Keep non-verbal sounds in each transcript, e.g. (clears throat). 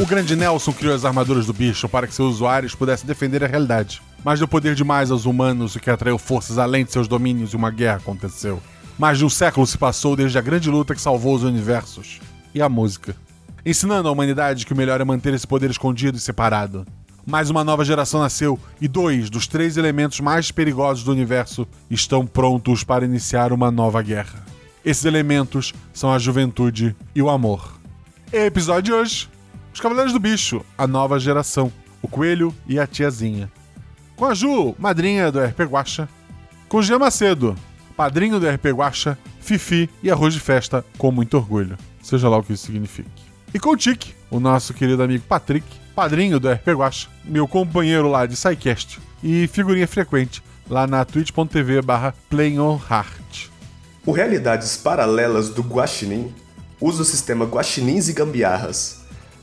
O grande Nelson criou as armaduras do bicho para que seus usuários pudessem defender a realidade. Mas deu poder demais aos humanos, o que atraiu forças além de seus domínios e uma guerra aconteceu. Mais de um século se passou desde a grande luta que salvou os universos. E a música. Ensinando à humanidade que o melhor é manter esse poder escondido e separado. Mais uma nova geração nasceu e dois dos três elementos mais perigosos do universo estão prontos para iniciar uma nova guerra. Esses elementos são a juventude e o amor. Episódio de hoje: Os Cavaleiros do Bicho, a nova geração, o coelho e a tiazinha. Com a Ju, madrinha do RP Guacha. Com o Gia Macedo, padrinho do RP Guacha, Fifi e arroz de festa com muito orgulho. Seja lá o que isso signifique. E com o Tic, o nosso querido amigo Patrick, padrinho do RP Guacha, meu companheiro lá de SciCast e figurinha frequente lá na twitch.tv barra Heart. O Realidades Paralelas do Guaxinim usa o sistema Guaxinins e Gambiarras.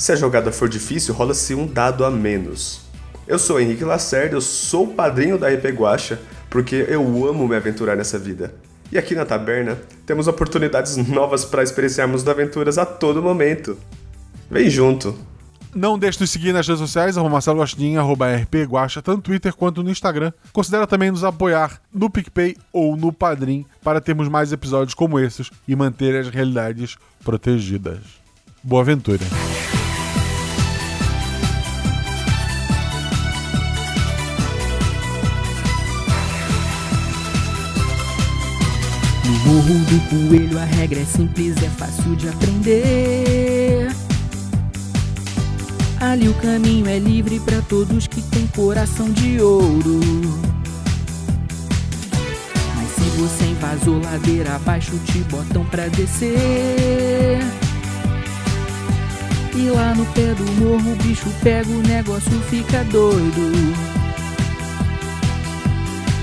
Se a jogada for difícil, rola-se um dado a menos. Eu sou Henrique Lacerda, eu sou o padrinho da RP Guacha, porque eu amo me aventurar nessa vida. E aqui na taberna, temos oportunidades novas para experienciarmos aventuras a todo momento. Vem junto! Não deixe de seguir nas redes sociais, arroba Marcelo Guaxinim, arroba RP tanto no Twitter quanto no Instagram. Considera também nos apoiar no PicPay ou no Padrim para termos mais episódios como esses e manter as realidades protegidas. Boa aventura! No morro do coelho a regra é simples, é fácil de aprender. Ali o caminho é livre para todos que têm coração de ouro. Mas se você invasou ladeira abaixo, te botam pra descer. E lá no pé do morro o bicho pega, o negócio fica doido.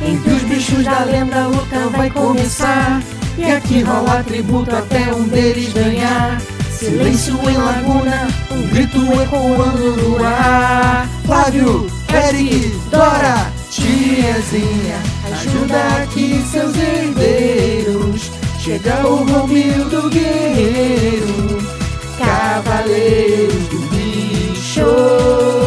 Entre os bichos da lenda luta vai começar. E aqui rola tributo até um deles ganhar. Silêncio em laguna, um grito ecoando no ar. Flávio, Eric, Dora, tiazinha, ajuda aqui seus herdeiros. Chega o Romildo Guerreiro, Cavaleiros do Bicho.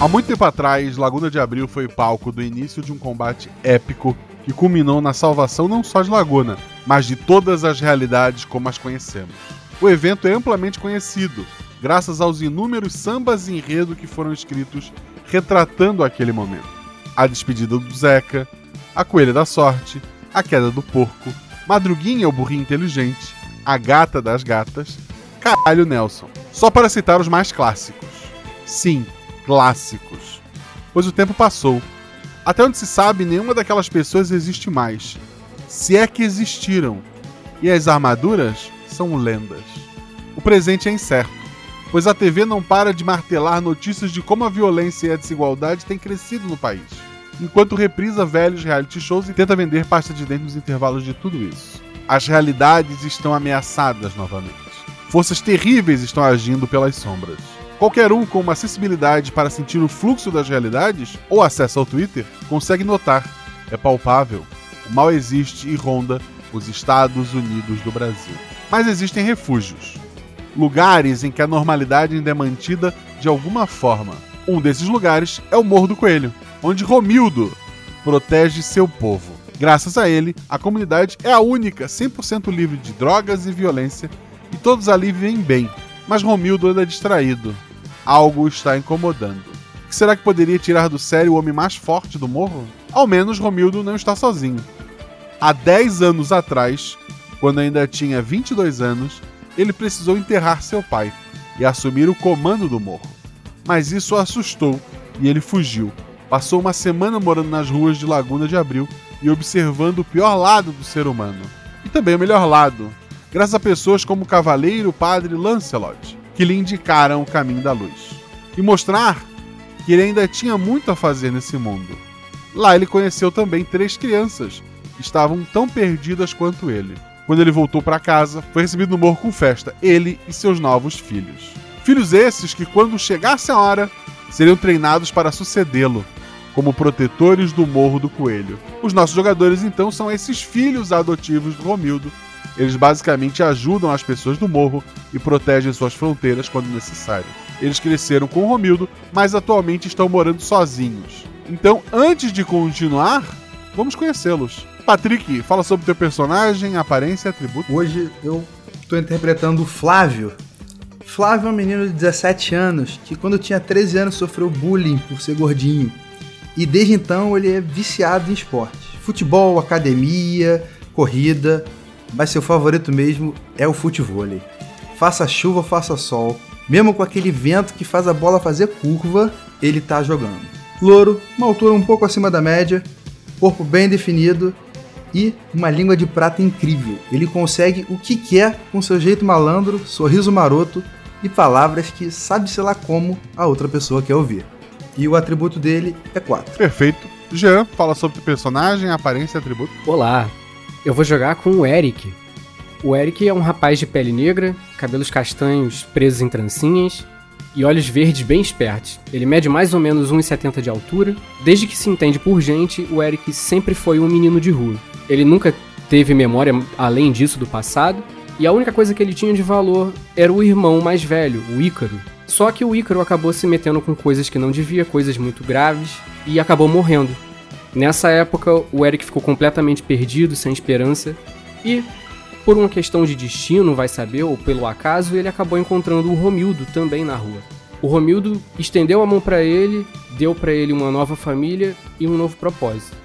Há muito tempo atrás, Laguna de Abril foi palco do início de um combate épico que culminou na salvação não só de Laguna, mas de todas as realidades como as conhecemos. O evento é amplamente conhecido, graças aos inúmeros sambas e enredo que foram escritos retratando aquele momento. A despedida do Zeca, a Coelha da Sorte, a queda do porco, Madruguinha o burrinho inteligente, a gata das gatas, Caralho Nelson. Só para citar os mais clássicos. Sim, clássicos. Pois o tempo passou. Até onde se sabe, nenhuma daquelas pessoas existe mais. Se é que existiram. E as armaduras são lendas. O presente é incerto, pois a TV não para de martelar notícias de como a violência e a desigualdade têm crescido no país, enquanto reprisa velhos reality shows e tenta vender pasta de dente nos intervalos de tudo isso. As realidades estão ameaçadas novamente. Forças terríveis estão agindo pelas sombras. Qualquer um com uma sensibilidade para sentir o fluxo das realidades ou acesso ao Twitter consegue notar. É palpável. O mal existe e ronda os Estados Unidos do Brasil. Mas existem refúgios. Lugares em que a normalidade ainda é mantida de alguma forma. Um desses lugares é o Morro do Coelho, onde Romildo protege seu povo. Graças a ele, a comunidade é a única 100% livre de drogas e violência e todos ali vivem bem. Mas Romildo anda distraído. Algo está incomodando. O que será que poderia tirar do sério o homem mais forte do morro? Ao menos Romildo não está sozinho. Há 10 anos atrás, quando ainda tinha 22 anos, ele precisou enterrar seu pai e assumir o comando do morro. Mas isso o assustou e ele fugiu. Passou uma semana morando nas ruas de Laguna de Abril e observando o pior lado do ser humano. E também o melhor lado, graças a pessoas como o cavaleiro padre Lancelot, que lhe indicaram o caminho da luz. E mostrar que ele ainda tinha muito a fazer nesse mundo. Lá ele conheceu também três crianças que estavam tão perdidas quanto ele. Quando ele voltou para casa, foi recebido no morro com festa, ele e seus novos filhos. Filhos esses que, quando chegasse a hora, seriam treinados para sucedê-lo, como protetores do Morro do Coelho. Os nossos jogadores, então, são esses filhos adotivos do Romildo. Eles basicamente ajudam as pessoas do morro e protegem suas fronteiras quando necessário. Eles cresceram com o Romildo, mas atualmente estão morando sozinhos. Então, antes de continuar, vamos conhecê-los. Patrick, fala sobre teu personagem, aparência atributo. Hoje eu estou interpretando o Flávio. Flávio é um menino de 17 anos que, quando tinha 13 anos, sofreu bullying por ser gordinho. E desde então ele é viciado em esportes: futebol, academia, corrida, mas seu favorito mesmo é o futevôlei. Faça chuva, faça sol, mesmo com aquele vento que faz a bola fazer curva, ele tá jogando. Louro, uma altura um pouco acima da média, corpo bem definido e uma língua de prata incrível. Ele consegue o que quer com seu jeito malandro, sorriso maroto e palavras que sabe-se lá como a outra pessoa quer ouvir. E o atributo dele é 4. Perfeito. Jean, fala sobre o personagem, aparência e atributo. Olá, eu vou jogar com o Eric. O Eric é um rapaz de pele negra, cabelos castanhos presos em trancinhas e olhos verdes bem espertos. Ele mede mais ou menos 1,70 de altura. Desde que se entende por gente, o Eric sempre foi um menino de rua. Ele nunca teve memória além disso do passado, e a única coisa que ele tinha de valor era o irmão mais velho, o Ícaro. Só que o Ícaro acabou se metendo com coisas que não devia, coisas muito graves, e acabou morrendo. Nessa época, o Eric ficou completamente perdido, sem esperança, e por uma questão de destino, vai saber, ou pelo acaso, ele acabou encontrando o Romildo também na rua. O Romildo estendeu a mão para ele, deu para ele uma nova família e um novo propósito.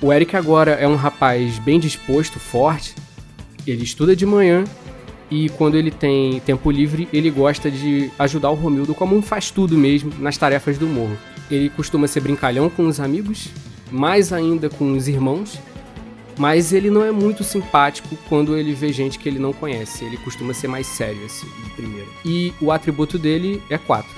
O Eric agora é um rapaz bem disposto, forte. Ele estuda de manhã e quando ele tem tempo livre, ele gosta de ajudar o Romildo como um faz-tudo mesmo nas tarefas do morro. Ele costuma ser brincalhão com os amigos, mais ainda com os irmãos, mas ele não é muito simpático quando ele vê gente que ele não conhece. Ele costuma ser mais sério, assim, de primeira. E o atributo dele é 4.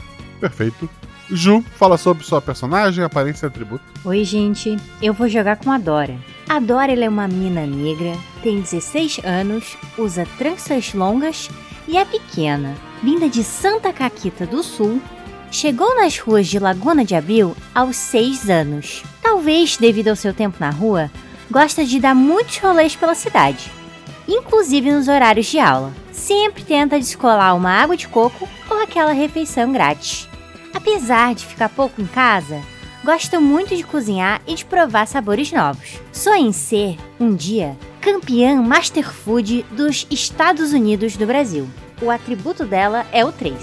Perfeito. Ju, fala sobre sua personagem, aparência e atributo. Oi, gente. Eu vou jogar com a Dora. A Dora ela é uma menina negra, tem 16 anos, usa tranças longas e é pequena. Vinda de Santa Caquita do Sul, chegou nas ruas de Laguna de Abril aos 6 anos. Talvez, devido ao seu tempo na rua, gosta de dar muitos rolês pela cidade, inclusive nos horários de aula. Sempre tenta descolar uma água de coco ou aquela refeição grátis. Apesar de ficar pouco em casa, gosta muito de cozinhar e de provar sabores novos. Sonha em ser, um dia, campeã Master Food dos Estados Unidos do Brasil. O atributo dela é o 3.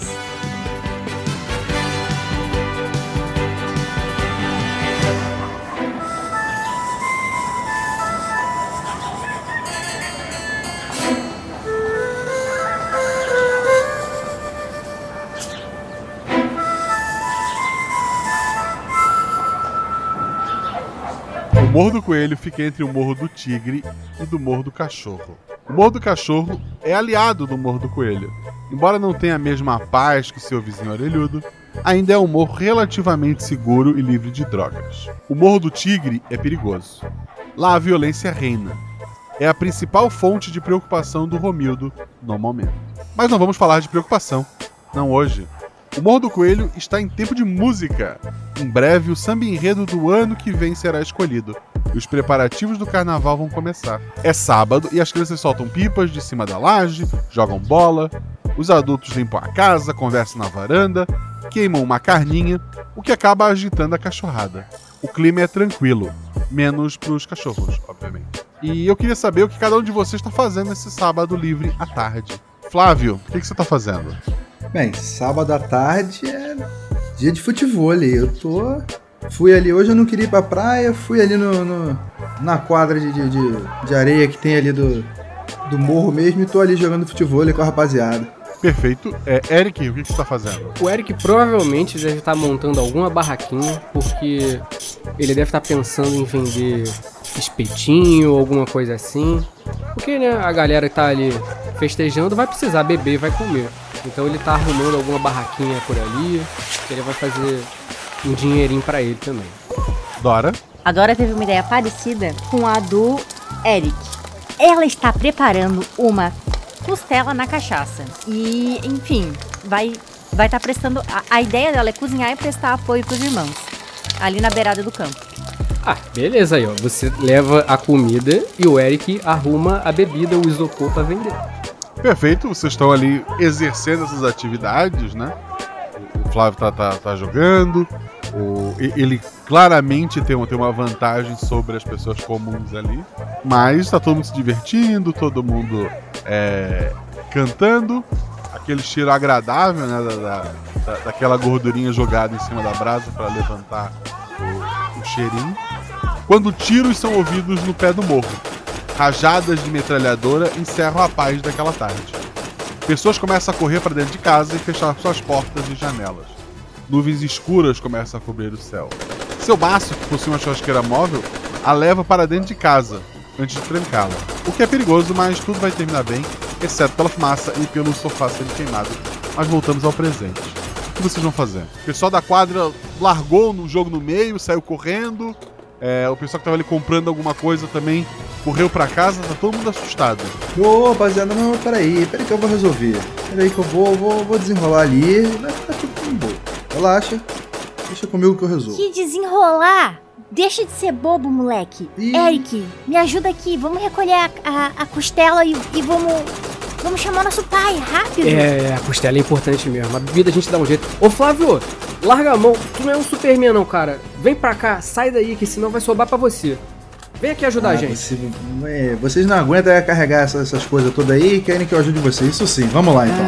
Morro do Coelho fica entre o Morro do Tigre e do Morro do Cachorro. O Morro do Cachorro é aliado do Morro do Coelho. Embora não tenha a mesma paz que seu vizinho orelhudo, ainda é um morro relativamente seguro e livre de drogas. O Morro do Tigre é perigoso. Lá a violência reina. É a principal fonte de preocupação do Romildo no momento. Mas não vamos falar de preocupação. Não hoje. O Morro do Coelho está em tempo de música. Em breve, o samba enredo do ano que vem será escolhido. E os preparativos do carnaval vão começar. É sábado e as crianças soltam pipas de cima da laje, jogam bola, os adultos limpam a casa, conversam na varanda, queimam uma carninha, o que acaba agitando a cachorrada. O clima é tranquilo. menos pros cachorros, obviamente. E eu queria saber o que cada um de vocês está fazendo nesse sábado livre à tarde. Flávio, o que, que você está fazendo? Bem, sábado à tarde é dia de futebol. Eu tô. Fui ali hoje, eu não queria ir pra praia, fui ali no, no- na quadra de, de, de- de areia que tem ali do, do morro mesmo e tô ali jogando futebol com a rapaziada. Perfeito. É, Eric, o que, que você está fazendo? O Eric provavelmente deve estar montando alguma barraquinha, porque ele deve estar pensando em vender espetinho ou alguma coisa assim. Porque, né, a galera que tá ali festejando vai precisar beber e vai comer. Então ele tá arrumando alguma barraquinha por ali, que ele vai fazer um dinheirinho pra ele também. Dora? A Dora teve uma ideia parecida com a do Eric. Ela está preparando uma costela na cachaça. E, enfim, vai vai estar prestando. A, a ideia dela é cozinhar e prestar apoio pros irmãos. Ali na beirada do campo. Ah, beleza aí, ó. Você leva a comida e o Eric arruma a bebida, o isopor pra vender. Perfeito, vocês estão ali exercendo essas atividades, né? O Flávio tá, tá, tá jogando, o- ele claramente tem uma, tem uma vantagem sobre as pessoas comuns ali, mas tá todo mundo se divertindo, todo mundo é, cantando, aquele cheiro agradável, né? Da- da- daquela gordurinha jogada em cima da brasa para levantar o, o cheirinho. Quando tiros são ouvidos no pé do morro. Rajadas de metralhadora encerram a paz daquela tarde. Pessoas começam a correr para dentro de casa e fechar suas portas e janelas. Nuvens escuras começam a cobrir o céu. Seu baço, que possui uma churrasqueira móvel, a leva para dentro de casa, antes de trancá-la. O que é perigoso, mas tudo vai terminar bem, exceto pela fumaça e pelo sofá sendo queimado. Mas voltamos ao presente. O que vocês vão fazer? O pessoal da quadra largou no jogo no meio, saiu correndo. É, o pessoal que tava ali comprando alguma coisa também correu pra casa, tá todo mundo assustado. Ô, rapaziada, não, peraí, peraí que eu vou resolver. Peraí que eu vou, vou, vou desenrolar ali. Vai ficar tudo bom. Relaxa. Deixa comigo que eu resolvo. Que desenrolar! Deixa de ser bobo, moleque. Ih. Eric, me ajuda aqui. Vamos recolher a, a- a costela e, e vamos. Vamos chamar nosso pai, rápido. É, a costela é importante mesmo. A bebida a gente dá um jeito. Ô Flávio, larga a mão. Tu não é um Superman, não, cara. Vem pra cá, sai daí, que senão vai sobrar pra você. Vem aqui ajudar a Ah, gente. você- é, vocês não aguentam carregar essas, essas coisas todas aí e querem que eu ajude vocês. Isso sim, vamos lá então.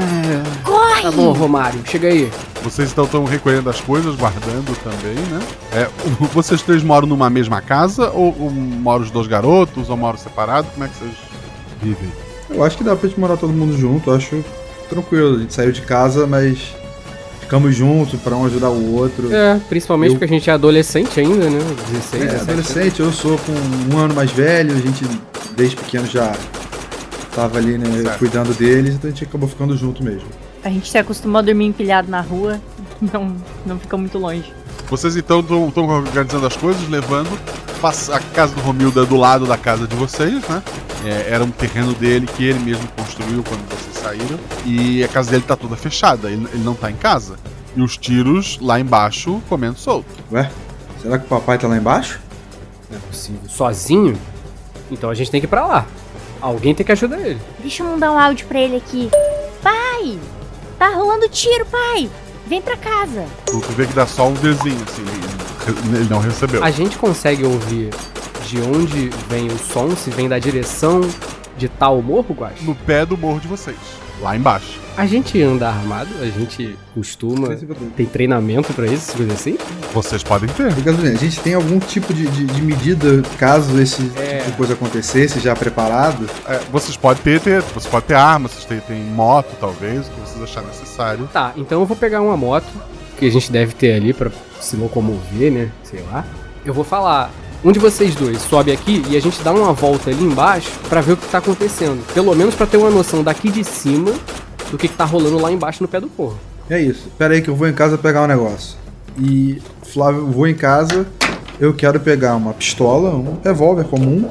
Corre! Tá bom, Romário, chega aí. Vocês então estão recolhendo as coisas, guardando também, né? É, vocês três moram numa mesma casa? Ou, ou moram os dois garotos? Ou moram separados? Como é que vocês vivem? Eu acho que dá pra gente morar todo mundo junto, eu acho tranquilo. A gente saiu de casa, mas ficamos juntos pra um ajudar o outro. É, principalmente Eu- porque a gente é adolescente ainda, né? 16, É, 17. adolescente, eu sou com um ano mais velho, a gente desde pequeno já tava ali, né, Certo. cuidando deles, então a gente acabou ficando junto mesmo. A gente se acostumou a dormir empilhado na rua. (laughs) Não, não fica muito longe. Vocês então estão organizando as coisas, levando. A casa do Romildo é do lado da casa de vocês, né? É, era um terreno dele que ele mesmo construiu quando vocês saíram. E a casa dele tá toda fechada, ele, ele não tá em casa. E os tiros lá embaixo comendo solto. Ué, será que o papai tá lá embaixo? Não é possível. Sozinho? Então a gente tem que ir pra lá. Alguém tem que ajudar ele. Deixa eu mandar um áudio pra ele aqui. Pai! Tá rolando tiro, pai! Vem pra casa. Tu, tu vê que dá só um vizinho, assim, ele, não recebeu. A gente consegue ouvir de onde vem o som, se vem da direção de tal morro, Guax? No pé do morro de vocês, lá embaixo. A gente anda armado, a gente costuma. Tem treinamento pra isso, coisa assim? Vocês podem ter. A gente tem algum tipo de, de- de medida caso esse É. tipo de coisa acontecesse já preparado? É, vocês podem ter, ter, vocês podem ter armas, vocês têm, têm moto, talvez, o que vocês acharem necessário. Tá, então eu vou pegar uma moto que a gente deve ter ali pra se locomover, né? Sei lá. Eu vou falar. Um de vocês dois sobe aqui e a gente dá uma volta ali embaixo pra ver o que tá acontecendo. Pelo menos pra ter uma noção daqui de cima do que, que tá rolando lá embaixo no pé do morro. É isso. Pera aí que eu vou em casa pegar um negócio. E, Flávio, eu vou em casa, eu quero pegar uma pistola, um revólver comum,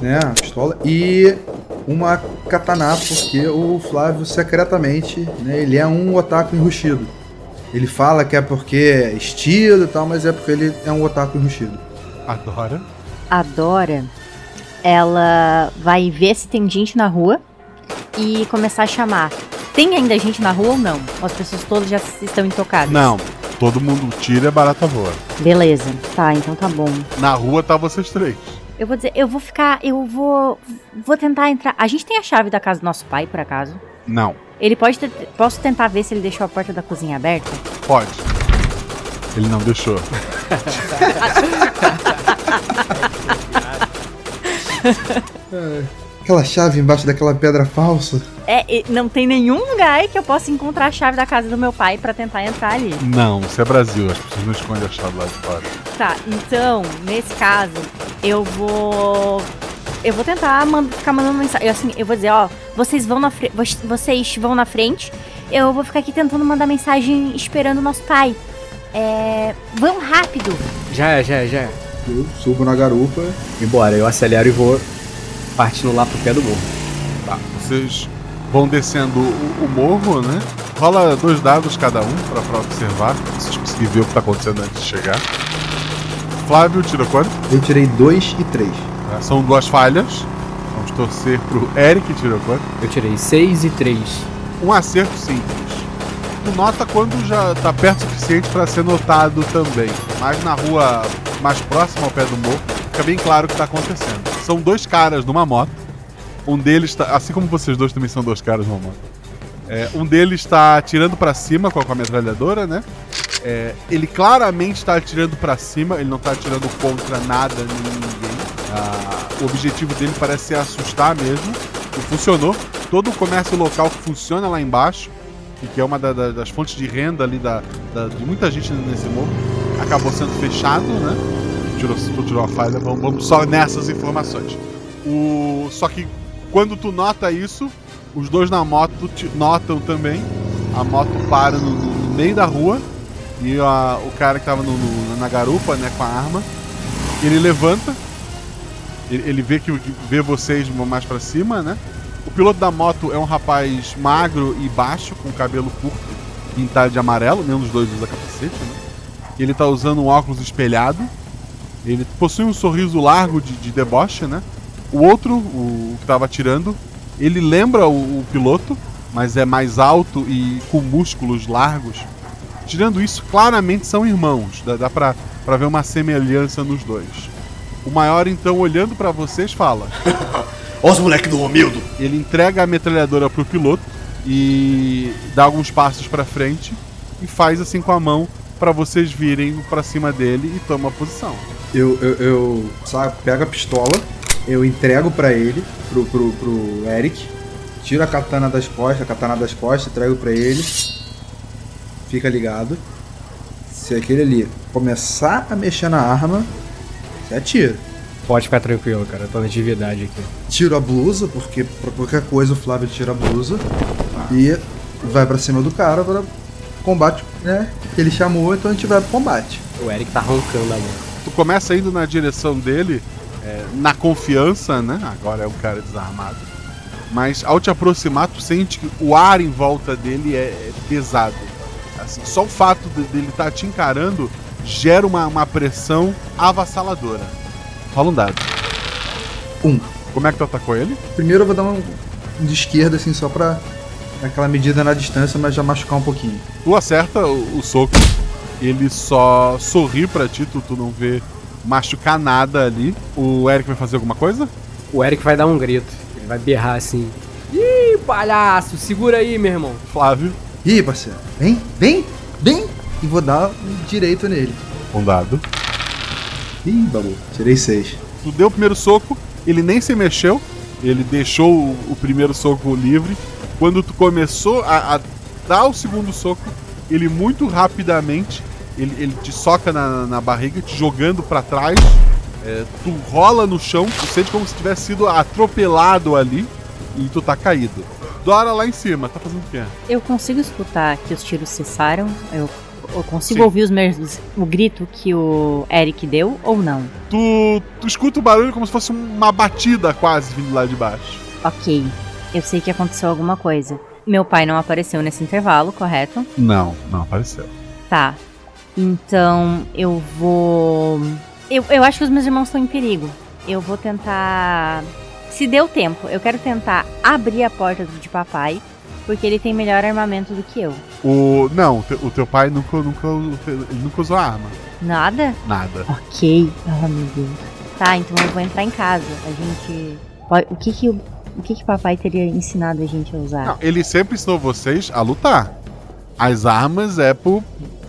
né, uma pistola, e uma katana, porque o Flávio secretamente, né, ele é um otaku enrustido. Ele fala que é porque é estilo e tal, mas é porque ele é um otaku enrustido. Adora. A Dora, ela vai ver se tem gente na rua e começar a chamar. Tem ainda gente na rua ou não? As pessoas todas já estão intocadas? Não, Todo mundo tira é barata voa. Beleza. Tá, então tá bom. Na rua tá vocês três. Eu vou dizer, eu vou ficar, eu vou vou tentar entrar. A gente tem a chave da casa do nosso pai, por acaso? Não. Ele pode ter, posso tentar ver se ele deixou a porta da cozinha aberta? Pode. Ele não deixou. (laughs) Aquela chave embaixo daquela pedra falsa. É, e não tem nenhum lugar que eu possa encontrar a chave da casa do meu pai pra tentar entrar ali. Não, isso é Brasil, as pessoas não escondem a chave lá de fora. Tá, então, nesse caso, eu vou. Eu vou tentar man- ficar mandando mensagem. Assim, eu vou dizer, ó, vocês vão na frente. Vocês vão na frente. Eu vou ficar aqui tentando mandar mensagem esperando o nosso pai. É. Vão rápido! Já é, já é, já é. Eu subo na garupa. E bora, eu acelero e vou partindo lá pro pé do morro. Tá, vocês vão descendo o, o morro, né? Rola dois dados cada um pra, pra observar, se vocês conseguirem ver o que tá acontecendo antes de chegar. Flávio tira quanto? Eu tirei 2 e 3. Tá, São duas falhas. Vamos torcer pro Eric tirou quanto? Eu tirei 6 e 3. Um acerto simples. Tu nota quando já tá perto o suficiente pra ser notado também. Mas na rua mais próxima ao pé do morro, fica bem claro o que tá acontecendo. São dois caras numa moto. Um deles tá. Assim como vocês dois também são dois caras numa moto. É, um deles está atirando pra cima com a, com a metralhadora, né? É, ele claramente está atirando pra cima, ele não tá atirando contra nada nem. Ah, o objetivo dele parece ser assustar mesmo. E funcionou. Todo o comércio local que funciona lá embaixo, e que é uma da- da- das fontes de renda ali da, da- de muita gente nesse morro, acabou sendo fechado, né? Tirou, tirou a falha, vamos, vamos só nessas informações. O, só que quando tu nota isso, os dois na moto notam também. A moto para no, no- no meio da rua e a- o cara que tava no- no- na garupa, né, com a arma, ele levanta. Ele, vê que vê vocês mais pra cima, né? O piloto da moto é um rapaz magro e baixo, com cabelo curto, pintado de amarelo, nenhum dos dois usa capacete, né? Ele tá usando um óculos espelhado. Ele possui um sorriso largo de, de deboche, né? O outro, o que tava atirando, ele lembra o, o piloto, mas é mais alto e com músculos largos. Tirando isso, claramente são irmãos. Dá, dá pra, pra ver uma semelhança nos dois. O maior, então, olhando pra vocês, fala: (laughs) Ó os moleque do Romildo. ele entrega a metralhadora pro piloto e dá alguns passos pra frente e faz assim com a mão pra vocês virem pra cima dele e toma a posição. Eu, eu, eu sabe, pego a pistola, eu entrego pra ele, pro, pro, pro Eric, tiro a katana das costas, a katana das costas, entrego pra ele, fica ligado. Se aquele ali começar a mexer na arma, você atira. Pode ficar tranquilo, cara. Eu tô na atividade aqui. Tiro a blusa, porque pra qualquer coisa o Flávio tira a blusa e vai pra cima do cara para combate, né? Que ele chamou, então a gente vai pro combate. O Eric tá roncando a mão. Tu começa indo na direção dele, é, na confiança, né? Agora é um cara desarmado. Mas ao te aproximar, tu sente que o ar em volta dele é, é pesado. Assim, só o fato de- dele estar te encarando gera uma, uma pressão avassaladora. Rola um dado. Um. Como é que tu atacou ele? Primeiro eu vou dar um de esquerda, assim, só pra aquela medida na distância, mas já machucar um pouquinho. Tu acerta o, o soco, ele só sorri pra ti, tu, tu não vê machucar nada ali. O Eric vai fazer alguma coisa? O Eric vai dar um grito. Ele vai berrar assim. Ih, palhaço, segura aí, meu irmão. Flávio, Ih, parceiro, vem, vem, vem! E vou dar um direito nele. um dado. Ih, babu, tirei seis. Tu deu o primeiro soco, ele nem se mexeu, ele deixou o, primeiro soco livre. Quando tu começou a, a dar o segundo soco, ele muito rapidamente ele, ele te soca na, na barriga, te jogando pra trás. É, tu rola no chão, tu sente como se tivesse sido atropelado ali e tu tá caído. Dora lá em cima, tá fazendo o quê? Eu consigo escutar que os tiros cessaram? Eu, eu consigo Sim. ouvir os mesmos, o grito que o Eric deu ou não? Tu, tu escuta o barulho como se fosse uma batida quase vindo lá de baixo. Ok, eu sei que aconteceu alguma coisa. Meu pai não apareceu nesse intervalo, correto? Não, não apareceu. Tá. Então eu vou. Eu, eu acho que os meus irmãos estão em perigo. Eu vou tentar. Se deu tempo, eu quero tentar abrir a porta de papai porque ele tem melhor armamento do que eu. O. Não, o teu, o teu pai nunca, nunca, ele nunca usou arma. Nada? Nada. Ok. Oh, meu Deus. Tá, então eu vou entrar em casa. A gente. O que que o. O que que papai teria ensinado a gente a usar? Não, ele sempre ensinou vocês a lutar. As armas é por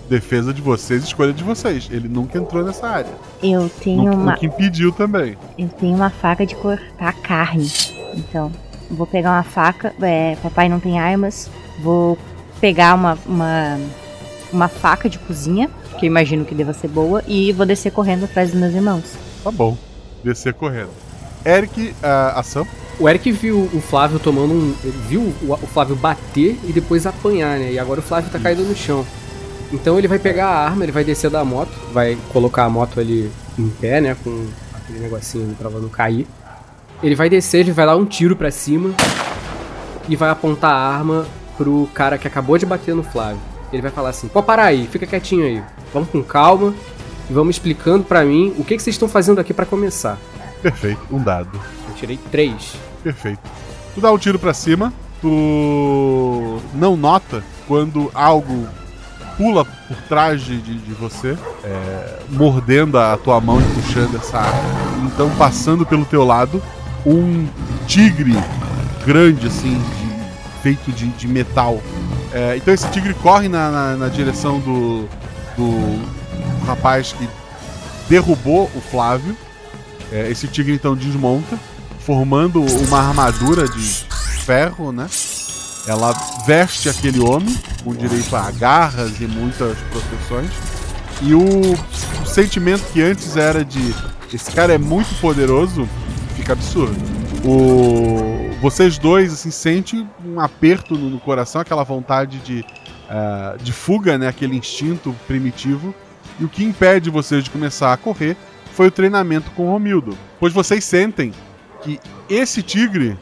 defesa de vocês, escolha de vocês. Ele nunca entrou nessa área. Eu tenho Nunca, uma. nunca impediu também. Eu tenho uma faca de cortar carne. Então, vou pegar uma faca. É, papai não tem armas. Vou pegar uma, uma, uma faca de cozinha, que eu imagino que deva ser boa, e vou descer correndo atrás dos meus irmãos. Tá bom. Descer correndo. Eric, a ação. O Eric viu o Flávio tomando um. Viu o, Flávio bater e depois apanhar, né? E agora o Flávio tá caído no chão. Então ele vai pegar a arma, ele vai descer da moto, vai colocar a moto ali em pé, né? Com aquele negocinho pra ela não cair. Ele vai descer, ele vai dar um tiro pra cima e vai apontar a arma pro cara que acabou de bater no Flávio. Ele vai falar assim: pode parar aí, fica quietinho aí. Vamos com calma e vamos explicando pra mim o que, que vocês estão fazendo aqui pra começar. Perfeito. Um dado. Eu tirei três. Perfeito. Tu dá um tiro pra cima, tu não nota quando algo pula por trás de, de, de você, é, mordendo a tua mão e puxando essa arma. Então, passando pelo teu lado, um tigre grande, assim, de- feito de, de metal. É, então, esse tigre corre na, na, na direção do, do rapaz que derrubou o Flávio. É, esse tigre então desmonta, formando uma armadura de ferro, né? Ela veste aquele homem com direito a garras e muitas proteções. E o, o sentimento que antes era de esse cara é muito poderoso fica absurdo. O, vocês dois assim sentem um aperto no, no coração, aquela vontade de, ah, de fuga, né? Aquele instinto primitivo. E o que impede vocês de começar a correr foi o treinamento com o Romildo. Pois vocês sentem que esse tigre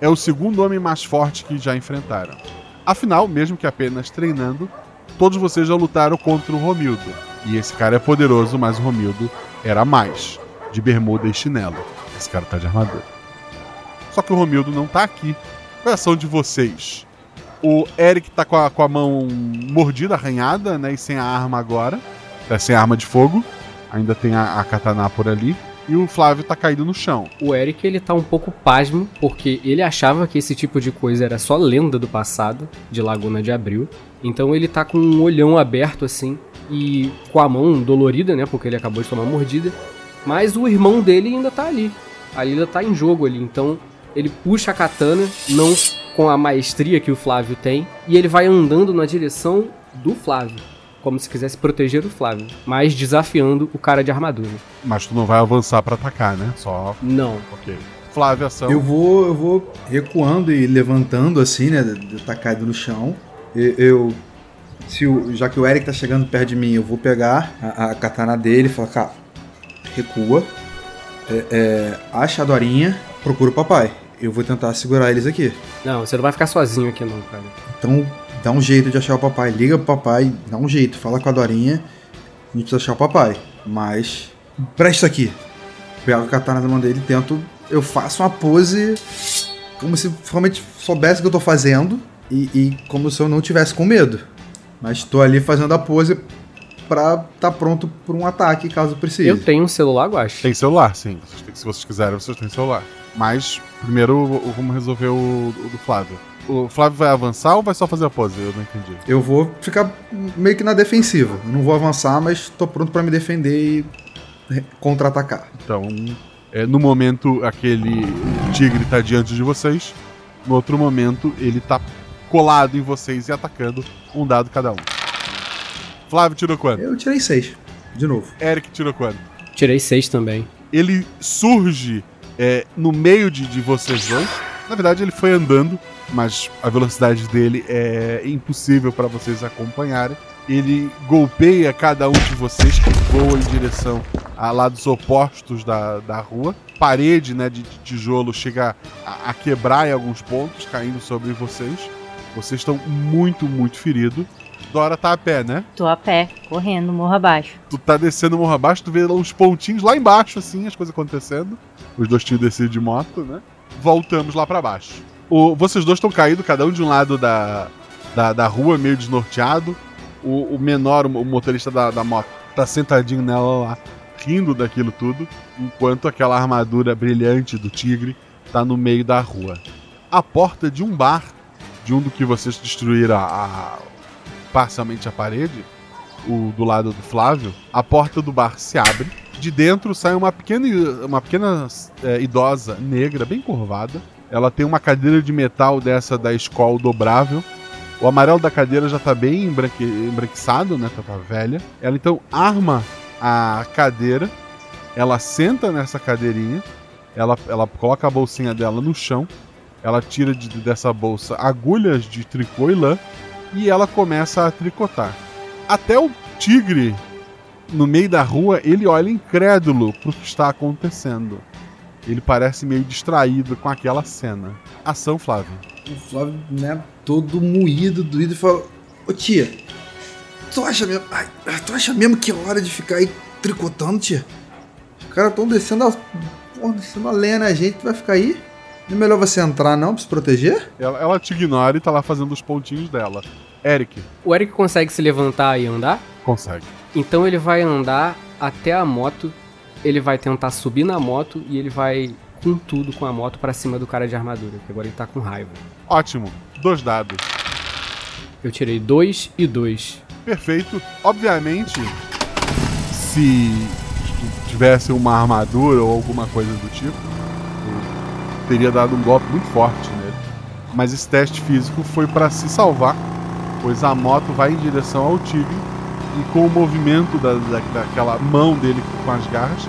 é o segundo homem mais forte que já enfrentaram. Afinal, mesmo que apenas treinando, todos vocês já lutaram contra o Romildo. E esse cara é poderoso, mas o Romildo era mais, de bermuda e chinelo. Esse cara tá de armadura. Só que o Romildo não tá aqui. Qual é a ação de vocês? O Eric tá com a, com a mão mordida, arranhada, né? E sem a arma agora. Tá sem a arma de fogo. Ainda tem a, a katana por ali. E o Flávio tá caído no chão. O Eric, ele tá um pouco pasmo, porque ele achava que esse tipo de coisa era só lenda do passado, de Laguna de Abril. Então ele tá com um olhão aberto assim, e com a mão dolorida, né, porque ele acabou de tomar mordida. Mas o irmão dele ainda tá ali. Ali ainda tá em jogo ali, então ele puxa a katana, não com a maestria que o Flávio tem, e ele vai andando na direção do Flávio, como se quisesse proteger o Flávio, mas desafiando o cara de armadura. Mas tu não vai avançar pra atacar, né? Só. Não. Ok. Flávio, ação. Eu vou, eu vou recuando e levantando assim, né? De de tá caído no chão. E- Eu. Se o, já que o Eric tá chegando perto de mim, eu vou pegar a, a katana dele e falar, cara, recua. É, é, acha a Dorinha, procura o papai. Eu vou tentar segurar eles aqui. Não, você não vai ficar sozinho aqui não, cara. Então dá um jeito de achar o papai. Liga pro papai, dá um jeito, fala com a Dorinha. A gente precisa achar o papai. Mas. Presta aqui. Pego a katana da mão dele tento. Eu faço uma pose como se realmente soubesse o que eu tô fazendo. E, e como se eu não tivesse com medo. Mas tô ali fazendo a pose pra tá pronto pra um ataque caso precise. Eu tenho um celular, Guache. Tem celular, sim. Se vocês quiserem, vocês têm celular. Mas, primeiro, vamos resolver o, o do Flávio. O Flávio vai avançar ou vai só fazer a pose? Eu não entendi. Eu vou ficar meio que na defensiva. Eu não vou avançar, mas tô pronto pra me defender e contra-atacar. Então, é, no momento, aquele tigre tá diante de vocês. No outro momento, ele tá colado em vocês e atacando um dado cada um. Flávio tirou quanto? Eu tirei seis. De novo. Eric tirou quanto? Tirei seis também. ele surge é, no meio de, de vocês dois. Na verdade, ele foi andando, mas a velocidade dele é impossível para vocês acompanharem. Ele golpeia cada um de vocês que voa em direção a lados opostos da, da rua. Parede né, de, de tijolo chega a, a quebrar em alguns pontos, caindo sobre vocês. Vocês estão muito, muito feridos. Dora tá a pé, né? Tô a pé, correndo, morro abaixo. Tu tá descendo morro abaixo, tu vê uns pontinhos lá embaixo, assim, as coisas acontecendo. Os dois tinham descido de moto, né? Voltamos lá pra baixo. O, vocês dois estão caídos, cada um de um lado da, da, da rua, meio desnorteado. O, o menor, o motorista da, da moto, tá sentadinho nela lá, rindo daquilo tudo, enquanto aquela armadura brilhante do tigre tá no meio da rua. A porta de um bar, de um do que vocês destruíram a, a parcialmente a parede, o do lado do Flávio, a porta do bar se abre. De dentro sai uma pequena, uma pequena é, idosa negra, bem curvada. Ela tem uma cadeira de metal dessa da escola dobrável. O amarelo da cadeira já tá bem embranque, embranquiçado, né? Tá, tá velha. Ela então arma a cadeira. Ela senta nessa cadeirinha. Ela, ela coloca a bolsinha dela no chão. Ela tira de, dessa bolsa agulhas de tricô e lã. E ela começa a tricotar. Até o tigre, no meio da rua, ele olha incrédulo pro que está acontecendo. Ele parece meio distraído com aquela cena. Ação, Flávio. O Flávio, né, todo moído, doído, fala: Ô tia, tu acha mesmo. Ai, tu acha mesmo que é hora de ficar aí tricotando, tia? Os caras estão descendo a. Porra, descendo a lenha gente, tu vai ficar aí? Não é melhor você entrar, não, pra se proteger? Ela, ela te ignora e tá lá fazendo os pontinhos dela. Eric. O Eric consegue se levantar e andar? Consegue. Então ele vai andar até a moto, ele vai tentar subir na moto e ele vai com tudo com a moto para cima do cara de armadura, que agora ele tá com raiva. Ótimo. Dois dados. Eu tirei dois e dois. Perfeito. Obviamente, se tivesse uma armadura ou alguma coisa do tipo, teria dado um golpe muito forte nele. Mas esse teste físico foi para se salvar pois a moto vai em direção ao tigre e com o movimento da, da, daquela mão dele com as garras,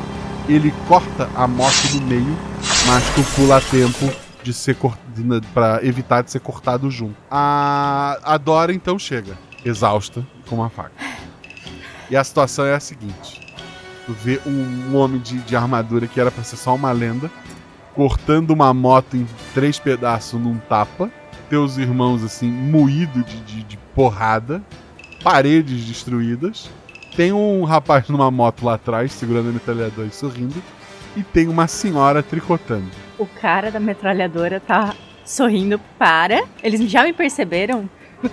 ele corta a moto do meio, mas tu pula a tempo de ser para evitar de ser cortado junto. A, a Dora então chega, exausta, com uma faca. E a situação é a seguinte: tu vê um, um homem de, de armadura que era para ser só uma lenda, cortando uma moto em três pedaços num tapa teus irmãos assim, moído de, de, de porrada, paredes destruídas. Tem um rapaz numa moto lá atrás, segurando a metralhadora e sorrindo. E tem uma senhora tricotando. O cara da metralhadora tá sorrindo para. Eles já me perceberam?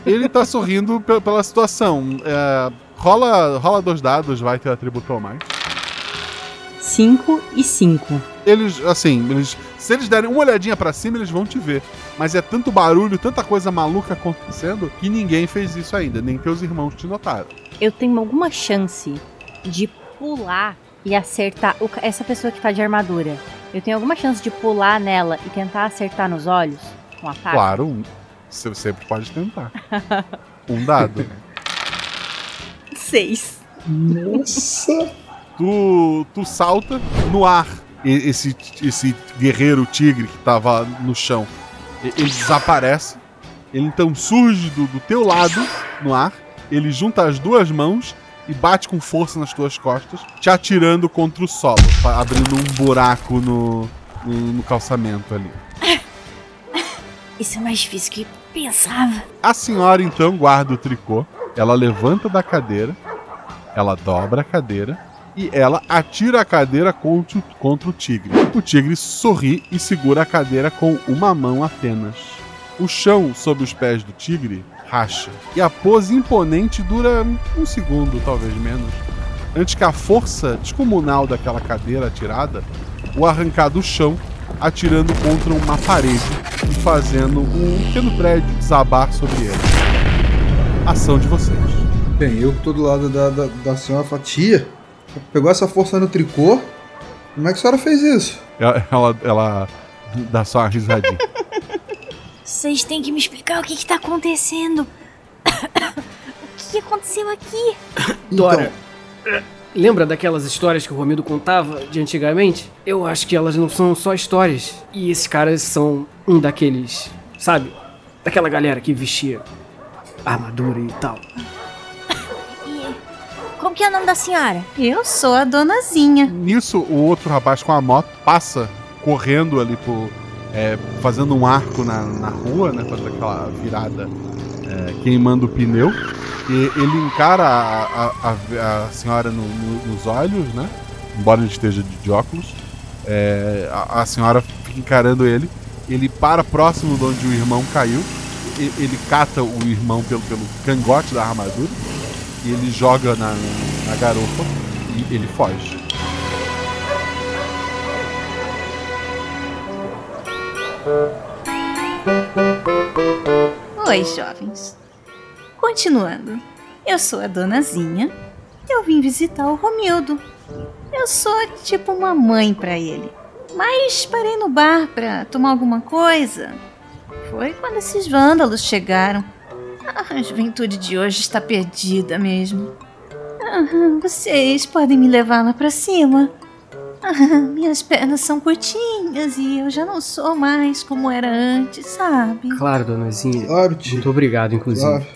Ele tá sorrindo pela situação. É, rola, rola dois dados, vai ter atributo ou mais. 5 e 5. Eles, assim, eles, se eles derem uma olhadinha para cima, eles vão te ver. Mas é tanto barulho, tanta coisa maluca acontecendo, que ninguém fez isso ainda, nem teus irmãos te notaram. Eu tenho alguma chance de pular e acertar o, essa pessoa que tá de armadura. Eu tenho alguma chance de pular nela e tentar acertar nos olhos com a faca? Claro, você sempre pode tentar. (laughs) um dado. Seis. Nossa! Tu, tu salta no ar. Esse, esse guerreiro tigre que tava no chão, ele desaparece. Ele então surge do, do teu lado no ar. Ele junta as duas mãos e bate com força nas tuas costas, te atirando contra o solo, abrindo um buraco no, no, no calçamento ali. (laughs) Isso é mais difícil que pensava. A senhora então guarda o tricô, ela levanta da cadeira, ela dobra a cadeira e ela atira a cadeira contra o, tigre. O tigre sorri e segura a cadeira com uma mão apenas. O chão sob os pés do tigre racha e a pose imponente dura um segundo, talvez menos, antes que a força descomunal daquela cadeira atirada o arrancar do chão, atirando contra uma parede e fazendo um pequeno prédio desabar sobre ele. Ação de vocês. Bem, eu tô do lado da, da, da senhora Fatia, Pegou essa força no tricô? Como é que a senhora fez isso? Ela, ela, ela dá só uma risadinha. Vocês têm que me explicar o que, está acontecendo. (coughs) o que aconteceu aqui? Dora, então. lembra daquelas histórias que o Romildo contava de antigamente? Eu acho que elas não são só histórias. E esses caras são um daqueles, sabe? Daquela galera que vestia armadura e tal. Como que é o nome da senhora? Eu sou a donazinha. Nisso, o outro rapaz com a moto passa correndo ali por. É, fazendo um arco na, na rua, né? Fazendo aquela virada é, queimando o pneu. E ele encara a, a, a, a senhora no, no, nos olhos, né? Embora ele esteja de, de óculos. É, a, a senhora fica encarando ele. Ele para próximo de onde o irmão caiu. e- Ele cata o irmão pelo, pelo cangote da armadura. E ele joga na, na garupa e ele foge. Oi, jovens. Continuando. Eu sou a donazinha. Eu vim visitar o Romildo. Eu sou tipo uma mãe pra ele. Mas parei no bar pra tomar alguma coisa. Foi quando esses vândalos chegaram. A juventude de hoje está perdida mesmo. Vocês podem me levar lá pra cima? Minhas pernas são curtinhas e eu já não sou mais como era antes, sabe? Claro, donazinha. Claro, tio. Muito obrigado, inclusive. Claro.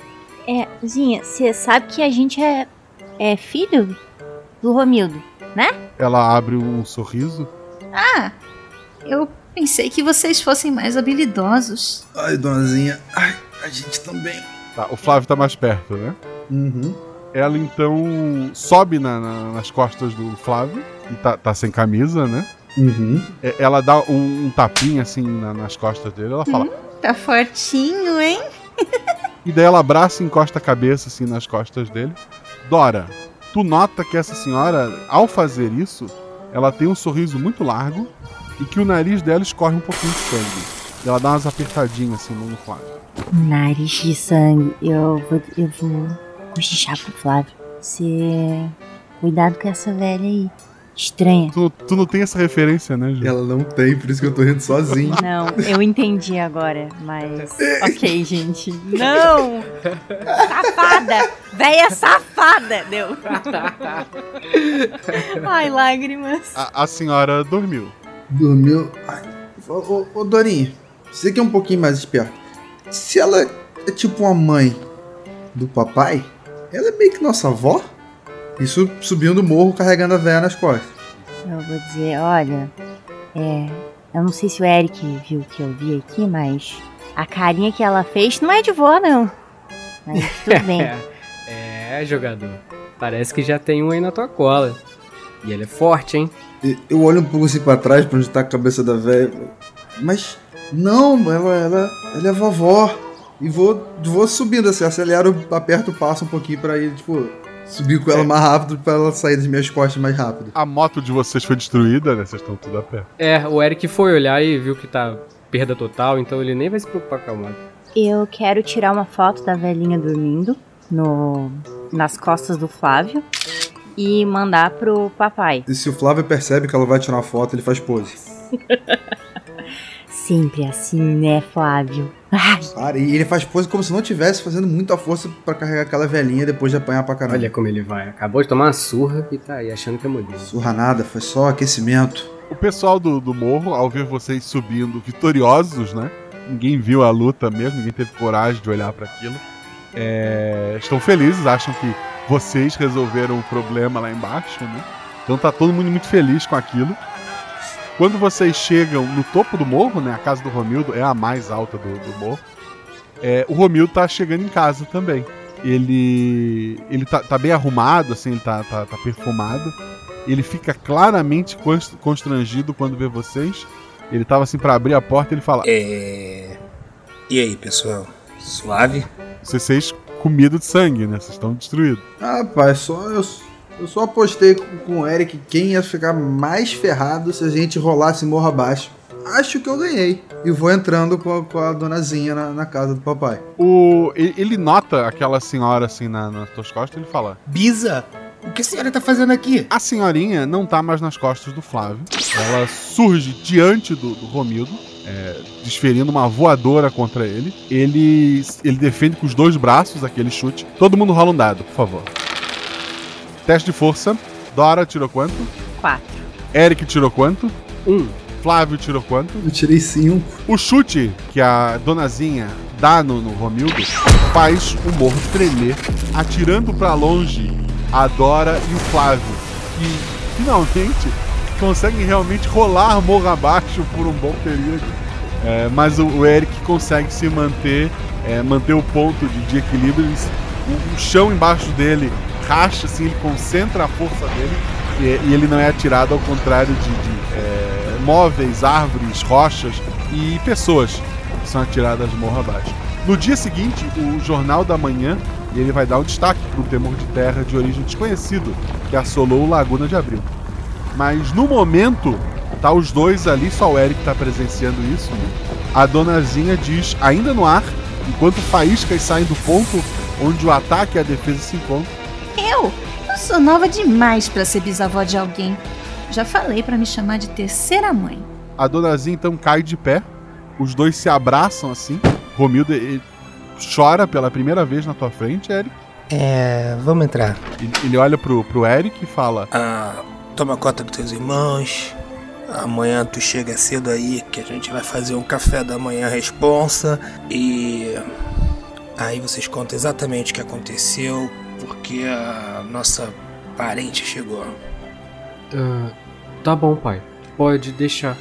É, Zinha, você sabe que a gente é, é filho do Romildo, né? Ela abre um sorriso. Ah, eu pensei que vocês fossem mais habilidosos. Ai, donazinha. Ai, a gente também. Tá, o Flávio tá mais perto, né? Uhum. Ela então sobe na- na- nas costas do Flávio. E tá, tá sem camisa, né? Uhum. É, Ela dá um, um tapinha assim na- nas costas dele. Ela fala. Tá fortinho, hein? (laughs) E daí ela abraça e encosta a cabeça assim nas costas dele. Dora, tu nota que essa senhora, ao fazer isso, ela tem um sorriso muito largo e que o nariz dela escorre um pouquinho de sangue. E ela dá umas apertadinhas assim no Flávio. Nariz de sangue. Eu vou, eu vou cochichar pro Flávio. Você. Cuidado com essa velha aí. Estranha. Tu, tu não tem essa referência, né, Ju? Ela não tem, por isso que eu tô rindo sozinho. Não, eu entendi agora, mas. (laughs) Ok, gente. Não! Safada! Véia safada! Deu. (laughs) Ai, lágrimas. A, a senhora dormiu. Dormiu. Ai, ô, ô, ô, Dorinha, você que é um pouquinho mais esperto. Se ela é tipo uma mãe do papai, ela é meio que nossa avó? Isso subindo o morro carregando a véia nas costas. Eu vou dizer, olha. É. Eu não sei se o Eric viu o que eu vi aqui, mas. A carinha que ela fez não é de vó, não. Mas tudo bem. (laughs) É, jogador. Parece que já tem um aí na tua cola. E ele é forte, hein? E- Eu olho um pouco assim pra trás, pra onde tá a cabeça da véia. Mas. Não, ela, ela, ela é vovó. E vou, vou subindo assim, acelero, aperto o passo um pouquinho pra ir, tipo, subir com ela É. mais rápido pra ela sair das minhas costas mais rápido. A moto de vocês foi destruída, né? Vocês estão tudo a pé. É, o Eric foi olhar e viu que tá perda total, então ele nem vai se preocupar com a moto. Eu quero tirar uma foto da velhinha dormindo no nas costas do Flávio e mandar pro papai. E se o Flávio percebe que ela vai tirar uma foto, ele faz pose. (laughs) Sempre assim, né, Flávio? Ai, Cara, e ele faz pose como se não tivesse fazendo muita força pra carregar aquela velhinha depois de apanhar pra caramba. Olha como ele vai. Acabou de tomar uma surra e tá aí achando que é modelo. Surra nada, foi só aquecimento. O pessoal do, do morro, ao ver vocês subindo vitoriosos, né? Ninguém viu a luta mesmo, ninguém teve coragem de olhar para aquilo. É, estão felizes, acham que vocês resolveram o problema lá embaixo, né? Então tá todo mundo muito feliz com aquilo. Quando vocês chegam no topo do morro, né? A casa do Romildo é a mais alta do, do morro. é, o Romildo tá chegando em casa também. Ele ele tá, tá bem arrumado, assim, ele tá, tá, tá perfumado. Ele fica claramente cons- constrangido quando vê vocês. Ele tava assim pra abrir a porta e ele fala: É. E aí, pessoal? Suave? Vocês comida de sangue, né? Vocês estão destruídos. Ah, pai, só eu, eu só apostei com, o Eric quem ia ficar mais ferrado se a gente rolasse morro abaixo. Acho que eu ganhei. E vou entrando com a, com a donazinha na, na casa do papai. O, ele, ele nota aquela senhora assim na, nas tuas costas e ele fala: Bisa! O que a senhora tá fazendo aqui? A senhorinha não tá mais nas costas do Flávio. Ela surge diante do, do Romildo, é, desferindo uma voadora contra ele. ele. Ele defende com os dois braços aquele chute. Todo mundo rola um dado, por favor. Teste de força. Dora tirou quanto? quatro. Eric tirou quanto? Um. Flávio tirou quanto? Eu tirei cinco. O chute que a donazinha dá no, no Romildo faz o morro tremer, atirando pra longe a Dora e o Flávio, que finalmente conseguem realmente rolar morro abaixo por um bom período. É, mas o, o Eric consegue se manter, é, manter o ponto de, de equilíbrio. Ele- o, o chão embaixo dele racha, assim, ele concentra a força dele e, e ele não é atirado ao contrário de, de, é, móveis, árvores, rochas e pessoas que são atiradas morro abaixo. No dia seguinte, o Jornal da Manhã ele vai dar um destaque para um temor de terra de origem desconhecido que assolou Laguna de Abril. Mas no momento, tá os dois ali, só o Eric tá presenciando isso. Né? A donazinha diz, ainda no ar, enquanto faíscas saem do ponto onde o ataque e a defesa se encontram. Eu? Eu sou nova demais para ser bisavó de alguém. Já falei para me chamar de terceira mãe. A donazinha então cai de pé, os dois se abraçam assim. Romildo ele chora pela primeira vez na tua frente, Eric. É. Vamos entrar. Ele, ele olha pro, pro Eric e fala: Ah, toma conta dos teus irmãos. Amanhã tu chega cedo aí que a gente vai fazer um café da manhã responsa e aí vocês contam exatamente o que aconteceu porque a nossa parente chegou. Ah, tá bom, pai. Pode deixar.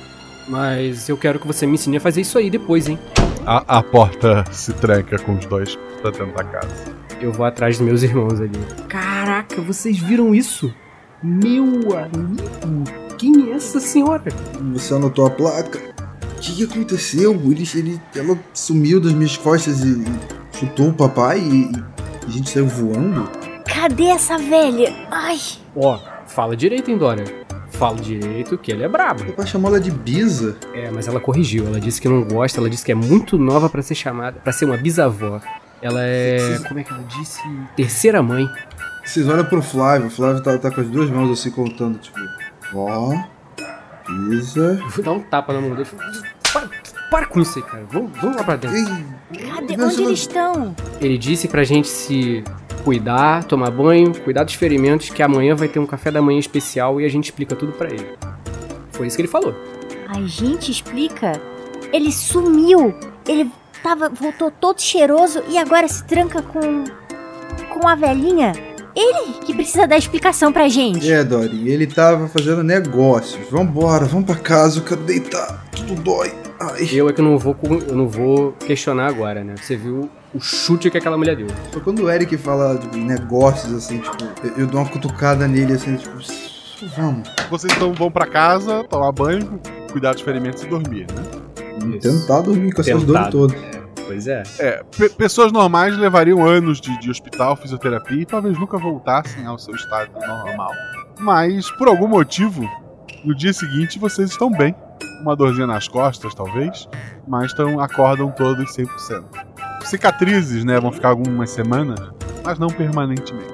Mas eu quero que você me ensine a fazer isso aí depois, hein? A, a porta se tranca com os dois pra dentro da casa. Eu vou atrás dos meus irmãos ali. Caraca, vocês viram isso? Meu amigo, quem é essa senhora? Você anotou a placa? O que, que aconteceu? Ele, ele, ela sumiu das minhas costas e, e chutou o papai e, e a gente saiu voando? Cadê essa velha? Ai. Ó, fala direito, hein, Dora? Fala direito que ele é brabo. O papai chamou ela de Bisa. É, mas ela corrigiu. Ela disse que não gosta, ela disse que é muito nova pra ser chamada, para ser uma bisavó. Ela é, como é que ela disse? Terceira mãe. Vocês olham pro Flávio, o Flávio tá, tá com as duas mãos assim contando, tipo, ó, Bisa. Vou dar um tapa na mão dele. Para, para com isso aí, cara. Vamos, vamos lá pra dentro. Cadê? Onde eles estão? Ele disse pra gente se cuidar, tomar banho, cuidar dos ferimentos, que amanhã vai ter um café da manhã especial e a gente explica tudo pra ele. Foi isso que ele falou. A gente explica. Ele sumiu. Ele tava, voltou todo cheiroso e agora se tranca com. com a velhinha. Ele que precisa dar explicação pra gente. É, Dori, ele tava fazendo negócios. Vambora, vamos pra casa, eu quero deitar. Tudo dói. Ai. Eu é que não vou, eu não vou questionar agora, né? Você viu o chute que aquela mulher deu. Só quando o Eric fala de negócios, assim, tipo, eu, eu dou uma cutucada nele, assim, tipo, vamos. Vocês então vão pra casa, tomar banho, cuidar dos ferimentos e dormir, né? Tentar dormir com essas dores todas. Pois é. É, pe- pessoas normais levariam anos de, de hospital, fisioterapia e talvez nunca voltassem ao seu estado normal. Mas, por algum motivo, no dia seguinte vocês estão bem. Uma dorzinha nas costas, talvez, mas estão, acordam todos 100%. Cicatrizes, né, vão ficar algumas semanas, mas não permanentemente.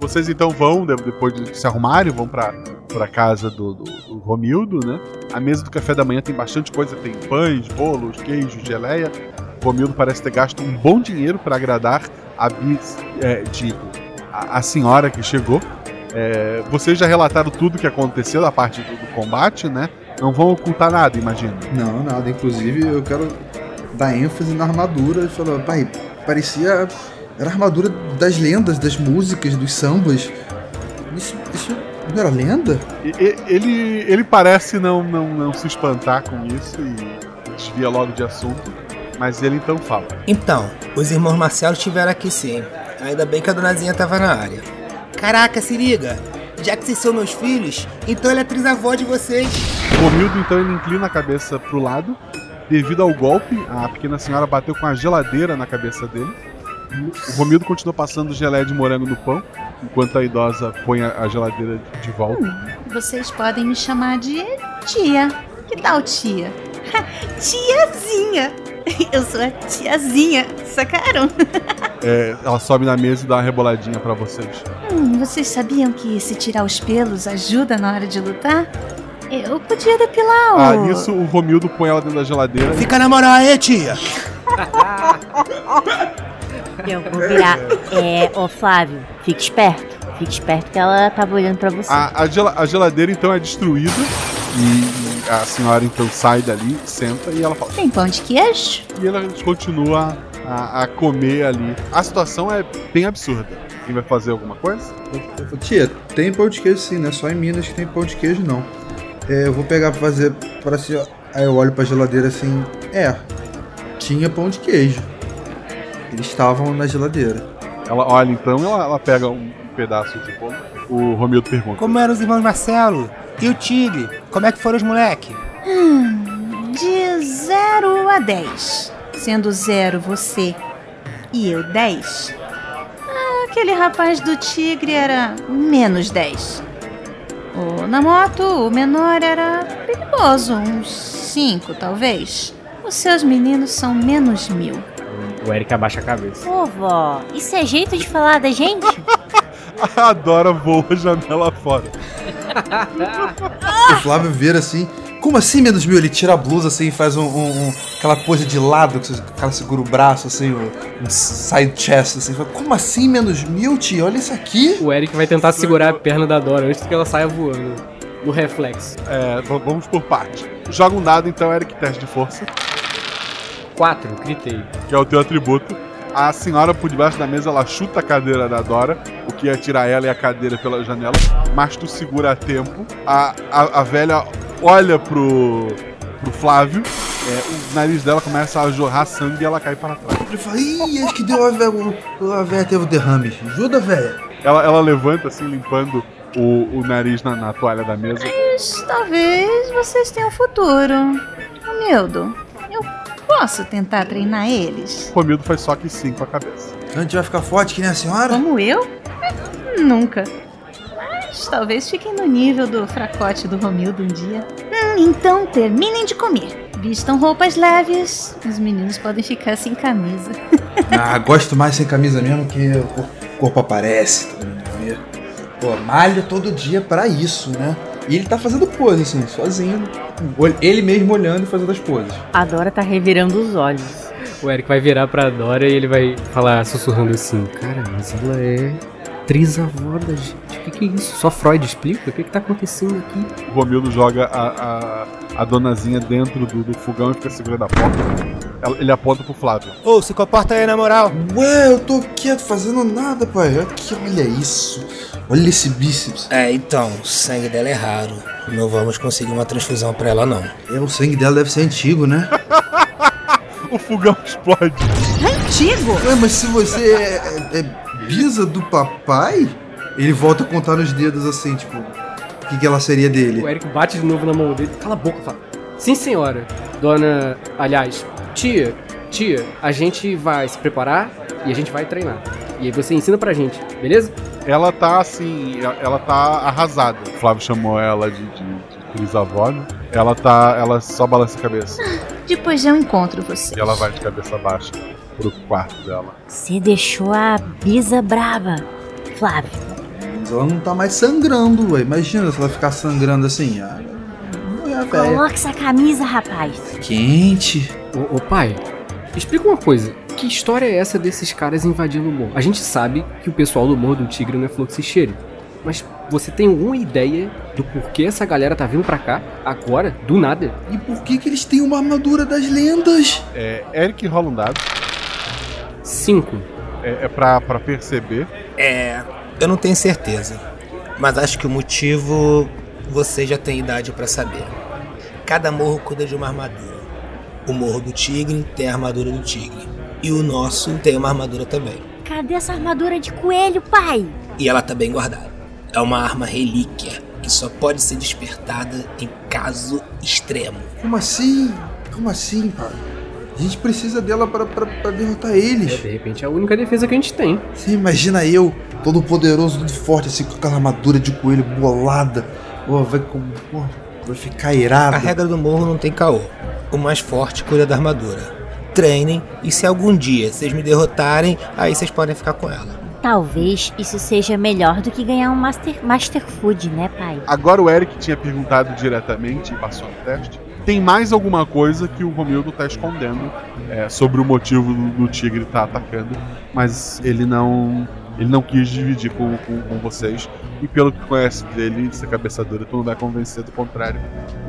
Vocês então vão, de- depois de se arrumarem, vão pra, pra casa do, do, do Romildo, né? A mesa do café da manhã tem bastante coisa, tem pães, bolos, queijo, geleia. O Romildo parece ter gasto um bom dinheiro para agradar a bis, é, a, a senhora que chegou. É, vocês já relataram tudo que aconteceu da parte do, do combate, né? Não vão ocultar nada, imagino. Não, nada. Inclusive, eu quero dar ênfase na armadura. Falou, pai, parecia. Era a armadura das lendas, das músicas, dos sambas. Isso, isso não era lenda? Ele, ele parece não, não, não se espantar com isso e desvia logo de assunto, mas ele então fala. Então, os irmãos Marcelo estiveram aqui sim. Ainda bem que a donazinha tava na área. Caraca, se liga! Já que vocês são meus filhos, então ele é trisavó de vocês. Romildo então ele inclina a cabeça pro lado. Devido ao golpe, a pequena senhora bateu com a geladeira na cabeça dele. O Romildo continua passando geleia de morango no pão, enquanto a idosa põe a a geladeira de volta. Vocês podem me chamar de tia. Que tal tia? (laughs) Tiazinha! (laughs) Eu sou a tiazinha, sacaram? (laughs) É, ela sobe na mesa e dá uma reboladinha pra vocês. Hum, vocês sabiam que se tirar os pelos ajuda na hora de lutar? Eu podia depilar o. Ah, nisso o Romildo põe ela dentro da geladeira. Fica na moral aí, tia! (laughs) Eu vou virar. É, ô Flávio, fique esperto. Fique esperto que ela tava olhando pra você. A, a gela- a geladeira então é destruída e a senhora então sai dali, senta e ela fala. Tem pão de queijo? E ela continua a, a comer ali. A situação é bem absurda. Quem vai fazer alguma coisa? Eu falei, tia, tem pão de queijo sim, não é só em Minas que tem pão de queijo, não. É, eu vou pegar pra fazer para assim, ó. Aí eu olho pra geladeira assim, é, tinha pão de queijo. Eles estavam na geladeira. Ela olha então, ela, ela pega um, pedaço de bolo. O Romildo pergunta. Como eram os irmãos Marcelo? E o Tigre? Como é que foram os moleque? Hum, De 0 a 10. Sendo 0 você e eu 10. Aquele rapaz do tigre era menos 10. O na moto, o menor era perigoso, uns 5 talvez. Os seus meninos são menos mil. O Eric abaixa a cabeça. Ô, vó, isso é jeito de falar da gente? (laughs) A Dora voa a janela fora. O Flávio vira assim. Como assim, menos mil? Ele tira a blusa assim e faz um, um- um- aquela pose de lado, que o cara segura o braço, assim, um, side chest, assim. Fala, Como assim, menos mil, tio? Olha isso aqui. O Eric vai tentar segurar a perna da Dora antes que ela saia voando. No reflexo. É, vamos por parte. Joga um dado, então, Eric, teste de força, 4, gritei. que é o teu atributo. A senhora por debaixo da mesa, ela chuta a cadeira da Dora, o que ia tirar ela e a cadeira pela janela, mas tu segura a tempo. A, a, a velha olha pro, pro Flávio, é, o nariz dela começa a jorrar sangue e ela cai para trás. Ele fala, ih, acho que deu a velha. A velha teve o derrame. Ajuda, velha. Ela, ela levanta assim, limpando o, o nariz na, na toalha da mesa. Mas talvez vocês tenham futuro. Romildo, eu posso tentar treinar eles? Romildo faz só que sim com a cabeça. A gente vai ficar forte que nem a senhora? Como eu? Nunca. Mas talvez fiquem no nível do fracote do Romildo um dia. Hum, então terminem de comer. Vistam roupas leves. Os meninos podem ficar sem camisa. (laughs) Ah, gosto mais sem camisa mesmo que o cor- corpo aparece, vê. Pô, malha todo dia pra isso, né? E ele tá fazendo pose, assim, sozinho. Ele mesmo olhando e fazendo as poses. A Dora tá revirando os olhos. O Eric vai virar pra Dora e ele vai falar sussurrando assim: Cara, mas ela é trisavó da gente. O que, que é isso? Só Freud explica? O que, que tá acontecendo aqui? O Romildo joga a, a, a donazinha dentro do, do fogão e fica segurando a porta. Ele aponta pro Flávio. Ô, se comporta aí, na moral. Ué, eu tô quieto fazendo nada, pai. Aqui, olha isso. Olha esse bíceps. É, então, o sangue dela é raro. Não vamos conseguir uma transfusão pra ela, não. É, o sangue dela deve ser antigo, né? (laughs) O fogão explode. Antigo? Ué, mas se você é, é, é bisa do papai, ele volta a contar nos dedos assim, tipo, o que, que ela seria dele? O Eric bate de novo na mão dele, cala a boca, fala: Sim, senhora. Dona. Aliás, tia, tia, a gente vai se preparar e a gente vai treinar. E aí você ensina pra gente, beleza? Ela tá assim, ela- tá arrasada. O Flávio chamou ela de, de, de trisavó, né? Ela tá. Ela só balança a cabeça. (laughs) Depois eu encontro vocês. E ela vai de cabeça baixa pro quarto dela. Você deixou a bisa braba, Flávio. Mas ela não tá mais sangrando, ué. Imagina se ela ficar sangrando assim. Ah, é. Coloque essa camisa, rapaz. Quente. Ô, ô, pai, explica uma coisa. Que história é essa desses caras invadindo o morro? A gente sabe que o pessoal do Morro do Tigre não é cheire. Mas você tem alguma ideia do porquê essa galera tá vindo pra cá agora, do nada? E por que que eles têm uma armadura das lendas? É, Eric rola um dado. Cinco. É, é pra, pra perceber. É, eu não tenho certeza. Mas acho que o motivo você já tem idade pra saber. Cada morro cuida de uma armadura. O Morro do Tigre tem a armadura do tigre. E o nosso tem uma armadura também. Cadê essa armadura de coelho, pai? E ela tá bem guardada. É uma arma relíquia que só pode ser despertada em caso extremo. Como assim? Como assim, pai? A gente precisa dela pra derrotar É, eles. de repente é a única defesa que a gente tem. Você imagina eu, todo poderoso, todo forte, assim, com aquela armadura de coelho bolada. Pô, vai, vai ficar irado. A regra do morro não tem caô. O mais forte cuida da armadura. Treinem e se algum dia vocês me derrotarem, aí vocês podem ficar com ela. Talvez isso seja melhor do que ganhar um Master, Master Food, né, pai? Agora o Eric tinha perguntado diretamente e passou no teste. Tem mais alguma coisa que o Romildo tá escondendo é, sobre o motivo do, do tigre estar atacando, mas ele não. Ele não quis dividir com, com, com vocês. E pelo que conhece dele, essa cabeça dura, tu não vai convencer do contrário.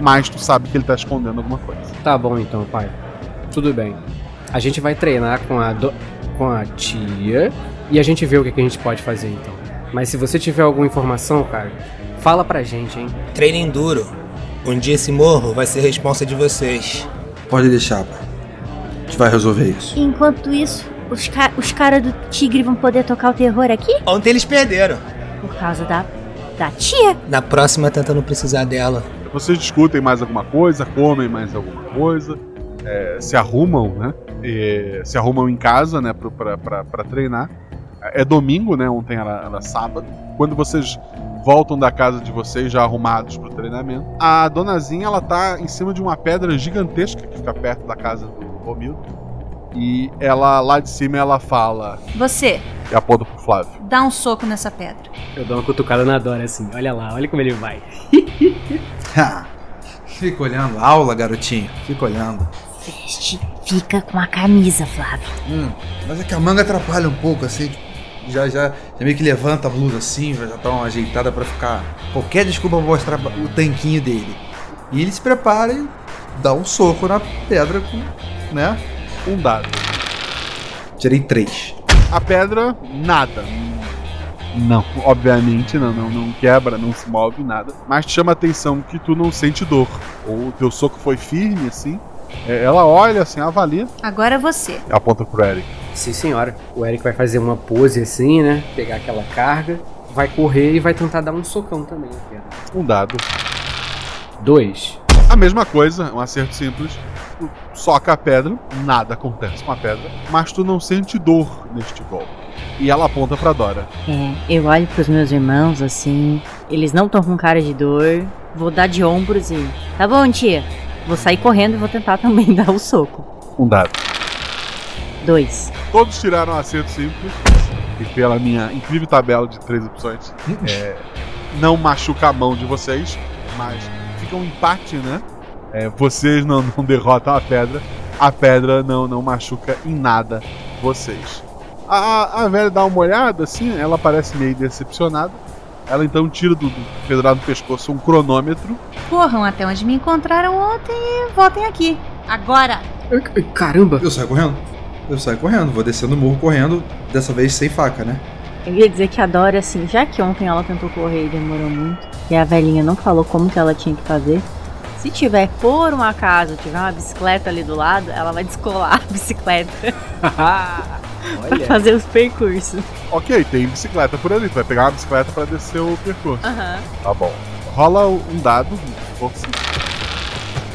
Mas tu sabe que ele tá escondendo alguma coisa. Tá bom então, pai. Tudo bem. A gente vai treinar com a, do- com a tia e a gente vê o que, que a gente pode fazer então. Mas se você tiver alguma informação, cara, fala pra gente, hein? Treinem duro. Um dia esse morro vai ser responsa de vocês. Pode deixar, pai. A gente vai resolver isso. Enquanto isso, os, ca os caras do tigre vão poder tocar o terror aqui? Ontem eles perderam. Por causa da, da tia? Na próxima tenta não precisar dela. Vocês discutem mais alguma coisa, comem mais alguma coisa, é, se arrumam, né? E, se arrumam em casa, né, pra, pra, pra treinar. É domingo, né? Ontem era, era sábado. Quando vocês voltam da casa de vocês já arrumados pro treinamento, a donazinha ela tá em cima de uma pedra gigantesca que fica perto da casa do Romildo. E ela lá de cima ela fala Você, e aponta pro Flávio. dá um soco nessa pedra. Eu dou uma cutucada na Dora assim, olha lá, olha como ele vai. (laughs) Fica olhando. Aula, garotinho. Fica olhando. Veste, fica com a camisa, Flávio. Hum, mas é que a manga atrapalha um pouco, assim. Já, já, já meio que levanta a blusa assim, já tá uma ajeitada pra ficar. Qualquer desculpa pra mostrar o tanquinho dele. E ele se prepara e dá um soco na pedra com. né? Um dado. Tirei três. A pedra, nada. Não, obviamente não, não, não quebra, não se move, nada. Mas te chama a atenção que tu não sente dor. Ou o teu soco foi firme, assim. É, Ela olha, assim, avalia, Agora você. aponta pro Eric. Sim, senhora. O Eric vai fazer uma pose assim, né? Pegar aquela carga, vai correr e vai tentar dar um socão também. na pedra. Um dado. Dois. A mesma coisa, um acerto simples. Tu soca a pedra, nada acontece com a pedra, mas tu não sente dor neste golpe. E ela aponta pra Dora. É, eu olho pros meus irmãos assim. Eles não estão com cara de dor. Vou dar de ombros e. Tá bom, tia. Vou sair correndo e vou tentar (laughs) também dar o soco. Um dado. Dois. Todos tiraram um acerto simples. E pela minha incrível tabela de três opções, é, não machuca a mão de vocês, mas fica um empate, né? É, vocês não, (laughs) não derrotam a pedra, a pedra não, não machuca em nada vocês. A, a- a velha dá uma olhada, assim, ela parece meio decepcionada. Ela então tira do, do pedrado do pescoço um cronômetro. Corram até onde me encontraram ontem e voltem aqui. Agora! Caramba! Eu saio correndo. Eu saio correndo, vou descendo o morro correndo, dessa vez sem faca, né? Eu ia dizer que a Dora, assim, já que ontem ela tentou correr e demorou muito, e a velhinha não falou como que ela tinha que fazer. Se tiver, por um acaso, tiver uma bicicleta ali do lado, ela vai descolar a bicicleta (laughs) pra Olha. fazer os percursos. Ok, tem bicicleta por ali, tu vai pegar uma bicicleta pra descer o percurso. Aham. Tá bom. Rola um dado, força.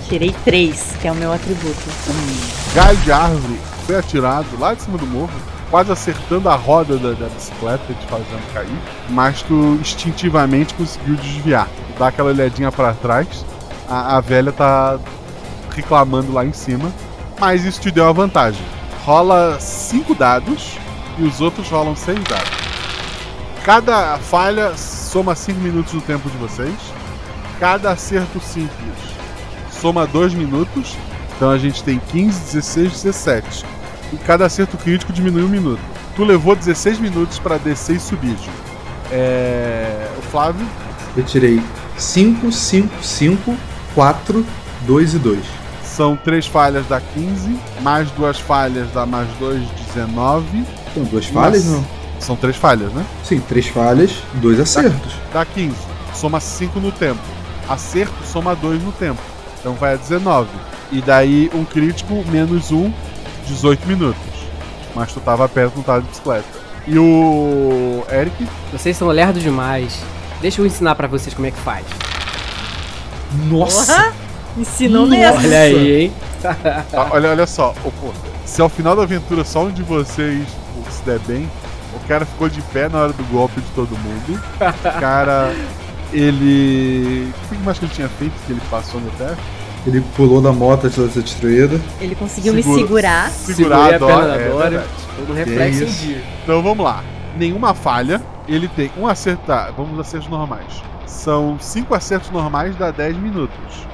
Tirei três, que é o meu atributo. Um galho de árvore foi atirado lá de cima do morro, quase acertando a roda da, da bicicleta, te fazendo cair, mas tu instintivamente conseguiu desviar. Tu dá aquela olhadinha pra trás, a, a velha tá reclamando lá em cima, mas isso te deu uma vantagem. Rola cinco dados e os outros rolam seis dados. Cada falha soma 5 minutos do tempo de vocês. Cada acerto simples soma 2 minutos. Então a gente tem 15, 16, 17. E cada acerto crítico diminui um minuto. Tu levou 16 minutos pra descer e subir. É. O Flávio, Eu tirei 5, 5, 5, 4, 2 e 2. são 3 falhas dá 15, mais duas falhas dá mais 2, 19. Então, duas falhas, Nossa. não? São 3 falhas, né? Sim, três falhas, dois acertos. Dá 15. Soma 5 no tempo. Acerto soma 2 no tempo. Então vai a 19. E daí um crítico menos 1, 18 minutos. Mas tu tava perto, não tava de bicicleta. E o Eric, Vocês são lerdos demais. Deixa eu ensinar pra vocês como é que faz. Nossa! Ensinou Nossa. mesmo. Olha aí, hein? Ah, olha, olha só, se ao final da aventura só um de vocês pô, se der bem, o cara ficou de pé na hora do golpe de todo mundo. O cara, ele. O que mais que ele tinha feito que ele passou no teste? Ele pulou da moto antes de ser destruída. Ele conseguiu me Segura- segurar. Segurar Segurei a a perna da é Dora. Todo reflexo em dia. Então vamos lá. Nenhuma falha. Ele tem um acerto. Tá, vamos nos acertos normais. São cinco acertos normais, dá 10 minutos.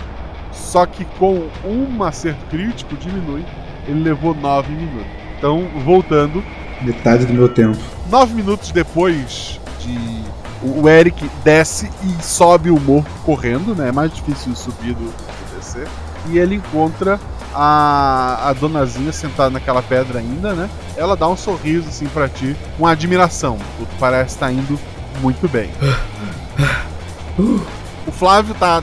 Só que com um acerto crítico diminui. Ele levou 9 minutos. Então, voltando, Metade do meu tempo. Nove minutos depois de. O Eric desce e sobe o morro correndo, né? É mais difícil subir do que descer. E ele encontra a, a donazinha sentada naquela pedra ainda, né? Ela dá um sorriso assim pra ti, com admiração. Tu parece estar indo muito bem. (sighs) O Flávio tá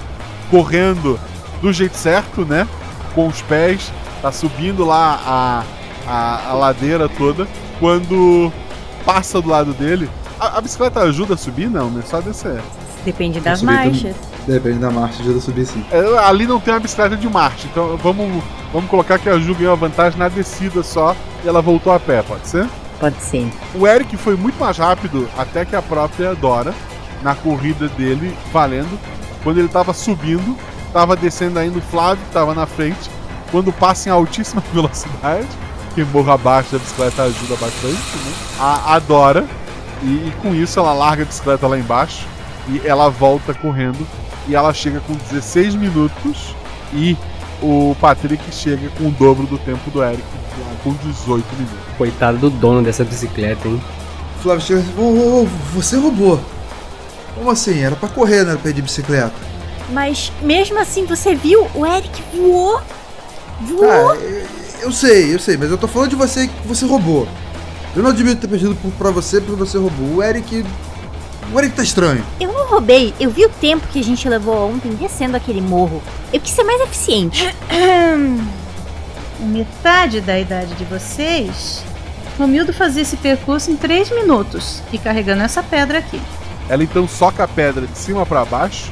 correndo do jeito certo, né? Com os pés, tá subindo lá a, a, a ladeira toda. Quando passa do lado dele, a, a bicicleta ajuda a subir? Não, né? Só descer. Depende das marchas. Depende da marcha, ajuda a subir sim. É, ali não tem uma bicicleta de marcha, então vamos, vamos colocar que a Ju ganhou a vantagem na descida só e ela voltou a pé, pode ser? Pode ser. O Eric foi muito mais rápido até que a própria Dora, na corrida dele, valendo. Quando ele tava subindo, tava descendo ainda o Flávio, que tava na frente. Quando passa em altíssima (laughs) velocidade, que morro abaixo da bicicleta ajuda bastante, né? A, a Dora, e, e com isso ela larga a bicicleta lá embaixo e ela volta correndo e ela chega com 16 minutos e o Patrick chega com o dobro do tempo do Eric, com 18 minutos. Coitado do dono dessa bicicleta, hein? Flávio chega assim, ô, ô, ô, você roubou. Como assim? Era pra correr, não era pra ir de bicicleta. Mas mesmo assim, você viu? O Eric voou. Voou. Ah, eu- sei, eu sei, mas eu tô falando de você que você roubou. Eu não admito ter perdido por- pra você porque você roubou. O Eric. O Eric tá estranho. Eu não roubei. Eu vi o tempo que a gente levou ontem descendo aquele morro. Eu quis ser mais eficiente. (clears throat) Metade da idade de vocês, Romildo fazia esse percurso em 3 minutos e carregando essa pedra aqui. Ela então soca a pedra de cima pra baixo.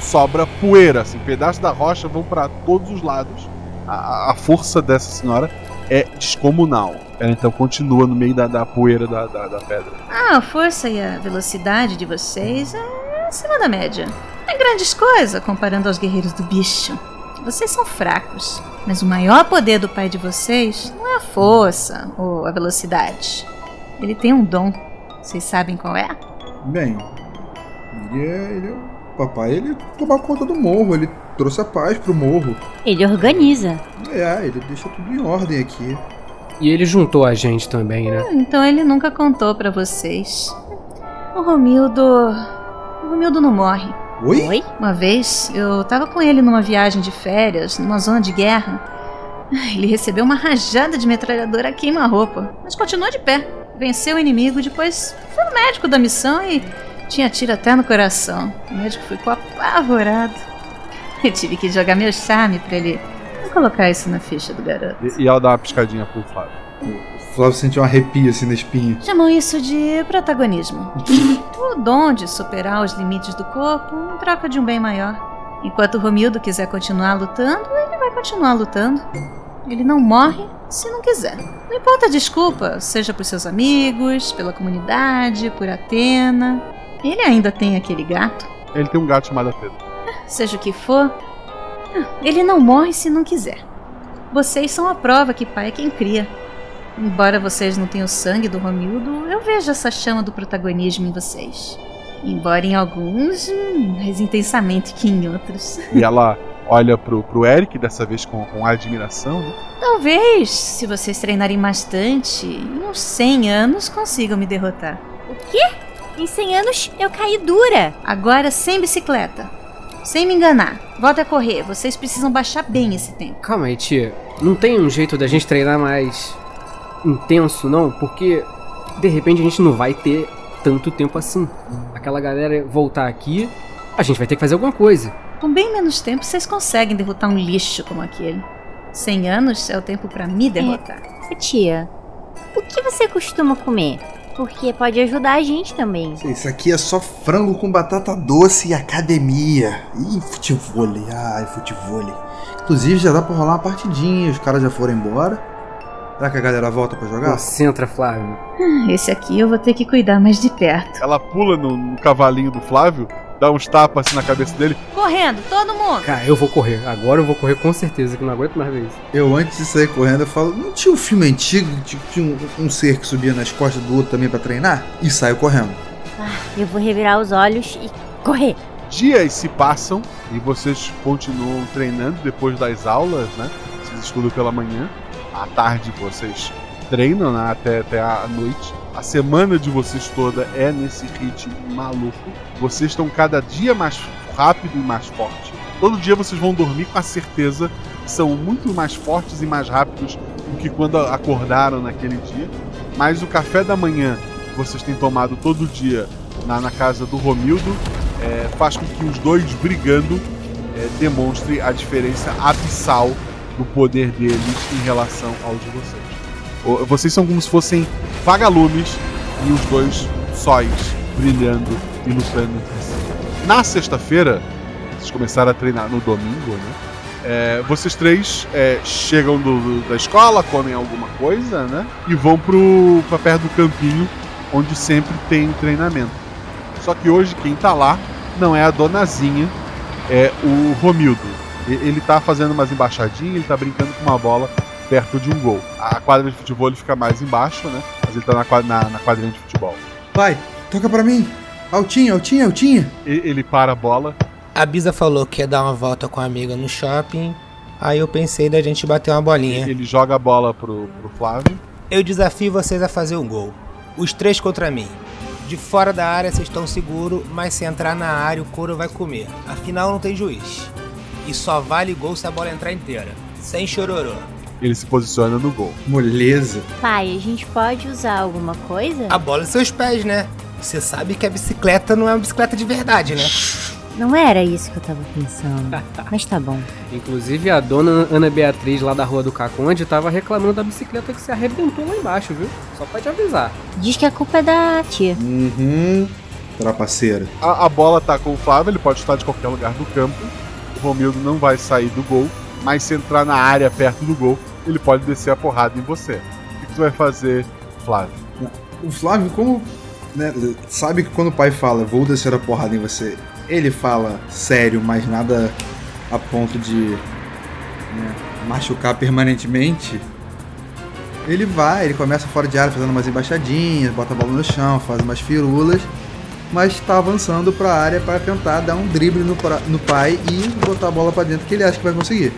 Sobra poeira, assim, pedaços da rocha vão pra todos os lados. A- A, força dessa senhora é descomunal. Ela então continua no meio da, da poeira da, da, da pedra. Ah, a força e a velocidade de vocês é acima da média. É grandes coisa comparando aos guerreiros do bicho. Vocês são fracos, mas o maior poder do pai de vocês não é a força ou a velocidade. Ele tem um dom. Vocês sabem qual é? Bem, ele é. Ele é o papai, ele tomou conta do morro, ele trouxe a paz pro morro. Ele organiza. É, ele deixa tudo em ordem aqui. E ele juntou a gente também, né? Então ele nunca contou pra vocês. O Romildo. O Romildo não morre. Oi? Oi? Uma vez eu tava com ele numa viagem de férias, numa zona de guerra. Ele recebeu uma rajada de metralhadora queima-roupa, mas continuou de pé. Venceu o inimigo, depois foi o médico da missão e tinha tiro até no coração. O médico ficou apavorado. Eu tive que jogar meu charme pra ele colocar isso na ficha do garoto. E, e ela dá uma piscadinha pro Flávio. O Flávio sentiu um arrepio assim na espinha. Chamam isso de protagonismo. (laughs) o dom de superar os limites do corpo em troca de um bem maior. Enquanto o Romildo quiser continuar lutando, ele vai continuar lutando. Ele não morre se não quiser. Não importa a desculpa, seja por seus amigos, pela comunidade, por Atena. Ele ainda tem aquele gato. Ele tem um gato chamado Pedro. Seja o que for, ele não morre se não quiser. Vocês são a prova que pai é quem cria. Embora vocês não tenham sangue do Romildo, eu vejo essa chama do protagonismo em vocês. Embora em alguns, hum, mais intensamente que em outros. (laughs) E ela olha pro, pro Eric, dessa vez com, com admiração, né? Talvez, se vocês treinarem bastante, em uns 100 anos consigam me derrotar. O quê? Em 100 anos eu caí dura. Agora sem bicicleta. Sem me enganar. Volta a correr, vocês precisam baixar bem esse tempo. Calma aí, tia. Não tem um jeito da gente treinar mais intenso, não? Porque de repente a gente não vai ter tanto tempo assim. Aquela galera voltar aqui, a gente vai ter que fazer alguma coisa. Com bem menos tempo, vocês conseguem derrotar um lixo como aquele. 100 anos é o tempo pra me derrotar. Ô, Tia, o que você costuma comer? Porque pode ajudar a gente também. Isso aqui é só frango com batata doce e academia. Ih, futevôlei. Ai, futevôlei. Inclusive já dá pra rolar uma partidinha. Os caras já foram embora. Será que a galera volta pra jogar? Concentra, Flávio. Ah, Esse aqui eu vou ter que cuidar mais de perto. Ela pula no, no cavalinho do Flávio, dá uns tapas assim na cabeça dele. Correndo, todo mundo! Cara, eu vou correr. Agora eu vou correr com certeza, que eu não aguento mais ver isso. Eu, antes de sair correndo, eu falo: Não tinha um filme antigo que tinha um, um ser que subia nas costas do outro também pra treinar? E saio correndo. Ah, eu vou revirar os olhos e correr. Dias se passam e vocês continuam treinando depois das aulas, né? Vocês estudam pela manhã. À tarde vocês treinam né? até, até a noite. A semana de vocês toda é nesse ritmo maluco. Vocês estão cada dia mais rápido e mais forte. Todo dia vocês vão dormir com a certeza que são muito mais fortes e mais rápidos do que quando acordaram naquele dia. Mas o café da manhã que vocês têm tomado todo dia na, na casa do Romildo é, faz com que os dois brigando é, demonstre a diferença abissal do poder deles em relação ao de vocês. Vocês são como se fossem vagalumes e os dois sóis brilhando lutando entre si. Na sexta-feira, vocês começaram a treinar no domingo, né? É, vocês três é, chegam do- do- da escola, comem alguma coisa, né? E vão pro, pra perto do campinho, onde sempre tem treinamento. Só que hoje quem tá lá não é a donazinha, é o Romildo. Ele tá fazendo umas embaixadinhas, ele tá brincando com uma bola perto de um gol. A quadra de futebol ele fica mais embaixo, né? Mas ele tá na, quad- na, na quadrinha de futebol. Pai, toca pra mim. Altinha, altinha, altinha. E- Ele para a bola, A Bisa falou que ia dar uma volta com a amiga no shopping. Aí eu pensei da gente bater uma bolinha. ele joga a bola pro, pro Flávio. Eu desafio vocês a fazer um gol. Os três contra mim. De fora da área vocês estão seguros, mas se entrar na área o couro vai comer. Afinal não tem juiz. E só vale gol se a bola entrar inteira. Sem chororô. Ele se posiciona no gol. Moleza. Pai, a gente pode usar alguma coisa? A bola em seus pés, né? Você sabe que a bicicleta não é uma bicicleta de verdade, né? Não era isso que eu tava pensando. (laughs) Mas tá bom. Inclusive a dona Ana Beatriz lá da rua do Caconde tava reclamando da bicicleta que se arrebentou lá embaixo, viu? Só pra te avisar. Diz que a culpa é da tia. Uhum. Trapaceira. A, a bola tá com o Flávio, ele pode estar de qualquer lugar do campo. O Romildo não vai sair do gol, mas se entrar na área perto do gol, ele pode descer a porrada em você. O que, tu vai fazer, Flávio? O Flávio, como né, sabe que quando o pai fala vou descer a porrada em você, ele fala sério, mas nada a ponto de né, machucar permanentemente. Ele vai, ele começa fora de área fazendo umas embaixadinhas, bota a bola no chão, faz umas firulas, mas está avançando para a área para tentar dar um drible no, no pai e botar a bola para dentro que ele acha que vai conseguir.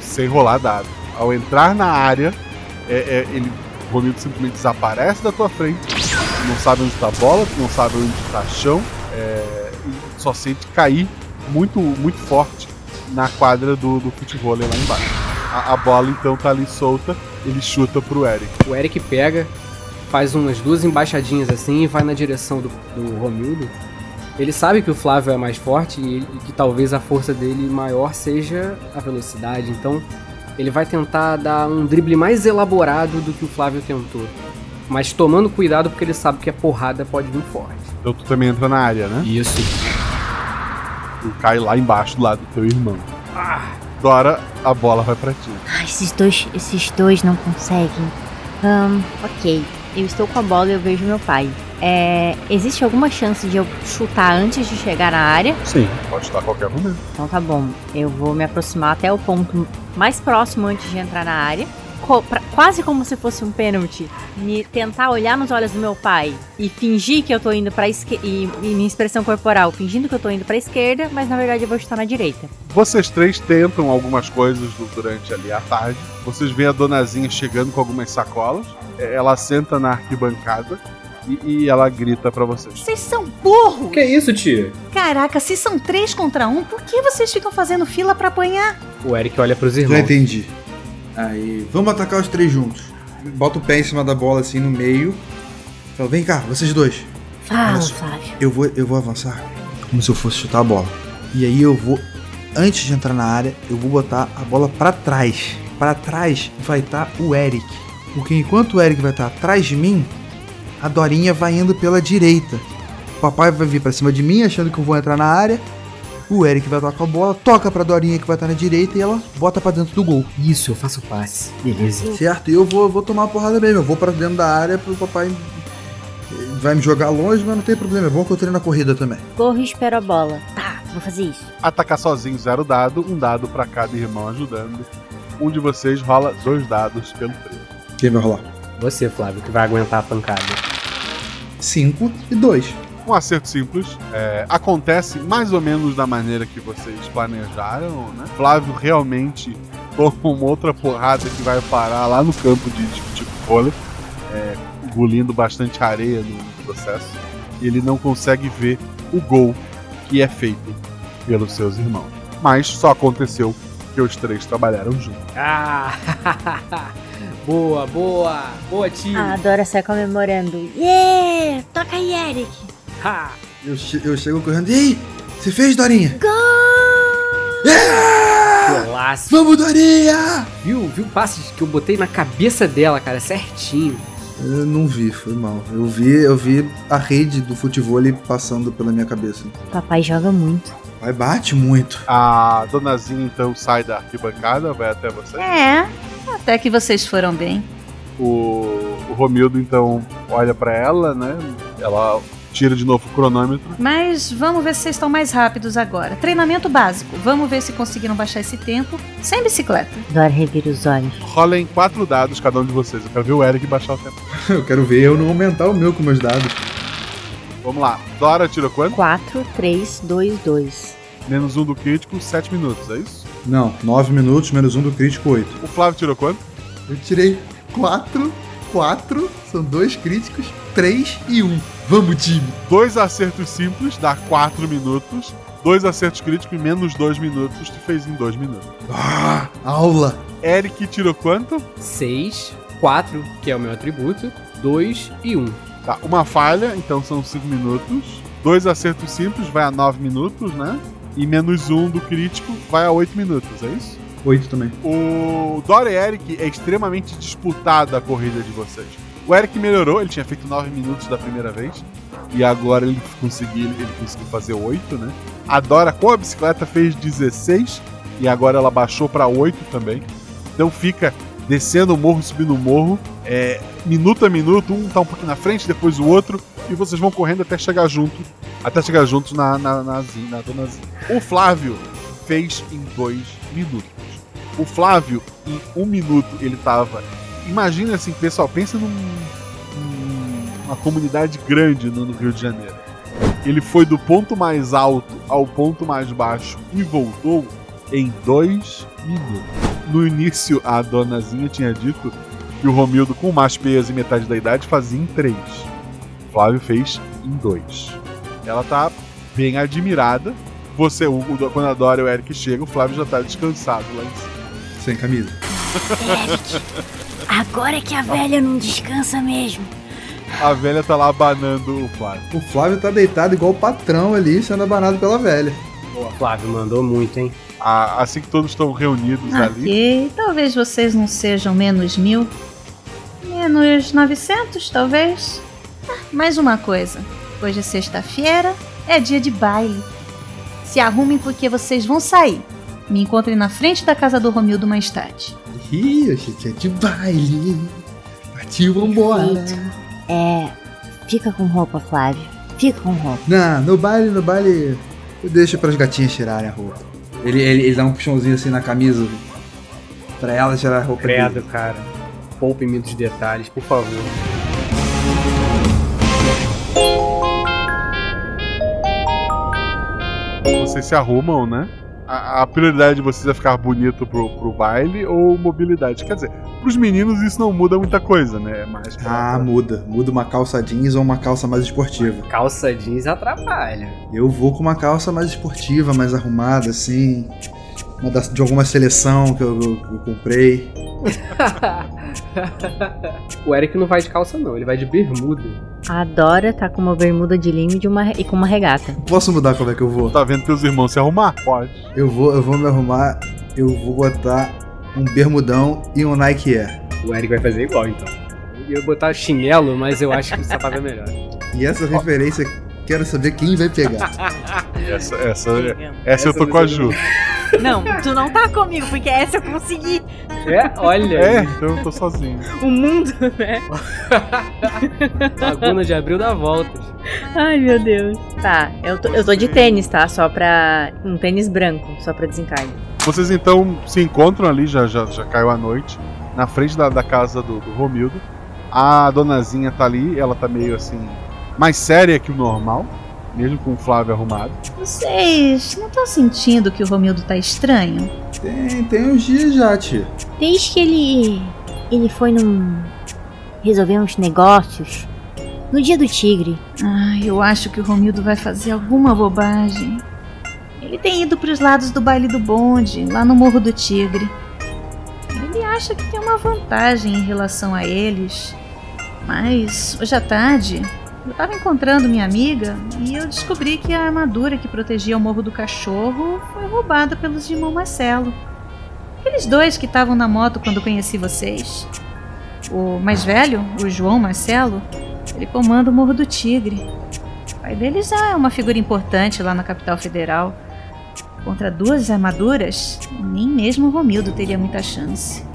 Sem rolar dado. Ao entrar na área, é, é, ele, o Romildo simplesmente desaparece da tua frente. Tu não sabe onde tá a bola, tu não sabe onde tá chão. É, e só sente cair muito, muito forte na quadra do, do futebol lá embaixo. A, a bola então tá ali solta, ele chuta pro Eric. O Eric pega, faz umas duas embaixadinhas assim e vai na direção do, do Romildo. Ele sabe que o Flávio é mais forte e, e que talvez a força dele maior seja a velocidade, então ele vai tentar dar um drible mais elaborado do que o Flávio tentou. Mas tomando cuidado porque ele sabe que a porrada pode vir forte. Então tu também entra na área, né? Isso. Tu cai lá embaixo do lado do teu irmão. Agora a bola vai pra ti. Ah, esses dois, esses dois não conseguem. Ahn, ok. Eu estou com a bola e eu vejo meu pai. É, existe alguma chance de eu chutar antes de chegar na área? Sim. Pode estar a qualquer momento. Então tá bom. Eu vou me aproximar até o ponto mais próximo antes de entrar na área. Co- pra- quase como se fosse um pênalti. Me tentar olhar nos olhos do meu pai e fingir que eu tô indo pra esquerda. E, e minha expressão corporal, fingindo que eu tô indo pra esquerda, mas na verdade eu vou chutar na direita. Vocês três tentam algumas coisas du- durante ali a tarde. Vocês veem a donazinha chegando com algumas sacolas. É, Ela senta na arquibancada e, e ela grita pra vocês. Vocês são burros! Que isso, tia? Caraca, se são três contra um, por que vocês ficam fazendo fila pra apanhar? O Eric olha pros irmãos. entendi. Aí, vamos atacar os três juntos. Bota o pé em cima da bola assim no meio. Fala, vem cá, vocês dois. Fala, Olha. Flávio. Eu vou, eu vou avançar como se eu fosse chutar a bola. E aí eu vou, antes de entrar na área, eu vou botar a bola pra trás. Pra trás vai estar o Eric. Porque enquanto o Eric vai estar atrás de mim, a Dorinha vai indo pela direita. O papai vai vir pra cima de mim, achando que eu vou entrar na área. O Eric vai tocar a bola, toca pra Dorinha que vai estar na direita e ela bota pra dentro do gol. Isso, eu faço passe. Beleza. Certo, e eu vou, vou tomar uma porrada mesmo. Eu vou pra dentro da área pro papai. Vai me jogar longe, mas não tem problema. É bom que eu treino na corrida também. Corro e espero a bola. Tá, vou fazer isso. Atacar sozinho, zero dado. Um dado pra cada irmão ajudando. Um de vocês rola dois dados pelo preso. Quem vai rolar? Você, Flávio, que vai aguentar a pancada. 5 e 2. Um acerto simples. é, acontece mais ou menos da maneira que vocês planejaram, né? Flávio realmente toma uma outra porrada que vai parar lá no campo de, de, de vôlei, é, engolindo bastante areia no processo. E ele não consegue ver o gol que é feito pelos seus irmãos. Mas só aconteceu que os três trabalharam juntos. Ah! (laughs) boa, boa! Boa, tio! A Dora sai comemorando. Yeah! Toca aí, Eric! Eu, che- eu chego correndo. E aí? Você fez, Dorinha? Gol! Golaço! Vamos, Dorinha! Viu, viu o passe que eu botei na cabeça dela, cara, certinho. Eu não vi, foi mal. Eu vi, eu vi a rede do futebol passando pela minha cabeça. Papai joga muito. Vai bate muito. A donazinha então sai da arquibancada, vai até você. É, até que vocês foram bem. O, o Romildo então olha pra ela, né? Ela tira de novo o cronômetro. Mas vamos ver se vocês estão mais rápidos agora. Treinamento básico. Vamos ver se conseguiram baixar esse tempo sem bicicleta. Dora revira os olhos. Rolem quatro dados cada um de vocês. Eu quero ver o Eric baixar o tempo. (laughs) Eu quero ver eu não aumentar o meu com meus dados. Vamos lá. Dora tirou quanto? 4, 3, 2, 2. Menos um do crítico, 7 minutos, é isso? Não, 9 minutos, menos um do crítico, 8. O Flávio tirou quanto? Eu tirei 4, 4, são dois críticos, 3 e 1. Vamos, time! Dois acertos simples dá 4 minutos. Dois acertos críticos e menos 2 minutos, tu fez em 2 minutos. Ah, aula! Eric tirou quanto? 6, 4, que é o meu atributo, 2 e 1. Tá, uma falha, então são 5 minutos. Dois acertos simples vai a 9 minutos, né? E menos um do crítico vai a 8 minutos, é isso? 8 também. O Dora e Eric é extremamente disputada a corrida de vocês. O Eric melhorou, ele tinha feito 9 minutos da primeira vez. E agora ele conseguiu, ele conseguiu fazer 8, né? A Dora com a bicicleta fez 16 e agora ela baixou para 8 também. Então fica descendo o morro, subindo o morro, é, minuto a minuto, um tá um pouquinho na frente, depois o outro, e vocês vão correndo até chegar junto, até chegar juntos na, na, na, Zinha, na Dona Zinha. O Flávio fez em 2 minutos. O Flávio, em um minuto, ele tava. Imagina assim, pessoal, pensa num, num- uma comunidade grande no, no Rio de Janeiro. Ele foi do ponto mais alto ao ponto mais baixo e voltou em dois minutos. No início, a donazinha tinha dito que o Romildo, com mais peso e metade da idade, fazia em três. O Flávio fez em dois. Ela tá bem admirada. Você, o, o- quando a Dora e o Eric chegam, o Flávio já tá descansado lá em cima. Sem camisa. Eric, agora é que a velha não descansa mesmo. A velha tá lá abanando o Flávio. O Flávio tá deitado igual o patrão ali, sendo abanado pela velha. Boa, Flávio, mandou muito, hein? A- assim que todos estão reunidos ali, Ok, talvez vocês não sejam menos mil. Menos 900, talvez. Ah, mais uma coisa. Hoje é sexta-feira, é dia de baile. Se arrumem porque vocês vão sair. Me encontrem na frente da casa do Romildo mais tarde. Ih, a gente é de baile. Partiu, vambora. É. Fica com roupa, Flávio. Fica com roupa. Não, no baile, no baile, eu deixo pras gatinhas tirarem a roupa. Ele, ele, ele dá um puxãozinho assim na camisa pra ela tirar a roupa Credo, dele. cara. Poupe-me dos detalhes, por favor. vocês se arrumam, né? A, a prioridade de vocês é ficar bonito pro, pro baile ou mobilidade? Quer dizer, pros meninos isso não muda muita coisa, né? Mas pra- Ah, muda. Muda uma calça jeans ou uma calça mais esportiva. Calça jeans atrapalha. Eu vou com uma calça mais esportiva, mais arrumada, assim. Uma da- de alguma seleção que eu, eu- eu comprei. (laughs) o Eric não vai de calça, não, ele vai de bermuda. A Dora tá com uma bermuda de linho e, de uma, e com uma regata. Posso mudar como é que eu vou? Tá vendo teus irmãos se arrumar? Pode. Eu vou, eu vou me arrumar, eu vou botar um bermudão e um Nike Air. O Eric vai fazer igual, então. Eu ia botar chinelo, mas eu acho que o sapato é melhor. E essa referência, quero saber quem vai pegar. (laughs) Essa, essa, essa eu tô com a Ju. Não, tu não tá comigo, porque essa eu consegui. É, olha. É, então eu tô sozinho. O mundo, né? (laughs) Laguna de Abril dá voltas. Ai, meu Deus. Tá, eu tô, eu tô de tênis, tá? Só pra. Um tênis branco, só pra desencargo. Vocês então se encontram ali, já, já, já caiu a noite, na frente da, da casa do, do Romildo. A donazinha tá ali, ela tá meio assim, mais séria que o normal, mesmo com o Flávio arrumado. Vocês não estão sentindo que o Romildo tá estranho? Tem, tem uns dias já, tia. Desde que ele. Ele foi num. resolver uns negócios. No dia do tigre. Ah, eu acho que o Romildo vai fazer alguma bobagem. Ele tem ido para os lados do baile do bonde, lá no Morro do Tigre. Ele acha que tem uma vantagem em relação a eles. Mas hoje à tarde, eu estava encontrando minha amiga e eu descobri que a armadura que protegia o Morro do Cachorro foi roubada pelos de irmão Marcelo. Aqueles dois que estavam na moto quando conheci vocês. O mais velho, o João Marcelo, ele comanda o Morro do Tigre. O pai dele já é uma figura importante lá na capital federal. Contra duas armaduras, nem mesmo o Romildo teria muita chance.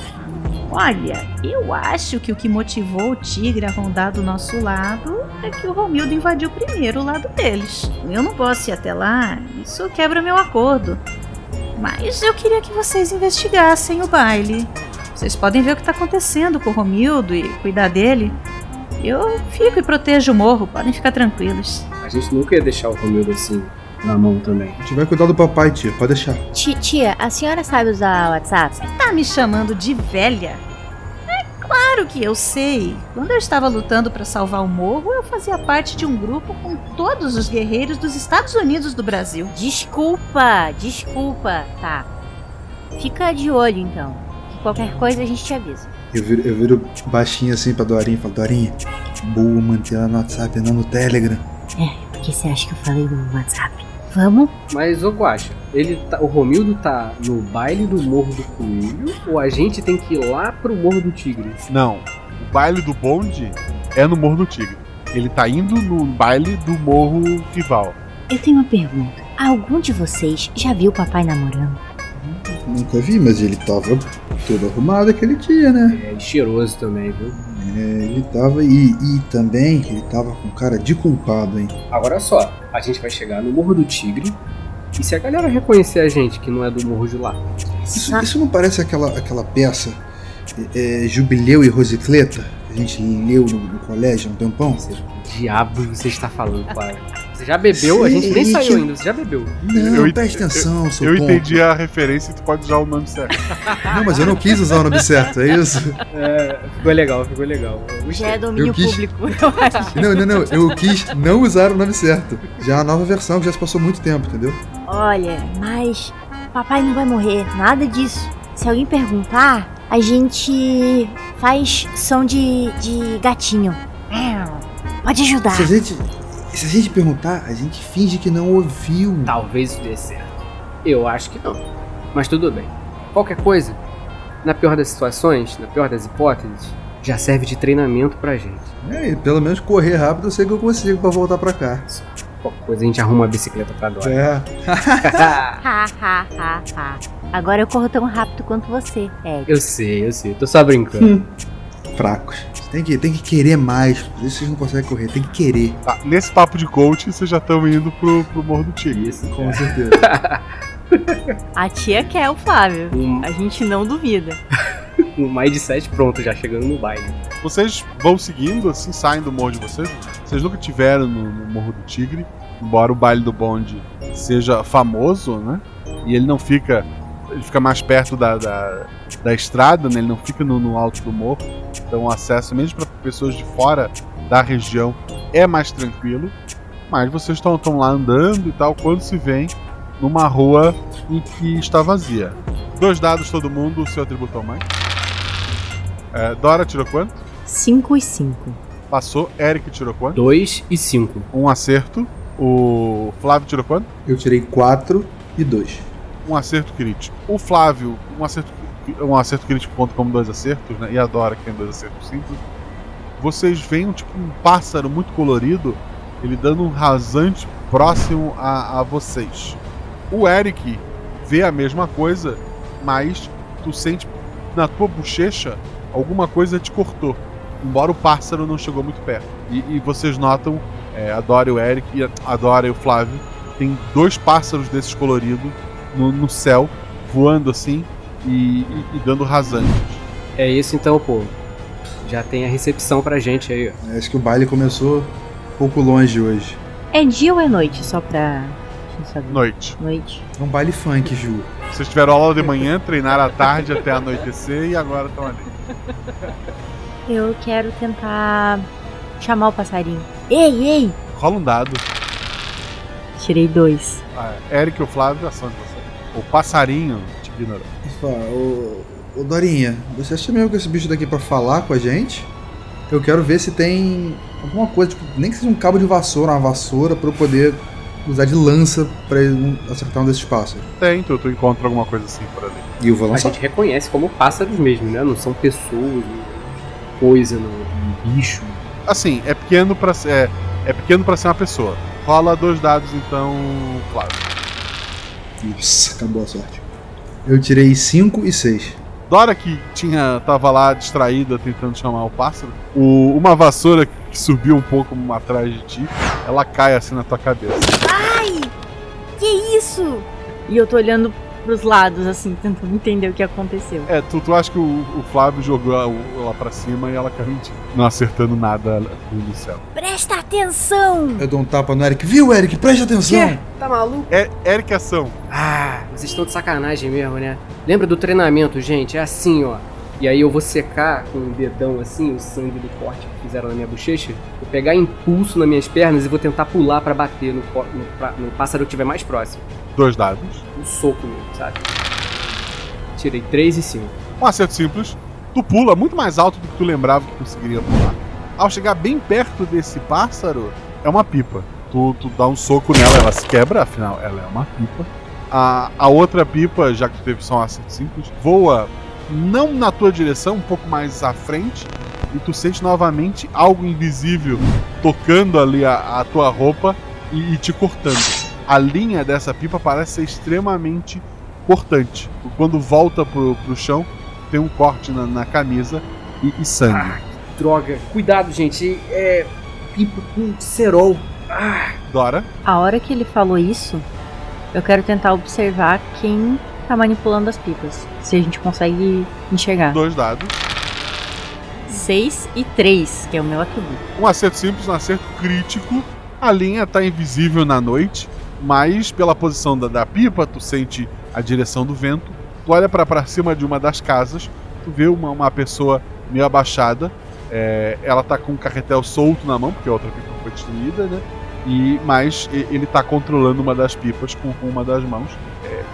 Olha, eu acho que o que motivou o tigre a rondar do nosso lado é que o Romildo invadiu primeiro o lado deles. Eu não posso ir até lá, isso quebra meu acordo. Mas eu queria que vocês investigassem o baile. Vocês podem ver o que está acontecendo com o Romildo e cuidar dele. Eu fico e protejo o morro, podem ficar tranquilos. A gente nunca ia deixar o Romildo assim, na mão também. A gente vai cuidar do papai, tia, pode deixar. Ti- Tia, a senhora sabe usar o WhatsApp? Tá me chamando de velha? É claro que eu sei. Quando eu estava lutando para salvar o morro, eu fazia parte de um grupo com todos os guerreiros dos Estados Unidos do Brasil. Desculpa, desculpa. Tá. Fica de olho então. Que qualquer coisa a gente te avisa. Eu viro, eu viro baixinho assim pra Dorinha e falo, Dorinha, boa manter ela no WhatsApp e não no Telegram. Por que você acha que eu falei no WhatsApp? Vamos? Mas, ô Guacha, ele tá, o Romildo tá no baile do Morro do Coelho ou a gente tem que ir lá pro Morro do Tigre? Não. O baile do bonde é no Morro do Tigre. Ele tá indo no baile do Morro Rival. Eu tenho uma pergunta. Algum de vocês já viu o papai namorando? Nunca vi, mas ele tava todo arrumado aquele dia, né? É cheiroso também, viu? É, ele tava. E, e também ele tava com cara de culpado, hein? Agora só, a gente vai chegar no Morro do Tigre e se a galera reconhecer a gente que não é do Morro de lá, Isso, isso não parece aquela, aquela peça é, Jubileu e Rosicleta? Que a gente leu no, no colégio há um tempão? diabo você está falando, Clara? Você já bebeu? A gente nem saiu que- ainda, você já bebeu. Não, Eu preste atenção, seu Eu ponto. entendi a referência e tu pode usar o nome certo. Não, mas eu não quis usar o nome certo, é isso? É, ficou legal, ficou legal. Eu. Já é domínio Eu quis- público, eu acho. (laughs) Não, não, não. Eu quis não usar o nome certo. Já é a nova versão, que já se passou muito tempo, entendeu? Olha, mas papai não vai morrer, nada disso. Se alguém perguntar, a gente faz som de, de gatinho. Pode ajudar. Se a gente. Se a gente perguntar, a gente finge que não ouviu. Talvez isso dê certo. Eu acho que não. Mas tudo bem. Qualquer coisa, na pior das situações, na pior das hipóteses, já serve de treinamento pra gente. É, e pelo menos correr rápido eu sei que eu consigo pra voltar pra cá. Qualquer coisa a gente arruma uma bicicleta pra Dora. É. (laughs) Ha, ha, ha, ha. Agora eu corro tão rápido quanto você, Ed. eu sei, eu sei. Tô só brincando. (laughs) Fracos. Tem que, tem que querer mais. Por isso vocês não conseguem correr, tem que querer. Tá, nesse papo de coach, vocês já estão indo pro, pro Morro do Tigre. Isso. Com certeza. (laughs) A tia quer o Flávio. Um, A gente não duvida. (laughs) um mindset pronto, já chegando no baile. Vocês vão seguindo, assim, saem do morro de vocês. Vocês nunca tiveram no, no Morro do Tigre, embora o baile do bonde seja famoso, né? E ele não fica. Ele fica mais perto da, da, da estrada, né? Ele não fica no, no alto do morro. Então o acesso, mesmo para pessoas de fora da região, é mais tranquilo. Mas vocês estão estão lá andando e tal, quando se vem numa rua em que está vazia. Dois dados todo mundo, o seu atributo ao mais. É, Dora tirou quanto? 5 e 5. Passou. Eric tirou quanto? 2 e 5. Um acerto. O Flávio tirou quanto? Eu tirei 4 e 2. Um acerto crítico. O Flávio, um acerto, um acerto crítico conta como dois acertos, né? E a Dora, que tem dois acertos simples. Vocês veem um, tipo um pássaro muito colorido, ele dando um rasante próximo a, a vocês. O Eric vê a mesma coisa, mas tu sente na tua bochecha alguma coisa te cortou. Embora o pássaro não chegou muito perto. E, e vocês notam, é, a Dora e o Eric, e a- a Dora e o Flávio, tem dois pássaros desses coloridos no, no céu, voando assim e, e- e dando rasantes. É isso então, pô. Já tem a recepção pra gente aí, ó. Acho que o baile começou um pouco longe hoje. É dia ou é noite? Só pra. Noite. Noite. É um baile funk, Ju. Vocês tiveram aula de manhã, treinaram à tarde até anoitecer e agora estão ali. Eu quero tentar chamar o passarinho. Ei, ei! Rola um dado. Tirei dois. Ah, Eric ou Flávio, ação de vocês. O passarinho te ignorou. Ô, ô Dorinha, você acha mesmo que esse bicho daqui pra falar com a gente? Eu quero ver se tem alguma coisa, tipo, nem que seja um cabo de vassoura, uma vassoura, pra eu poder usar de lança pra ele não acertar um desses pássaros. Tem, tu, tu encontra alguma coisa assim por ali. E eu vou A gente reconhece como pássaros mesmo, né? Não são pessoas. coisa, no, no bicho. Assim, é pequeno pra ser. É, é pequeno para ser uma pessoa. Rola dois dados, então, claro. Nossa, acabou a sorte. Eu tirei 5 e 6. Dora que tinha tava lá distraída tentando chamar o pássaro, o, uma vassoura que subiu um pouco atrás de ti, ela cai assim na tua cabeça. Ai! Que isso? E eu tô olhando pros lados, assim, tentando entender o que aconteceu. É, tu, tu acha que o, o Flávio jogou ela pra cima e ela caiu em ti, não acertando nada no céu. Presta atenção! Eu dou um tapa no Eric. Viu, Eric? Presta atenção! Quê? Tá maluco? É Eric Ação. Ah, vocês estão de sacanagem mesmo, né? Lembra do treinamento, gente? É assim, ó. E aí eu vou secar com um dedão assim o sangue do corte que fizeram na minha bochecha. Vou pegar impulso nas minhas pernas e vou tentar pular pra bater no, no, pra- no pássaro que estiver mais próximo. Dois dados. Um soco mesmo, sabe? Tirei 3 e 5. Um acerto simples. Tu pula muito mais alto do que tu lembrava que conseguiria pular. Ao chegar bem perto desse pássaro, é uma pipa. Tu, tu dá um soco nela, ela se quebra, afinal, ela é uma pipa. A, a outra pipa, já que tu teve só um acerto simples, voa não na tua direção, um pouco mais à frente, e tu sente novamente algo invisível tocando ali a, a tua roupa e, e te cortando. A linha dessa pipa parece ser extremamente cortante. Quando volta pro, pro chão, tem um corte na, na camisa e, e sangue. Ah, que droga. Cuidado, gente. É. Pipa com cerol. Ah, Dora, A hora que ele falou isso, eu quero tentar observar quem tá manipulando as pipas. Se a gente consegue enxergar. dois dados. 6 e 3, que é o meu atributo. Um acerto simples, um acerto crítico. A linha tá invisível na noite, mas pela posição da, da pipa, tu sente a direção do vento. Tu olha pra cima de uma das casas, tu vê uma, uma pessoa meio abaixada. é, ela tá com um carretel solto na mão, porque a outra pipa foi destruída, né? E, mas ele tá controlando uma das pipas com, com uma das mãos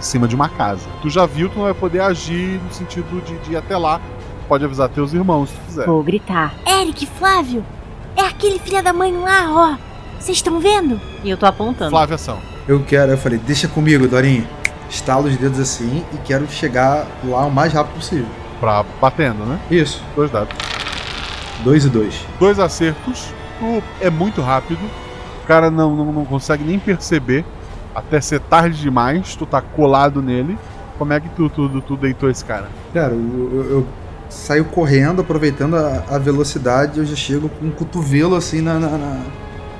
em cima de uma casa. Tu já viu, tu não vai poder agir no sentido de, de ir até lá. Pode avisar teus irmãos se quiser. Vou gritar. Eric, Flávio! É aquele filho da mãe lá, ó! Vocês estão vendo? E eu tô apontando. Flávia ação. Eu quero, eu falei, deixa comigo, Dorinha. Estalo os dedos assim e quero chegar lá o mais rápido possível. Pra batendo, né? Isso. Dois dados. Dois e dois. Dois acertos. Tu é muito rápido. O cara não, não, não consegue nem perceber. Até ser tarde demais. Tu tá colado nele. Como é que tu, tu, tu deitou esse cara? Cara, eu, eu- eu saio correndo, aproveitando a, a velocidade, eu já chego com um cotovelo assim na, na, na-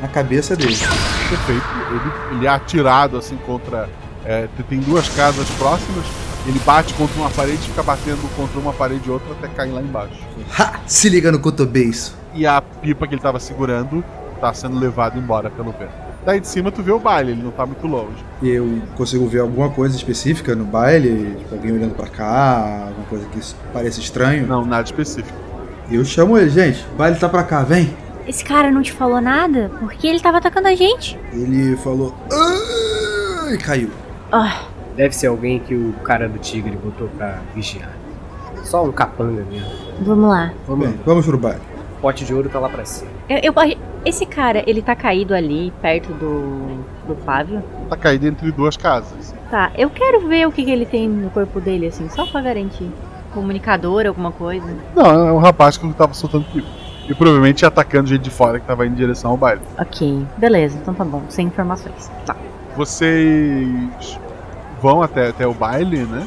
na cabeça dele. Perfeito. Ele, ele é atirado assim contra. é, tem duas casas próximas. Ele bate contra uma parede e fica batendo contra uma parede e outra até cair lá embaixo. Ha! Se liga no cotobeiço. E a pipa que ele tava segurando tá sendo levado embora pelo vento. Daí de cima tu vê o baile, ele não tá muito longe. Eu consigo ver alguma coisa específica no baile, tipo, alguém olhando pra cá, alguma coisa que pareça estranho. Não, nada específico. Eu chamo ele, gente, o baile tá pra cá, vem. Esse cara não te falou nada? Porque ele tava atacando a gente. Ele falou. "Ah", e caiu. Ah, deve ser alguém que o cara do tigre botou pra vigiar. Só um capanga mesmo. vamos lá. Vamos Bem, lá. vamos pro baile. Pote de ouro tá lá pra cima. Eu, eu- esse cara, ele tá caído ali, perto do, do Flávio. Tá caído entre duas casas. Tá, eu quero ver o que, que ele tem no corpo dele, assim, só pra garantir. Comunicador, alguma coisa. Não, é um rapaz que tava soltando pipa. E provavelmente atacando gente de fora que tava indo em direção ao baile. Ok, beleza, então tá bom, sem informações. Tá. Vocês vão até, até o baile, né?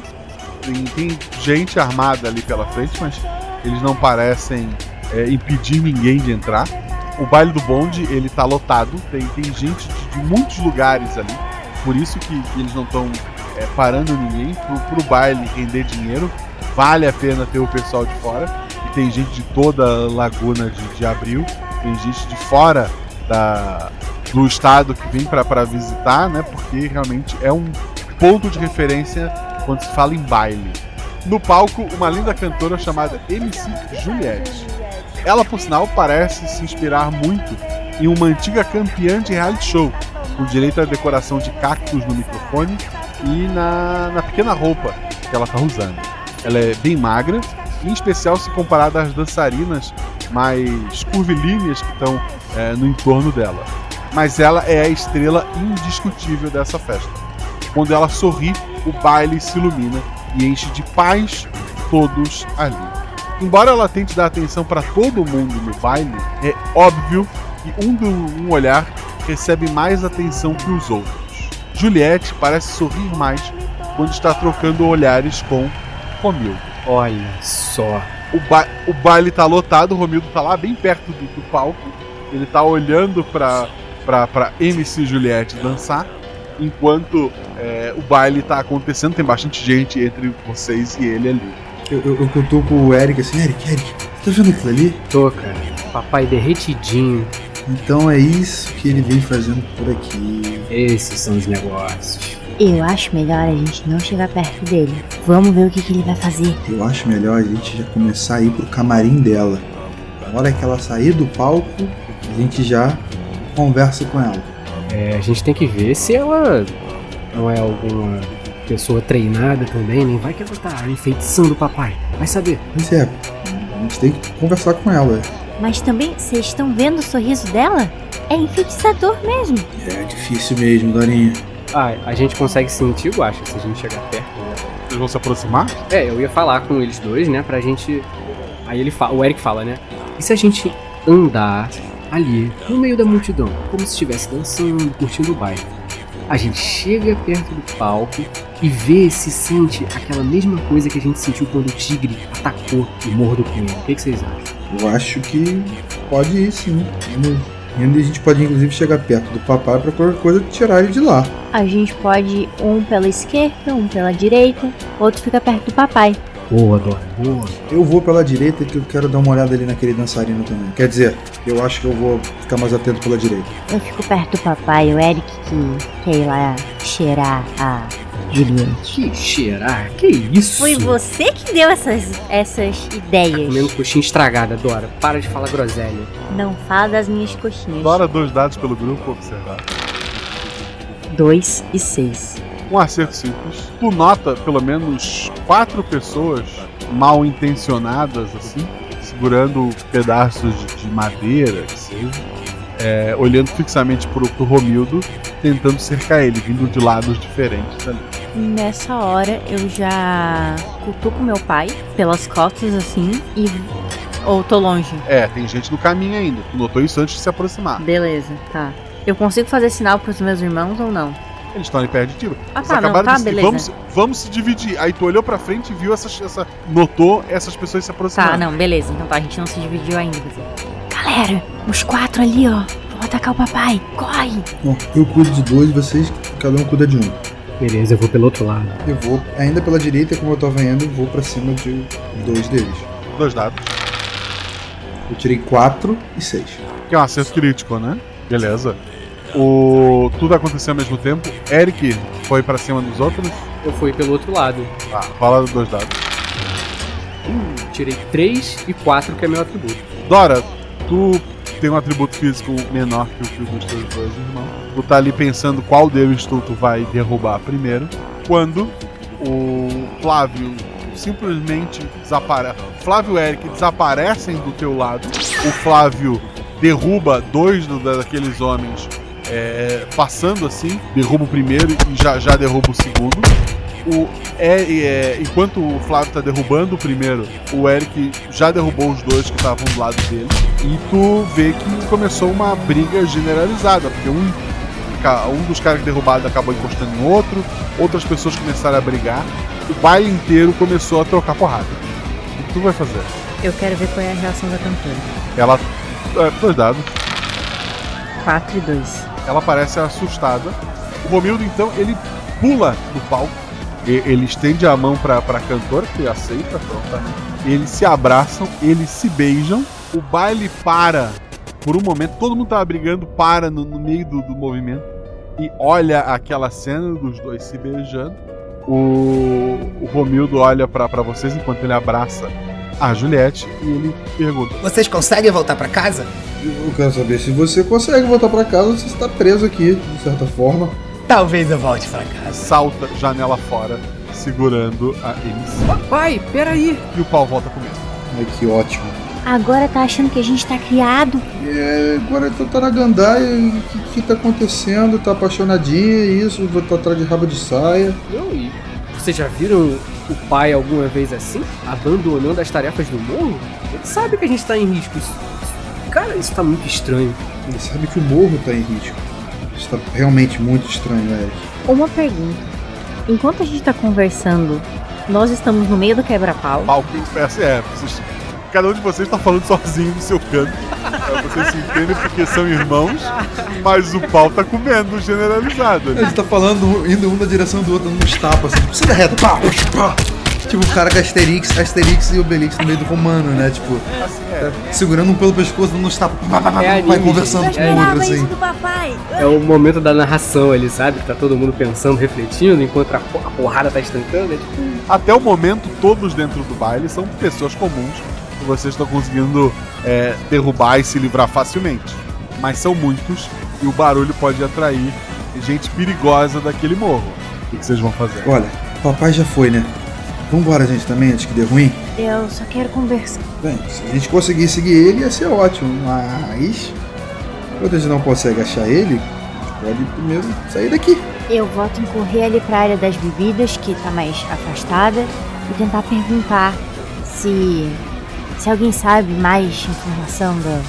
Tem, tem gente armada ali pela frente, mas eles não parecem é, impedir ninguém de entrar. O baile do bonde, ele tá lotado, tem, tem gente de, de muitos lugares ali. Por isso que, que eles não estão parando ninguém. Pro, pro baile render dinheiro, vale a pena ter o pessoal de fora. E tem gente de toda a laguna de, de abril, tem gente de fora da, do estado que vem para visitar, né? Porque realmente é um ponto de referência quando se fala em baile. No palco, uma linda cantora chamada MC Juliette. Ela, por sinal, parece se inspirar muito em uma antiga campeã de reality show, com direito à decoração de cactos no microfone e na, na pequena roupa que ela está usando. Ela é bem magra, em especial se comparada às dançarinas mais curvilíneas que estão é, no entorno dela. Mas ela é a estrela indiscutível dessa festa. Quando ela sorri, o baile se ilumina e enche de paz todos ali. Embora ela tente dar atenção para todo mundo no baile, é óbvio que um, do, um olhar recebe mais atenção que os outros. Juliette parece sorrir mais quando está trocando olhares com Romildo. Olha só. O, ba o baile tá lotado, o Romildo tá lá bem perto do, do palco. Ele tá olhando pra, pra, pra MC Juliette dançar. Enquanto é, o baile tá acontecendo, tem bastante gente entre vocês e ele ali. Eu, eu, eu cutuco o Eric assim, Eric, Eric, tá vendo aquilo ali? Tô, cara. Papai derretidinho. Então é isso que ele vem fazendo por aqui. Esses são os negócios. Eu acho melhor a gente não chegar perto dele. Vamos ver o que, que ele vai fazer. Eu acho melhor a gente já começar a ir pro camarim dela. Na hora que ela sair do palco, a gente já conversa com ela. É, a gente tem que ver se ela não é alguma pessoa treinada também, nem vai que ela tá enfeitiçando o papai. Vai saber. Mas é, a gente tem que conversar com ela. Mas também, vocês estão vendo o sorriso dela? É enfeitiçador mesmo. É difícil mesmo, Dorinha. Ah, a gente consegue sentir, eu acho, se a gente chegar perto. Né? Vocês vão se aproximar? É, eu ia falar com eles dois, né, pra gente... Aí ele fala, o Eric fala, né? E se a gente andar ali, no meio da multidão, como se estivesse dançando, curtindo o baile? A gente chega perto do palco e vê se sente aquela mesma coisa que a gente sentiu quando o tigre atacou o Morro do Pinheiro. O que, que vocês acham? Eu acho que pode ir sim. E a gente pode inclusive chegar perto do papai pra qualquer coisa tirar ele de lá. A gente pode ir um pela esquerda, um pela direita, outro fica perto do papai. Boa, Dora, boa. Eu vou pela direita que eu quero dar uma olhada ali naquele dançarino também. Quer dizer, eu acho que eu vou ficar mais atento pela direita. Eu fico perto do papai, o Eric que quer ir lá cheirar a Juliette. Que cheirar? Que isso? Foi você que deu essas, essas ideias. Comendo coxinha estragada, Dora. Para de falar groselha. Não fala das minhas coxinhas. Dora, dois dados pelo grupo, observar. 2 e 6. Um acerto simples. Tu nota pelo menos quatro pessoas mal intencionadas, assim, segurando pedaços de, de madeira, que seja, é, olhando fixamente pro, pro Romildo, tentando cercar ele, vindo de lados diferentes ali. Nessa hora eu já cutuco meu pai pelas costas assim e. Ou tô longe? É, tem gente no caminho ainda. Tu notou isso antes de se aproximar. Beleza, tá. Eu consigo fazer sinal pros meus irmãos ou não? Eles estão ali perto de tiro. Ah, Eles tá, não, acabaram tá, de beleza. vamos, vamos se dividir. Aí tu olhou pra frente e viu essas, essa. Notou essas pessoas se aproximando. Tá, não, beleza. Então tá, a gente não se dividiu ainda. quer dizer. Galera, os quatro ali, ó. Vão atacar o papai. Corre! Bom, eu cuido de dois, vocês, cada um cuida de um. Beleza, eu vou pelo outro lado. Eu vou ainda pela direita, como eu tava indo, vou pra cima de dois deles. Dois dados. Eu tirei quatro e seis. Que é um acerto crítico, né? Beleza. O... Tudo aconteceu ao mesmo tempo. Eric foi pra cima dos outros. Eu fui pelo outro lado. Tá, fala dos dois dados. Tirei 3 e 4, que é meu atributo. Dora, tu tem um atributo físico menor que o que dos teus dois irmãos. Tu tá ali pensando qual deles tu, tu vai derrubar primeiro. Quando o Flávio simplesmente desaparece. Flávio e Eric desaparecem do teu lado. O Flávio derruba dois do- daqueles homens é, passando assim, derruba o primeiro e já, já derruba o segundo. O, é, é, enquanto o Flávio tá derrubando o primeiro, o Eric já derrubou os dois que estavam do lado dele. E tu vê que começou uma briga generalizada, porque um, um dos caras derrubados acabou encostando em outro, outras pessoas começaram a brigar. O baile inteiro começou a trocar porrada. O que tu vai fazer? Eu quero ver qual é a reação da cantora. Ela. É, dois dados. 4 e 2. Ela parece assustada. O Romildo, então, ele pula do palco. E- Ele estende a mão pra, pra cantora, que aceita prontamente. Eles se abraçam, eles se beijam. O baile para por um momento. Todo mundo tava brigando, para no, no meio do, do movimento. E olha aquela cena dos dois se beijando. O, o Romildo olha pra pra vocês enquanto ele abraça a Juliette e ele pergunta: Vocês conseguem voltar pra casa? Eu quero saber se você consegue voltar pra casa ou se você tá preso aqui, de certa forma. Talvez eu volte pra casa. salta janela fora, segurando a MC. Pai, peraí. E o pau volta comigo. Ai, que ótimo. Agora tá achando que a gente tá criado? É, agora tu tá na gandaia, o que, que tá acontecendo? Tá apaixonadinha, isso, vou tá atrás de rabo de saia. Não, e Vocês já viram o pai alguma vez assim? Abandonando as tarefas do morro? Ele sabe que a gente tá em risco. Isso- isso- Cara, isso tá muito estranho. Ele sabe que o morro tá em risco. Isso tá realmente muito estranho, Eric. Uma pergunta. Enquanto a gente tá conversando, nós estamos no meio do quebra-pau. Pau que peça é. Vocês, cada um de vocês tá falando sozinho no seu canto. É, vocês se entendem porque são irmãos, mas o pau tá comendo generalizado. Ele tá falando, indo um na direção do outro, dando uns tapas, assim, tipo, sai da reta, pá, pá. Tipo, o cara com Asterix, Asterix e Obelix no meio do romano, né? Tipo, tá segurando um pelo pescoço, dando uns tapas, pá, pá, pá, É vai conversando gente. com É o outro, anime. assim. É o momento da narração ali, sabe? Tá todo mundo pensando, refletindo, enquanto a po- a porrada tá estancando. É tipo, Até o momento, todos dentro do baile são pessoas comuns vocês estão conseguindo é, derrubar e se livrar facilmente. Mas são muitos e o barulho pode atrair gente perigosa daquele morro. O que vocês vão fazer? Olha, papai já foi, né? Vambora, gente, também, antes que dê ruim. Eu só quero conversar. Bem, se a gente conseguir seguir ele, ia ser ótimo, mas. Quando a gente não consegue achar ele, a gente pode primeiro sair daqui. Eu voto em correr ali pra área das bebidas, que tá mais afastada, e tentar perguntar se. Se alguém sabe mais informação do.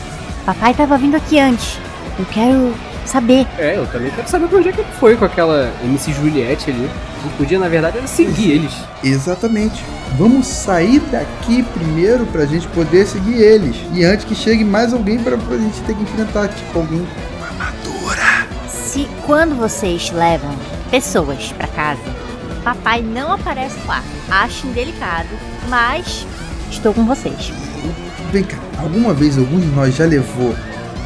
Papai tava vindo aqui antes. Eu quero saber. É, eu também quero saber pra onde é que ele foi com aquela MC Juliette ali. O que podia, na verdade, era seguir eles. Exatamente. Vamos sair daqui primeiro pra gente poder seguir eles. E antes que chegue mais alguém pra, pra gente ter que enfrentar, tipo, alguém. Se quando vocês levam pessoas pra casa, papai não aparece lá. Acho indelicado, mas estou com vocês. Vem cá, alguma vez algum de nós já levou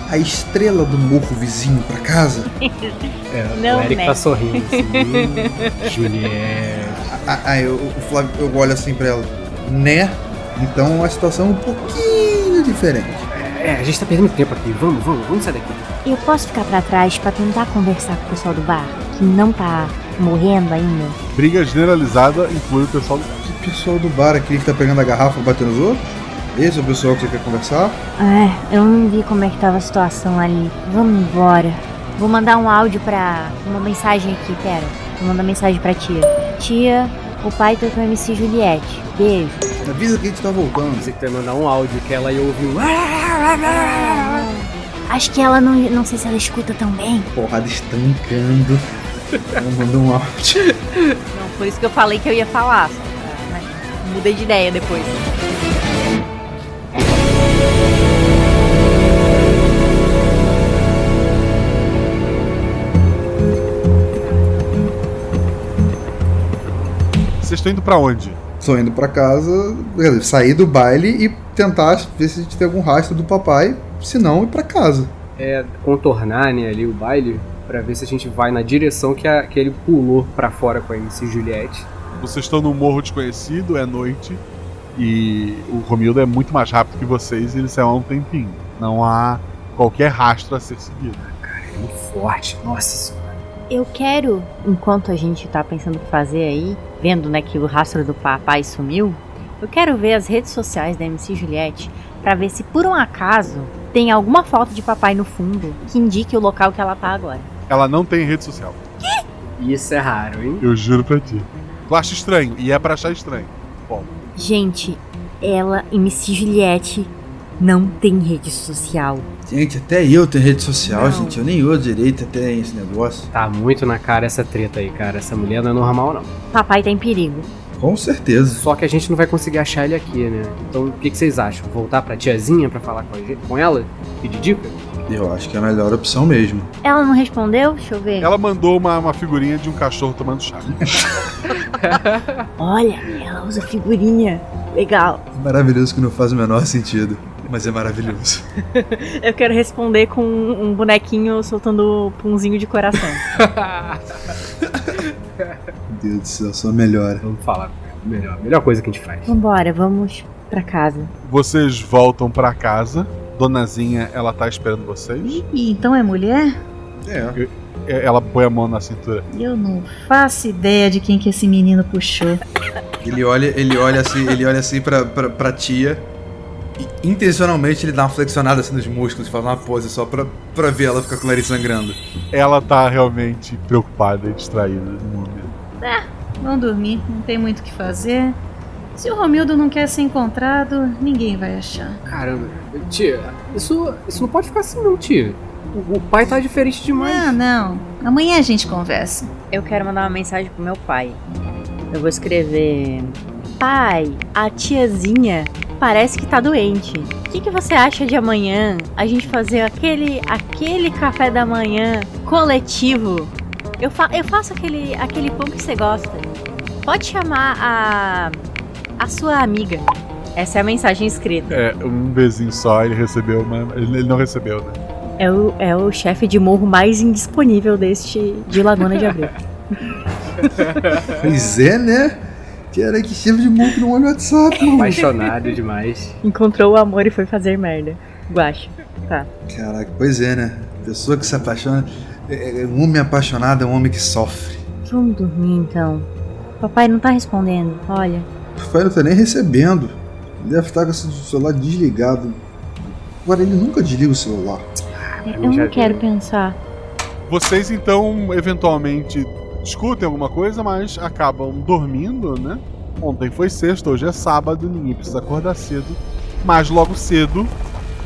a estrela do morro vizinho pra casa? (laughs) É, Não, o Eric né? tá sorrindo assim. (laughs) "Hum, Juliette. Ah, ah, eu, o Flávio, eu olho assim pra ela. Né? Então a situação é um pouquinho diferente. É, a gente tá perdendo tempo aqui. Vamos, vamos, vamos sair daqui. Eu posso ficar pra trás pra tentar conversar com o pessoal do bar, que não tá morrendo ainda? Briga generalizada inclui o pessoal do. Que pessoal do bar, aquele que tá pegando a garrafa e batendo nos outros? Esse é o pessoal que você quer conversar? É, eu não vi como é que tava a situação ali. Vamos embora. Vou mandar um áudio pra. Uma mensagem aqui, pera. Vou mandar mensagem pra tia. Tia, o pai tá com a MC Juliette. Beijo. Avisa que a gente tá voltando. Você que mandar um áudio que ela ia ouvir um. Acho que ela não. Não sei se ela escuta tão bem. Porrada estancando. (laughs) Ela mandou um áudio. Não, por isso que eu falei que eu ia falar. Mudei de ideia depois. Vocês estão indo pra onde? Tô indo pra casa, dizer, sair do baile e tentar ver se a gente tem algum rastro do papai. Se não, ir pra casa. É, contornar, né, ali o baile. Pra ver se a gente vai na direção que, a, que ele pulou pra fora com a MC Juliette. Vocês estão num morro desconhecido, é noite, e o Romildo é muito mais rápido que vocês e ele saiu há um tempinho. Não há qualquer rastro a ser seguido. É muito forte, nossa senhora. Eu quero, enquanto a gente tá pensando o que fazer aí, vendo né, que o rastro do papai sumiu, eu quero ver as redes sociais da MC Juliette pra ver se por um acaso tem alguma foto de papai no fundo que indique o local que ela tá agora. Ela não tem rede social. Isso é raro, hein? Eu juro pra ti. Tu acha estranho, e é pra achar estranho. Bom, Gente, ela, MC Juliette, não tem rede social. Gente, até eu tenho rede social, Não. gente. Eu nem uso direito até esse negócio. Tá muito na cara essa treta aí, cara. Essa mulher não é normal, não. Papai tá em perigo. Com certeza. Só que a gente não vai conseguir achar ele aqui, né? Então o que, que vocês acham? Voltar pra tiazinha pra falar com, a gente, com ela? Pedir dica? Eu acho que é a melhor opção mesmo. Ela não respondeu? Deixa eu ver. ela mandou uma, uma figurinha de um cachorro tomando chá. (laughs) Olha, ela usa figurinha. Legal. Maravilhoso que não faz o menor sentido. Mas é maravilhoso. (laughs) Eu quero responder com um bonequinho soltando punzinho de coração. Meu Deus do céu, só melhora. Vamos falar com ela. Melhor, melhor coisa que a gente faz. Vambora, vamos pra casa. Vocês voltam pra casa. Donazinha, ela tá esperando vocês. E então é mulher? É. É, Ela põe a mão na cintura. Eu não faço ideia de quem que esse menino puxou. Ele olha, ele olha assim, ele olha assim pra, pra, pra tia. E intencionalmente ele dá uma flexionada assim nos músculos, faz uma pose só pra, pra ver ela ficar com o nariz sangrando. Ela tá realmente preocupada e distraída no momento. vão dormir, não tem muito o que fazer. Se o Romildo não quer ser encontrado, ninguém vai achar. Caramba, tia, isso, isso não pode ficar assim não, tia. O, o pai tá diferente demais. Ah, não. Amanhã a gente conversa. Eu quero mandar uma mensagem pro meu pai. Eu vou escrever: Pai, a tiazinha parece que tá doente. O que, que você acha de amanhã a gente fazer aquele, aquele café da manhã coletivo? Eu, fa eu faço aquele, aquele pão que você gosta. Pode chamar a, a sua amiga. Essa é a mensagem escrita. É, um bezinho só ele recebeu, mas ele não recebeu, né? É o, é o chefe de morro mais indisponível deste de Laguna de Abril. (laughs) Pois é, né? Que era que chefe de muco no olho WhatsApp, mano. Apaixonado demais. Encontrou o amor e foi fazer merda. Guacho. Tá. Caraca, pois é, né? Pessoa que se apaixona. é- é- Um homem apaixonado é um homem que sofre. Vamos dormir então. Papai não tá respondendo. Olha. O pai não tá nem recebendo. Ele deve estar com o celular desligado. Agora ele nunca desliga o celular. Eu não quero pensar. Vocês então, eventualmente, discutem alguma coisa, mas acabam dormindo, né? Ontem foi sexta, hoje é sábado, ninguém precisa acordar cedo. Mas logo cedo,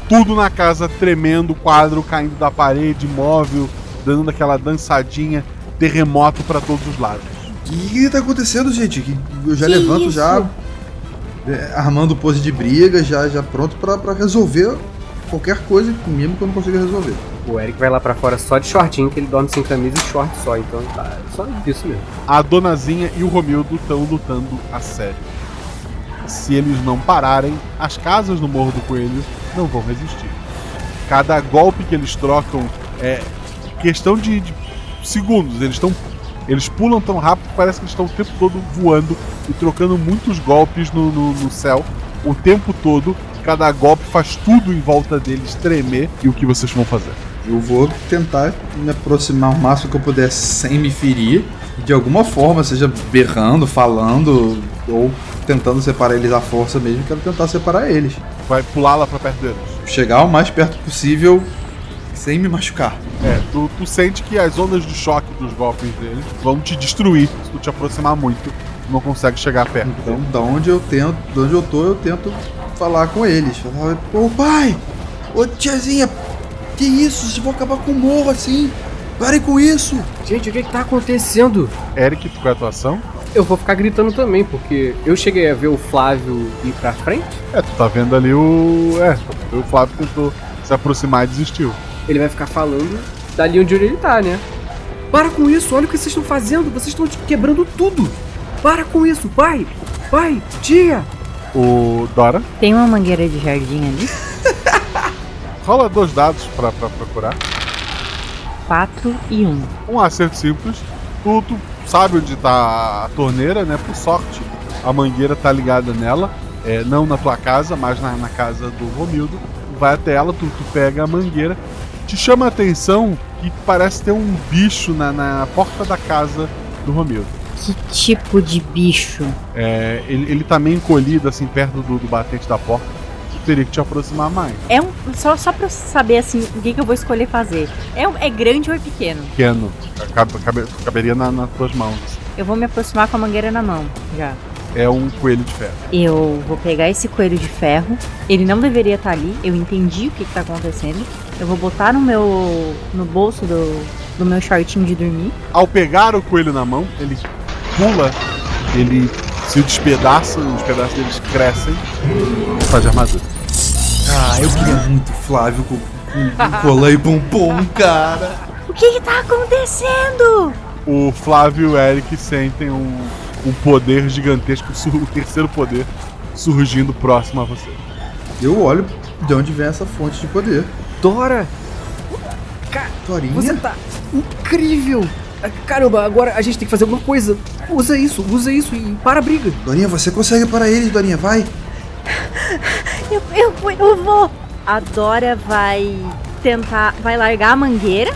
tudo na casa tremendo, quadro caindo da parede, móvel, dando aquela dançadinha, terremoto pra todos os lados. O que, que tá acontecendo, gente? Que eu já Que levanto isso? já é, armando pose de briga, já, já pronto pra, pra resolver qualquer coisa, mesmo que eu não consiga resolver. O Eric vai lá pra fora só de shortinho, que ele dorme sem camisa e short só, então tá só isso mesmo. A Donazinha e o Romildo estão lutando a sério. Se eles não pararem, as casas no Morro do Coelho não vão resistir. Cada golpe que eles trocam é questão de, de segundos. Eles estão. Eles pulam tão rápido que parece que eles estão o tempo todo voando e trocando muitos golpes no, no, no céu o tempo todo. Cada golpe faz tudo em volta deles tremer. E o que vocês vão fazer? Eu vou tentar me aproximar o máximo que eu puder sem me ferir. De alguma forma, seja berrando, falando, ou tentando separar eles à força mesmo. Quero tentar separar eles. Vai pular lá pra perto deles. Chegar o mais perto possível sem me machucar. É, tu, tu sente que as ondas de choque dos golpes deles vão te destruir se tu te aproximar muito. Tu não consegue chegar perto. Então, da onde eu tento, de onde eu tô, eu tento falar com eles. Falar, ô pai, ô tiazinha, que isso? Vocês vão acabar com o morro assim? Parem com isso! Gente, o que que tá acontecendo? Eric, tu qual é a tua ação? Eu vou ficar gritando também, porque eu cheguei a ver o Flávio ir pra frente. É, tu tá vendo ali o. É, o Flávio tentou se aproximar e desistiu. Ele vai ficar falando dali onde ele tá, né? Para com isso, olha o que vocês estão fazendo, vocês estão quebrando tudo. Para com isso, pai, pai, tia. O Dora, Tem uma mangueira de jardim ali? (laughs) rola dois dados pra, pra procurar. 4 e 1. Um acerto simples. Tu, tu sabe onde tá a torneira, né? Por sorte, a mangueira tá ligada nela. É, não na tua casa, mas na, na casa do Romildo. Vai até ela, tu, tu pega a mangueira. Te chama a atenção que parece ter um bicho na, na porta da casa do Romildo. Que tipo de bicho? É, ele, ele tá meio encolhido, assim, perto do, do batente da porta. Tu teria que te aproximar mais. É um. Só, só pra eu saber assim, o que, que eu vou escolher fazer. É, um- é grande ou é pequeno? Pequeno. Cabe, cabe- caberia na- nas tuas mãos. Eu vou me aproximar com a mangueira na mão. Já. É um coelho de ferro. Eu vou pegar esse coelho de ferro. Ele não deveria estar ali. Eu entendi o que, que tá acontecendo. Eu vou botar no meu. no bolso do, do meu shortinho de dormir. Ao pegar o coelho na mão, ele pula, ele se despedaça, os pedaços deles crescem e faz de armadura. Ah, eu queria muito Flávio com, com, com colã e pompom, cara. O que, que tá acontecendo? O Flávio e o Eric sentem um, um poder gigantesco, o terceiro poder, surgindo próximo a você. Eu olho de onde vem essa fonte de poder. Dora, Dorinha? você tá incrível. Ah, Caramba, agora a gente tem que fazer alguma coisa. Usa isso, usa isso e para a briga. Dorinha, você consegue parar eles, Dorinha, vai. Eu, eu, eu vou. A Dora vai tentar. Vai largar a mangueira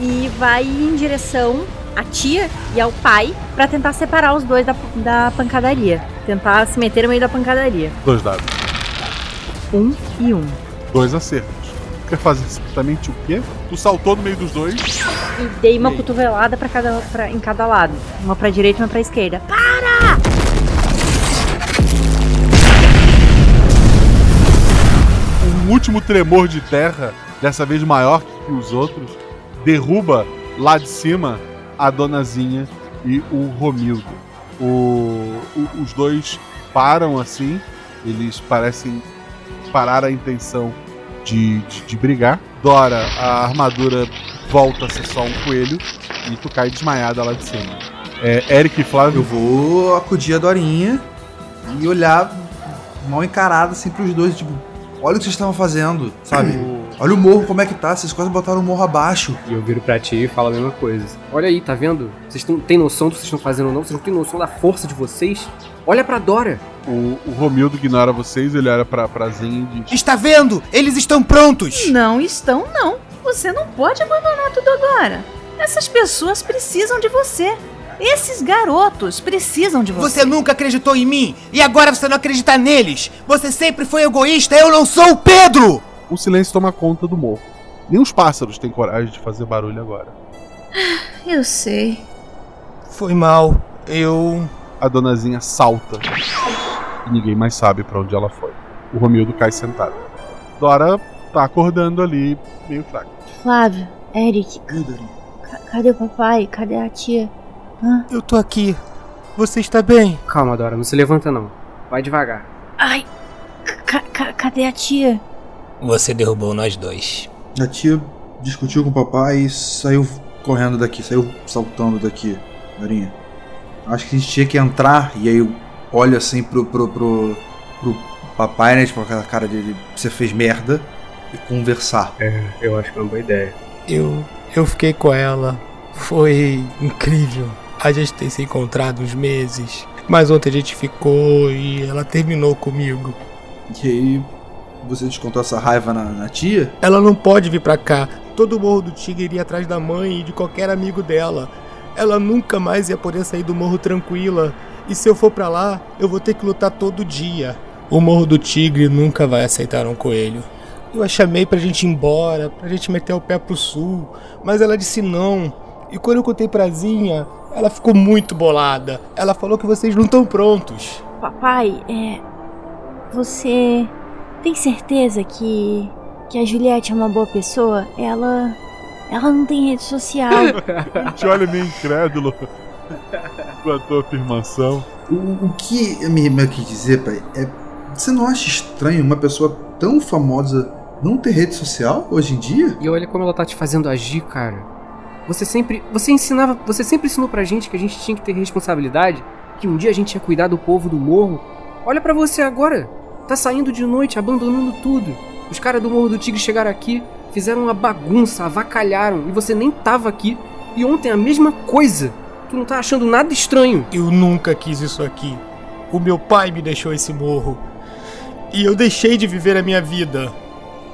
e vai em direção à tia e ao pai pra tentar separar os dois da, da pancadaria. Tentar se meter no meio da pancadaria. Dois dados. Um e um. Dois acertos. Quer fazer exatamente o quê? Tu saltou no meio dos dois e dei uma cotovelada pra cada, pra, em cada lado. Uma pra direita e uma pra esquerda. Para! Um último tremor de terra, dessa vez maior que os outros, derruba lá de cima a donazinha e o Romildo. O- o- os dois param assim, eles parecem parar a intenção de, de, de brigar. Dora, a armadura volta a ser só um coelho e tu cai desmaiada lá de cima. É, Eric e Flávio. Eu vou acudir a Dorinha e olhar mal encarado assim pros dois, tipo, olha o que vocês estavam fazendo, sabe? Olha o morro como é que tá, vocês quase botaram o morro abaixo. E eu viro pra ti e falo a mesma coisa. Olha aí, tá vendo? Vocês tão, têm noção do que vocês estão fazendo ou não? Vocês não têm noção da força de vocês? Olha pra Dora. O, o Romildo ignora vocês, ele olha pra, pra Zen e diz: Está vendo? Eles estão prontos! Não estão, não. Você não pode abandonar tudo agora. Essas pessoas precisam de você. Esses garotos precisam de você. Você nunca acreditou em mim e agora você não acredita neles! Você sempre foi egoísta, eu não sou o Pedro! O silêncio toma conta do morro. Nem os pássaros têm coragem de fazer barulho agora. Eu sei. Foi mal. Eu. A donazinha salta. E ninguém mais sabe pra onde ela foi. O Romildo cai sentado. Dora tá acordando ali, meio fraca. Flávio, Eric, ca- cadê o papai? Cadê a tia? Hã? Eu tô aqui. Você está bem? Calma, Dora, não se levanta não. Vai devagar. Ai, ca- ca- cadê a tia? Você derrubou nós dois. A tia discutiu com o papai e saiu correndo daqui, saiu saltando daqui, Dorinha. Acho que a gente tinha que entrar e aí eu olho assim pro, pro, pro, pro papai, né? Tipo, aquela cara de você fez merda e conversar. É, eu acho que é uma boa ideia. Eu. Eu fiquei com ela. Foi incrível. A gente tem se encontrado uns meses. Mas ontem a gente ficou e ela terminou comigo. E aí você descontou essa raiva na, na tia? Ela não pode vir pra cá. Todo o Morro do Tigre iria atrás da mãe e de qualquer amigo dela. Ela nunca mais ia poder sair do morro tranquila. E se eu for pra lá, eu vou ter que lutar todo dia. O Morro do Tigre nunca vai aceitar um coelho. Eu a chamei pra gente ir embora, pra gente meter o pé pro sul, mas ela disse não. E quando eu contei pra Zinha, ela ficou muito bolada. Ela falou que vocês não estão prontos. Papai, é. Você tem certeza que. que a Juliette é uma boa pessoa? Ela. ela não tem rede social. (laughs) Te olha meio incrédulo com a tua afirmação. O, o que a minha irmã quis dizer, pai, é. Você não acha estranho uma pessoa tão famosa não ter rede social hoje em dia? E olha como ela tá te fazendo agir, cara. Você sempre. Você ensinava. Você sempre ensinou pra gente que a gente tinha que ter responsabilidade. Que um dia a gente ia cuidar do povo do morro. Olha pra você agora. Tá saindo de noite, abandonando tudo. Os caras do Morro do Tigre chegaram aqui, fizeram uma bagunça, avacalharam. E você nem tava aqui. E ontem a mesma coisa. Tu não tá achando nada estranho. Eu nunca quis isso aqui. O meu pai me deixou esse morro. E eu deixei de viver a minha vida.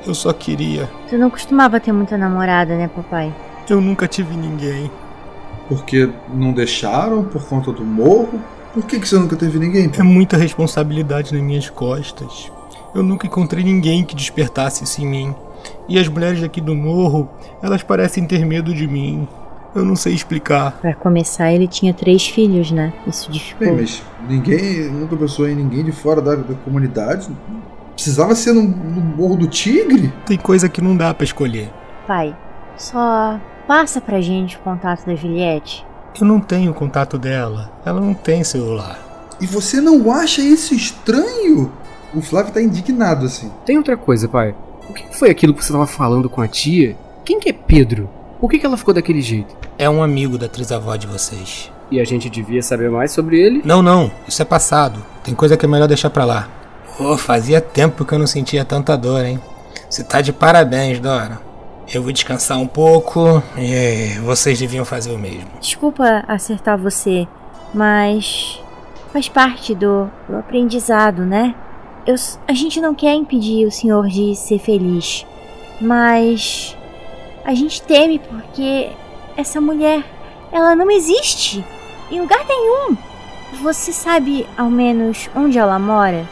Eu só queria. Você não costumava ter muita namorada, né, papai? Eu nunca tive ninguém. Porque não deixaram por conta do morro? Por que, que você nunca teve ninguém? É muita responsabilidade nas minhas costas. Eu nunca encontrei ninguém que despertasse isso em mim. E as mulheres aqui do morro, elas parecem ter medo de mim. Eu não sei explicar. Pra começar, ele tinha três filhos, né? Isso dificulta. Bem, mas ninguém nunca pensou em ninguém de fora da, da comunidade. Precisava ser no, no Morro do Tigre? Tem coisa que não dá pra escolher. Pai, só passa pra gente o contato da Juliette. Eu não tenho contato dela. Ela não tem celular. E você não acha isso estranho? O Flávio tá indignado assim. Tem outra coisa, pai. O que foi aquilo que você tava falando com a tia? Quem que é Pedro? Por que, que ela ficou daquele jeito? É um amigo da trisavó de vocês. E a gente devia saber mais sobre ele? Não, não. Isso é passado. Tem coisa que é melhor deixar pra lá. Pô, fazia tempo que eu não sentia tanta dor, hein? Você tá de parabéns, Dora. Eu vou descansar um pouco e vocês deviam fazer o mesmo. Desculpa acertar você, mas faz parte do, do aprendizado, né? Eu, a gente não quer impedir o senhor de ser feliz, mas a gente teme porque essa mulher, ela não existe em lugar nenhum. Você sabe ao menos onde ela mora?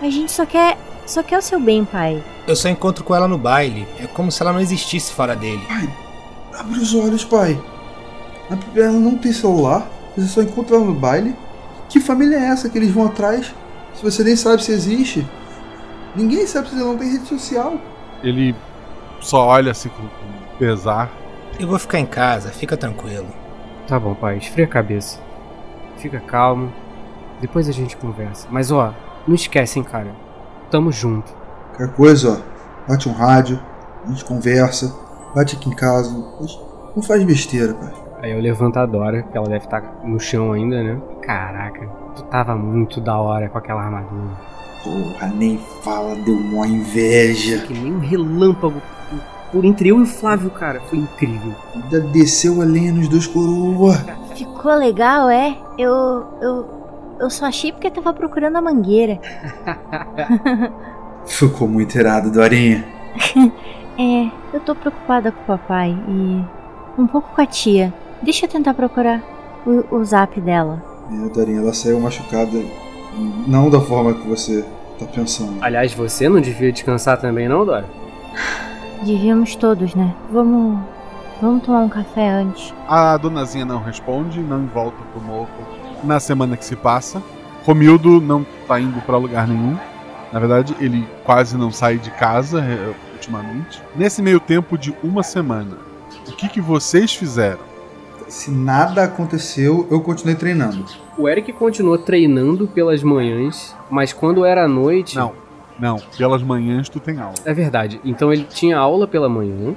A gente só quer, só quer o seu bem, pai. Eu só encontro com ela no baile. É como se ela não existisse fora dele. Abre os olhos, pai. Ela não tem celular. Você só encontra ela no baile. Que família é essa que eles vão atrás? Se você nem sabe se existe. Ninguém sabe se ele não tem rede social. Ele só olha assim com, com pesar. Eu vou ficar em casa, fica tranquilo. Tá bom, pai, esfria a cabeça. Fica calmo. Depois a gente conversa. Mas ó, não esquece, hein, cara. Tamo junto. Qualquer coisa, ó. Bate um rádio, a gente conversa, bate aqui em casa. Não faz besteira, pai. Aí eu levanto a Dora, que ela deve estar no chão ainda, né? Caraca, tu tava muito da hora com aquela armadura. Porra, nem fala, deu uma inveja. Que nem um relâmpago por entre eu e o Flávio, cara. Foi incrível. Ainda desceu a lenha nos dois coroa. Ficou legal, é? Eu. eu. Eu só achei porque tava procurando a mangueira. (laughs) Ficou muito irado, Dorinha. (laughs) é, eu tô preocupada com o papai e. um pouco com a tia. Deixa eu tentar procurar o, o zap dela. É, Dorinha, ela saiu machucada. Não da forma que você tá pensando. Aliás, você não devia descansar também, não, Dora? Devíamos todos, né? Vamos. Vamos tomar um café antes. A donazinha não responde, não volta pro morro. Na semana que se passa, Romildo não tá indo para lugar nenhum. Na verdade, ele quase não sai de casa é, ultimamente. Nesse meio tempo de uma semana, o que, que vocês fizeram? Se nada aconteceu, eu continuei treinando. O Eric continuou treinando pelas manhãs, mas quando era noite. Não, não, pelas manhãs tu tem aula. É verdade. Então ele tinha aula pela manhã,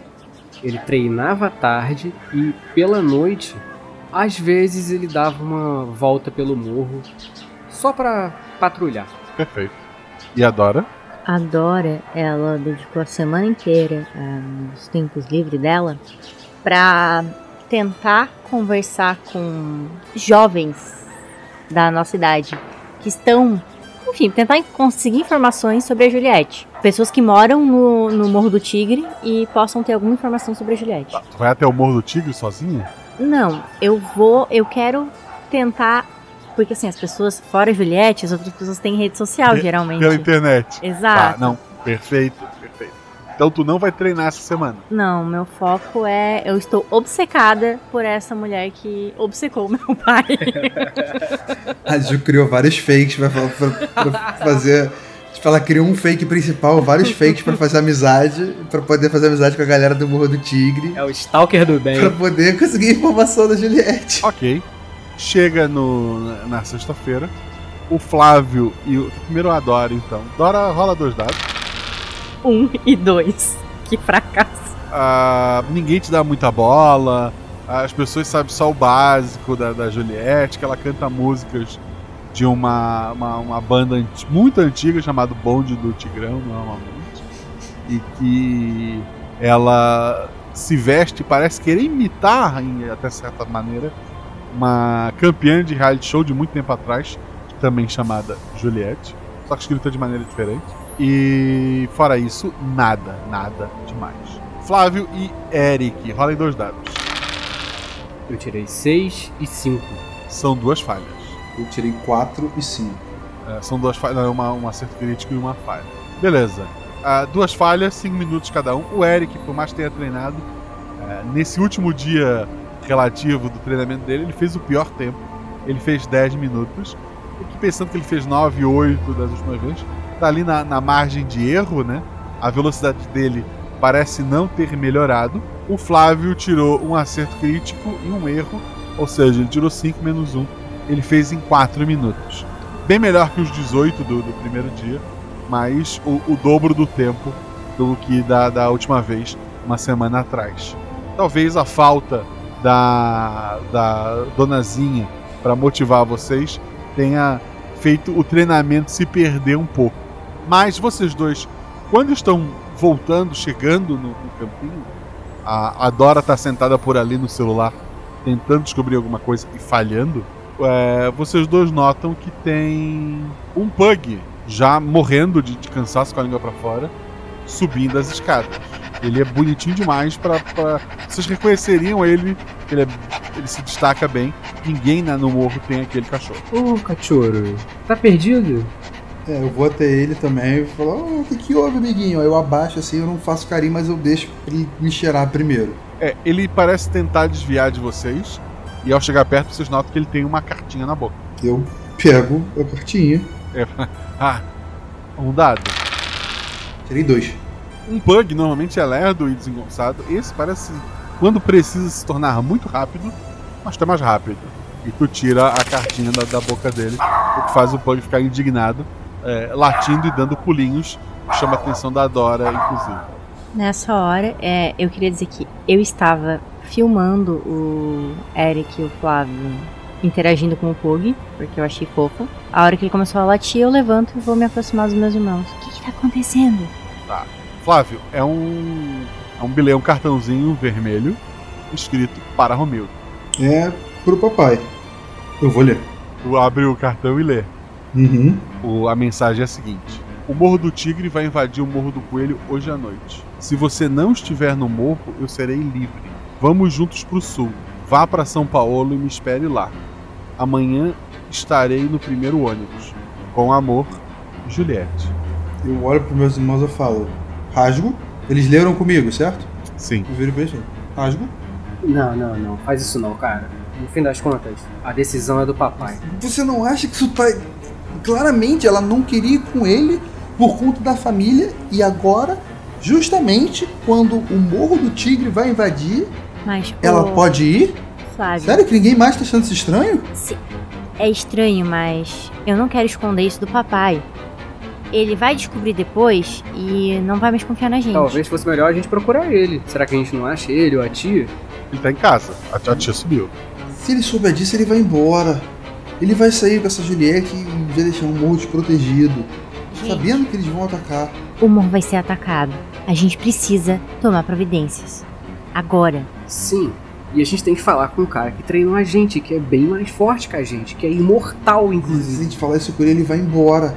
ele treinava à tarde e pela noite, às vezes ele dava uma volta pelo morro só para patrulhar. Perfeito. E a Dora? A Dora, ela dedicou a semana inteira, os tempos livres dela, para tentar conversar com jovens da nossa idade que estão enfim, tentar conseguir informações sobre a Juliette. Pessoas que moram no, no Morro do Tigre e possam ter alguma informação sobre a Juliette. Tá, tu vai até o Morro do Tigre sozinha? Não, eu vou, eu quero tentar porque assim, as pessoas, fora a Juliette, as outras pessoas têm rede social, geralmente. Pela internet. Exato. Tá, não, perfeito, perfeito. Então tu não vai treinar essa semana? Não, meu foco é. Eu estou obcecada por essa mulher que obcecou meu (laughs) pai. a Ju criou vários fakes pra, pra, pra fazer. Tipo, ela criou um fake principal, vários fakes para fazer amizade, para poder fazer amizade com a galera do Morro do Tigre. É o Stalker do bem. Pra poder conseguir informação da Juliette. Ok. Chega no, na sexta-feira. O Flávio e o. Primeiro a Dora, então. Dora rola dois dados. Um e dois. Que fracasso. Ah, ninguém te dá muita bola. As pessoas sabem só o básico da, da Juliette, que ela canta músicas de uma, uma, uma banda muito antiga chamada Bonde do Tigrão, normalmente. E que ela se veste, parece querer imitar, em, até certa maneira, uma campeã de reality show de muito tempo atrás, também chamada Juliette, só que escrita de maneira diferente. E fora isso, nada, nada demais. Flávio e Eric, rolem dois dados. Eu tirei 6 e 5. São duas falhas. Eu tirei 4 e 5. É, são duas falhas, não, uma, um acerto crítico e uma falha. Beleza. Uh, duas falhas, 5 minutos cada um. O Eric, por mais que tenha treinado, uh, nesse último dia relativo do treinamento dele, ele fez o pior tempo. Ele fez 10 minutos. O que pensando que ele fez 9, 8 das últimas vezes, tá ali na, na margem de erro, né? A velocidade dele parece não ter melhorado. O Flávio tirou um acerto crítico e um erro, ou seja, ele tirou 5 menos 1. Ele fez em 4 minutos. Bem melhor que os 18 do, do primeiro dia, mas o, o, dobro do tempo do que da, da última vez, uma semana atrás. Talvez a falta da, da donazinha para motivar vocês tenha feito o treinamento se perder um pouco. Mas vocês dois, quando estão voltando, chegando no, no campinho, a, a Dora está sentada por ali no celular, tentando descobrir alguma coisa e falhando. É, vocês dois notam que tem um pug já morrendo de, de cansaço com a língua para fora, subindo as escadas. Ele é bonitinho demais para vocês reconheceriam ele, ele, é, ele se destaca bem. Ninguém na, no morro tem aquele cachorro. Ô, oh, cachorro, tá perdido? É, eu vou até ele também e falo, "Ô, o que que houve, amiguinho? Aí eu abaixo assim, eu não faço carinho, mas eu deixo ele me cheirar primeiro. É, ele parece tentar desviar de vocês. E ao chegar perto, vocês notam que ele tem uma cartinha na boca. Eu pego a cartinha, É, (laughs) ah, um dado. tirei dois. Um pug normalmente é lerdo e desengonçado. Esse parece, quando precisa se tornar muito rápido, mas tá mais rápido. E tu tira a cartinha da, da boca dele, o que faz o pug ficar indignado, é, latindo e dando pulinhos. Chama a atenção da Dora, inclusive. Nessa hora, é, eu queria dizer que eu estava filmando o Eric e o Flávio interagindo com o Pug, porque eu achei fofo. A hora que ele começou a latir, eu levanto e vou me aproximar dos meus irmãos. O que, que tá acontecendo? Tá. Flávio, é um. É um bilhete, um cartãozinho vermelho escrito para Romildo. É pro papai. Eu vou ler. Tu abre o cartão e lê. Uhum. O- a mensagem é a seguinte: O Morro do Tigre vai invadir o Morro do Coelho hoje à noite. Se você não estiver no morro, eu serei livre. Vamos juntos pro sul. Vá para São Paulo e me espere lá. Amanhã estarei no primeiro ônibus. Com amor, Juliette. Eu olho pros meus irmãos e falo, rasgo. Eles leram comigo, certo? Sim. Eu viro pra eles e rasgo. Não, não, não. Faz isso não, cara. No fim das contas, a decisão é do papai. Você não acha que isso tá. Claramente ela não queria ir com ele por conta da família e agora, justamente quando o Morro do Tigre vai invadir, Mas, ela pode ir? Flávio, Sério que ninguém mais tá achando isso estranho? se- é estranho, mas eu não quero esconder isso do papai. Ele vai descobrir depois e não vai mais confiar na gente. Talvez fosse melhor a gente procurar ele. Será que a gente não acha ele ou a tia? Ele tá em casa. A tia- a tia subiu. Se ele souber disso, ele vai embora. Ele vai sair com essa Juliette e vai deixar um morro desprotegido, Gente, sabendo que eles vão atacar. o morro vai ser atacado. A gente precisa tomar providências. Agora. Sim. E a gente tem que falar com um cara que treinou a gente, que é bem mais forte que a gente, que é imortal, Se a inclusive. gente falar isso com ele, ele vai embora.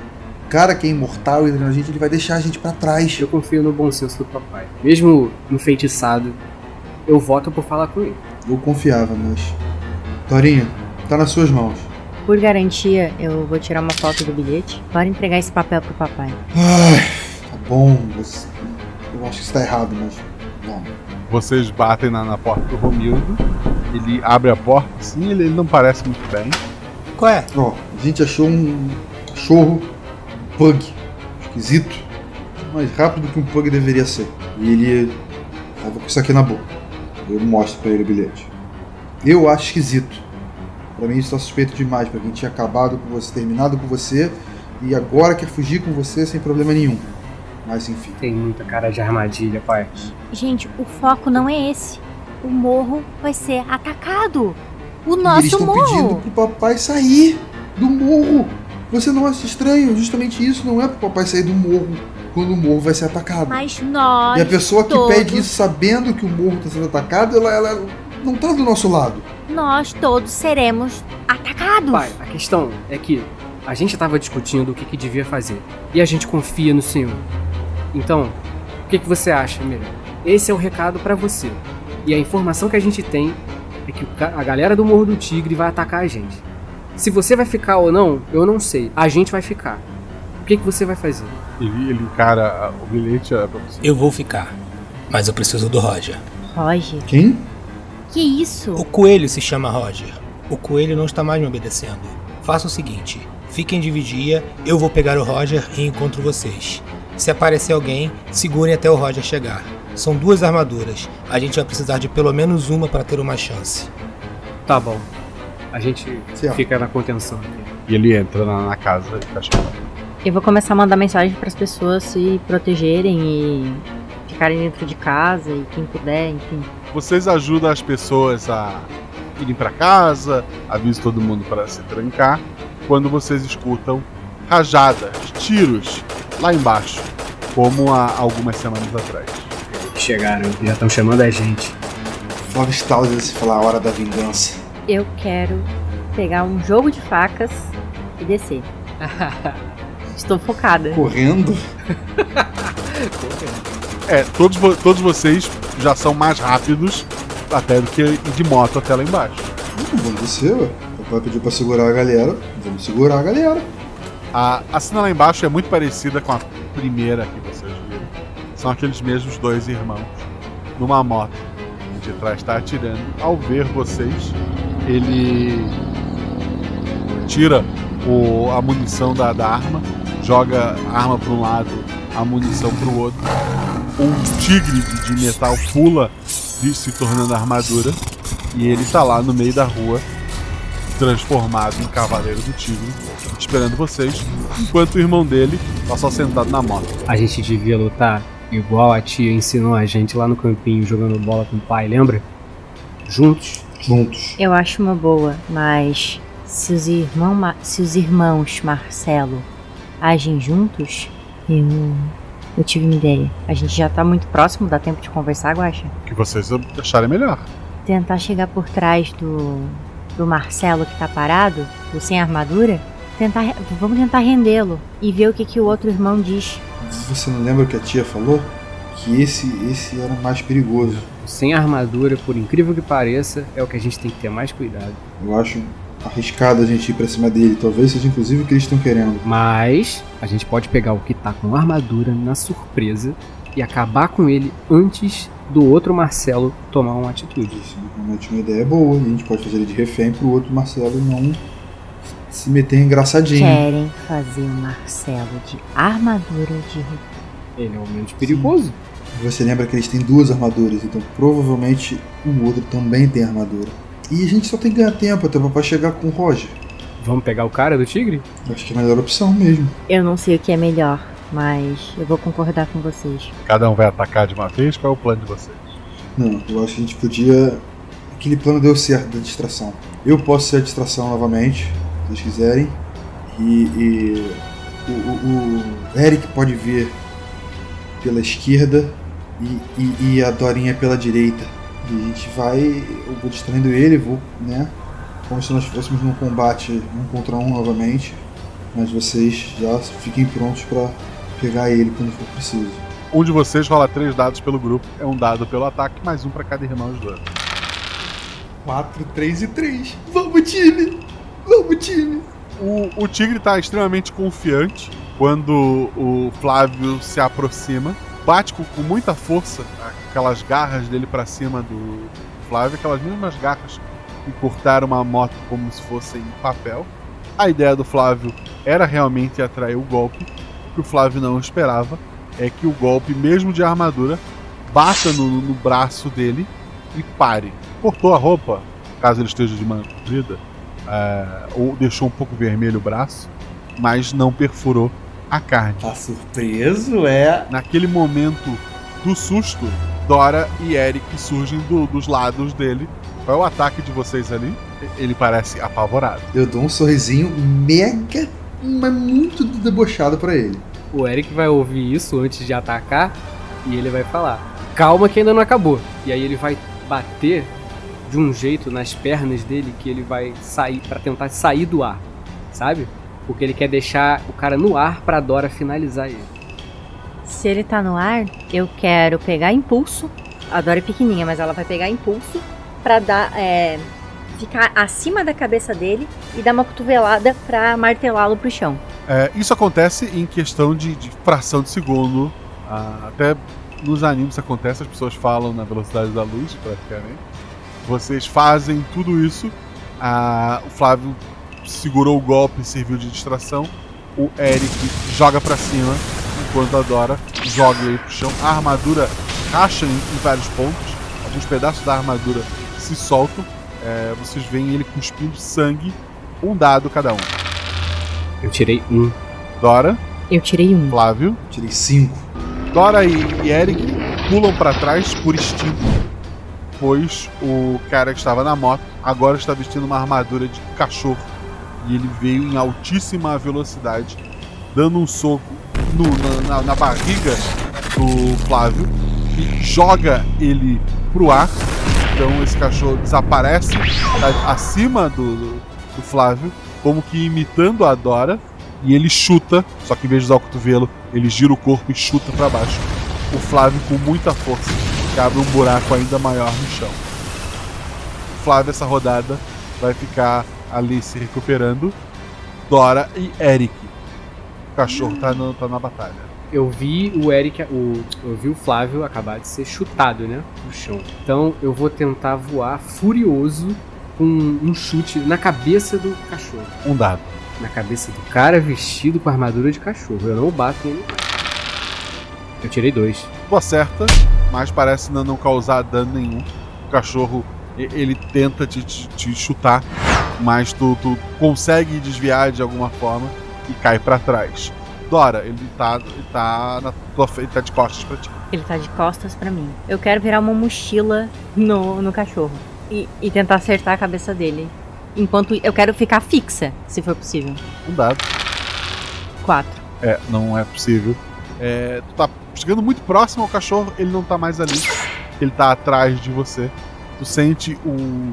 O cara que é imortal e a gente, ele vai deixar a gente pra trás. Eu confio no bom senso do papai. Mesmo enfeitiçado, eu voto por falar com ele. Eu confiava, mas. Dorinha, tá nas suas mãos. Por garantia, eu vou tirar uma foto do bilhete. Bora entregar esse papel pro papai. Ai, tá bom. mas Eu acho que isso tá errado, mas. Não. Vocês batem na, na porta do Romildo. Ele abre a porta, sim, ele, ele não parece muito bem. Qual é? Ó, a gente achou um cachorro pug. Esquisito. Mais rápido que um pug deveria ser. E ele tava com isso aqui na boca. Eu mostro pra ele o bilhete. Eu acho esquisito. Pra mim isso tá suspeito demais, pra quem tinha acabado com você, terminado com você, e agora quer fugir com você sem problema nenhum. Mas enfim. Tem muita cara de armadilha, pai. Gente, o foco não é esse. O morro vai ser atacado. O E eles nosso estão pedindo morro. pro papai sair do morro. Você não acha estranho? Justamente isso não é pro papai sair do morro quando o morro vai ser atacado. Mas nós. E a pessoa que todos, pede isso sabendo que o morro está sendo atacado, ela, ela não tá do nosso lado. Nós todos seremos atacados. Pai, a questão é que a gente tava discutindo o que, que devia fazer. E a gente confia no senhor. Então, o que, que você acha, melhor? Esse é o recado pra você. E a informação que a gente tem é que a galera do Morro do Tigre vai atacar a gente. Se você vai ficar ou não, eu não sei. A gente vai ficar. O que, que você vai fazer? Ele, ele encara o bilhete é pra você. Eu vou ficar. Mas eu preciso do Roger. Roger, Quem? que isso? O coelho se chama Roger. O coelho não está mais me obedecendo. Faça o seguinte: fiquem de vigia, eu vou pegar o Roger e encontro vocês. Se aparecer alguém, segurem até o Roger chegar. São duas armaduras. A gente vai precisar de pelo menos uma para ter uma chance. Tá bom. A gente Certo. fica na contenção aqui. E ele entra na, na casa e fecha a porta. Eu vou começar a mandar mensagem para as pessoas se protegerem e ficarem dentro de casa e quem puder, enfim. Vocês ajudam as pessoas a irem pra casa, avisam todo mundo para se trancar, quando vocês escutam rajadas, tiros lá embaixo, como há algumas semanas atrás. Chegaram, já estão chamando a gente. Flávio Stauser se falar a hora da vingança. Eu quero pegar um jogo de facas e descer. (laughs) Estou focada. Correndo. (laughs) É, todos, vo- todos vocês já são mais rápidos até do que ir de moto até lá embaixo. Hum, vamos descer, ué. O papai pediu pra segurar a galera. Vamos segurar a galera. A, a cena lá embaixo é muito parecida com a primeira que vocês viram. São aqueles mesmos dois irmãos numa moto. De trás está atirando. Ao ver vocês, ele tira o, a munição da, da arma, joga a arma para um lado, a munição para o outro. Um tigre de, metal pula, se tornando armadura, e ele está lá no meio da rua, transformado em cavaleiro do tigre, esperando vocês, enquanto o irmão dele está só sentado na moto. A gente devia lutar igual a tia ensinou a gente lá no campinho jogando bola com o pai, lembra? Juntos. Juntos. Eu acho uma boa, mas se os, irmão, se os irmãos Marcelo agem juntos, eu. Eu tive uma ideia. A gente já tá muito próximo, dá tempo de conversar, Guaxa? O que vocês acharem melhor. Tentar chegar por trás do. do Marcelo que tá parado, do sem armadura. Tentar, vamos tentar rendê-lo e ver o que, que o outro irmão diz. Você não lembra o que a tia falou? Que esse, esse era o mais perigoso. Sem armadura, por incrível que pareça, é o que a gente tem que ter mais cuidado. Eu acho arriscado a gente ir pra cima dele. Talvez seja inclusive o que eles estão querendo. Mas a gente pode pegar o que tá com armadura na surpresa e acabar com ele antes do outro Marcelo tomar uma atitude. Isso realmente é uma ideia boa. A gente pode fazer ele de refém pro outro Marcelo não se meter engraçadinho. Querem fazer o Marcelo de armadura de Ele é o menos perigoso. Você lembra que eles têm duas armaduras, então provavelmente o outro também tem armadura. E a gente só tem que ganhar tempo até pra chegar com o Roger. Vamos pegar o cara do tigre? Acho que é a melhor opção mesmo. Eu não sei o que é melhor, mas eu vou concordar com vocês. Cada um vai atacar de uma vez? Qual é o plano de vocês? Não, eu acho que a gente podia. Aquele plano deu certo da distração. Eu posso ser a distração novamente, se vocês quiserem. E, e o, o- o Eric pode vir pela esquerda e, e- e a Dorinha pela direita. E a gente vai. Eu vou distraindo ele, vou, né? Como se nós fôssemos num combate um contra um novamente. Mas vocês já fiquem prontos pra pegar ele quando for preciso. Um de vocês rola três dados pelo grupo. É um dado pelo ataque, mais um pra cada irmão dois. 4, 3 e 3. Vamos, time! Vamos, time! O, o tigre tá extremamente confiante quando o Flávio se aproxima. Bate com, com muita força aquelas garras dele pra cima do Flávio, aquelas mesmas garras que cortaram uma moto como se fossem papel. A ideia do Flávio era realmente atrair o golpe. Que o Flávio não esperava é que o golpe, mesmo de armadura, bata no, no braço dele e pare. Cortou a roupa, caso ele esteja de manga comprida, é, ou deixou um pouco vermelho o braço, mas não perfurou a carne. Tá surpreso, é? Naquele momento do susto, Dora e Eric surgem do- dos lados dele. Qual é o ataque de vocês ali? Ele parece apavorado. Eu dou um sorrisinho mega, mas muito debochado pra ele. O Eric vai ouvir isso antes de atacar e ele vai falar: Calma que ainda não acabou. E aí ele vai bater de um jeito nas pernas dele que ele vai sair pra tentar sair do ar, sabe? Porque ele quer deixar o cara no ar pra Dora finalizar ele. Se ele tá no ar, eu quero pegar impulso. A Dora é pequenininha, mas ela vai pegar impulso pra dar. é, ficar acima da cabeça dele e dar uma cotovelada pra martelá-lo pro chão. É, isso acontece em questão de, de fração de segundo. Ah, até nos animes acontece, as pessoas falam na velocidade da luz, praticamente. Vocês fazem tudo isso. Ah, o Flávio segurou o golpe e serviu de distração. O Eric joga pra cima, enquanto a Dora joga ele pro chão. A armadura racha em, em vários pontos. Alguns pedaços da armadura se soltam. É, vocês veem ele cuspindo sangue. Um dado cada um. Eu tirei um. Dora. Eu tirei um. Flávio. Tirei cinco. Dora e, e Eric pulam pra trás por instinto, pois o cara que estava na moto agora está vestindo uma armadura de cachorro e ele veio em altíssima velocidade, dando um soco no- na, na- na barriga do Flávio e joga ele pro ar. Então esse cachorro desaparece tá acima do, do- do Flávio, como que imitando a Dora, e ele chuta, só que em vez de usar o cotovelo, ele gira o corpo e chuta pra baixo. O Flávio com muita força, abre um buraco ainda maior no chão. Flávio essa rodada vai ficar ali se recuperando. Dora e Eric. cachorro tá, no- tá na batalha. Eu vi o Eric, o, eu vi o Flávio acabar de ser chutado, né? No chão. Então eu vou tentar voar furioso com um chute na cabeça do cachorro. Um dado. Na cabeça do cara vestido com armadura de cachorro. Eu não bato nele. Eu tirei dois. Tu acerta, mas parece não causar dano nenhum. O cachorro, ele tenta te, te- te chutar, mas tu, tu consegue desviar de alguma forma e cai pra trás. Dora, ele tá, ele tá na tua ele tá de costas pra ti. Ele tá de costas pra mim. Eu quero virar uma mochila no, no cachorro e, e tentar acertar a cabeça dele. Enquanto eu quero ficar fixa, se for possível. Um dado. Quatro. É, não é possível. É, tu tá chegando muito próximo ao cachorro, ele não tá mais ali. Ele tá atrás de você. Tu sente um,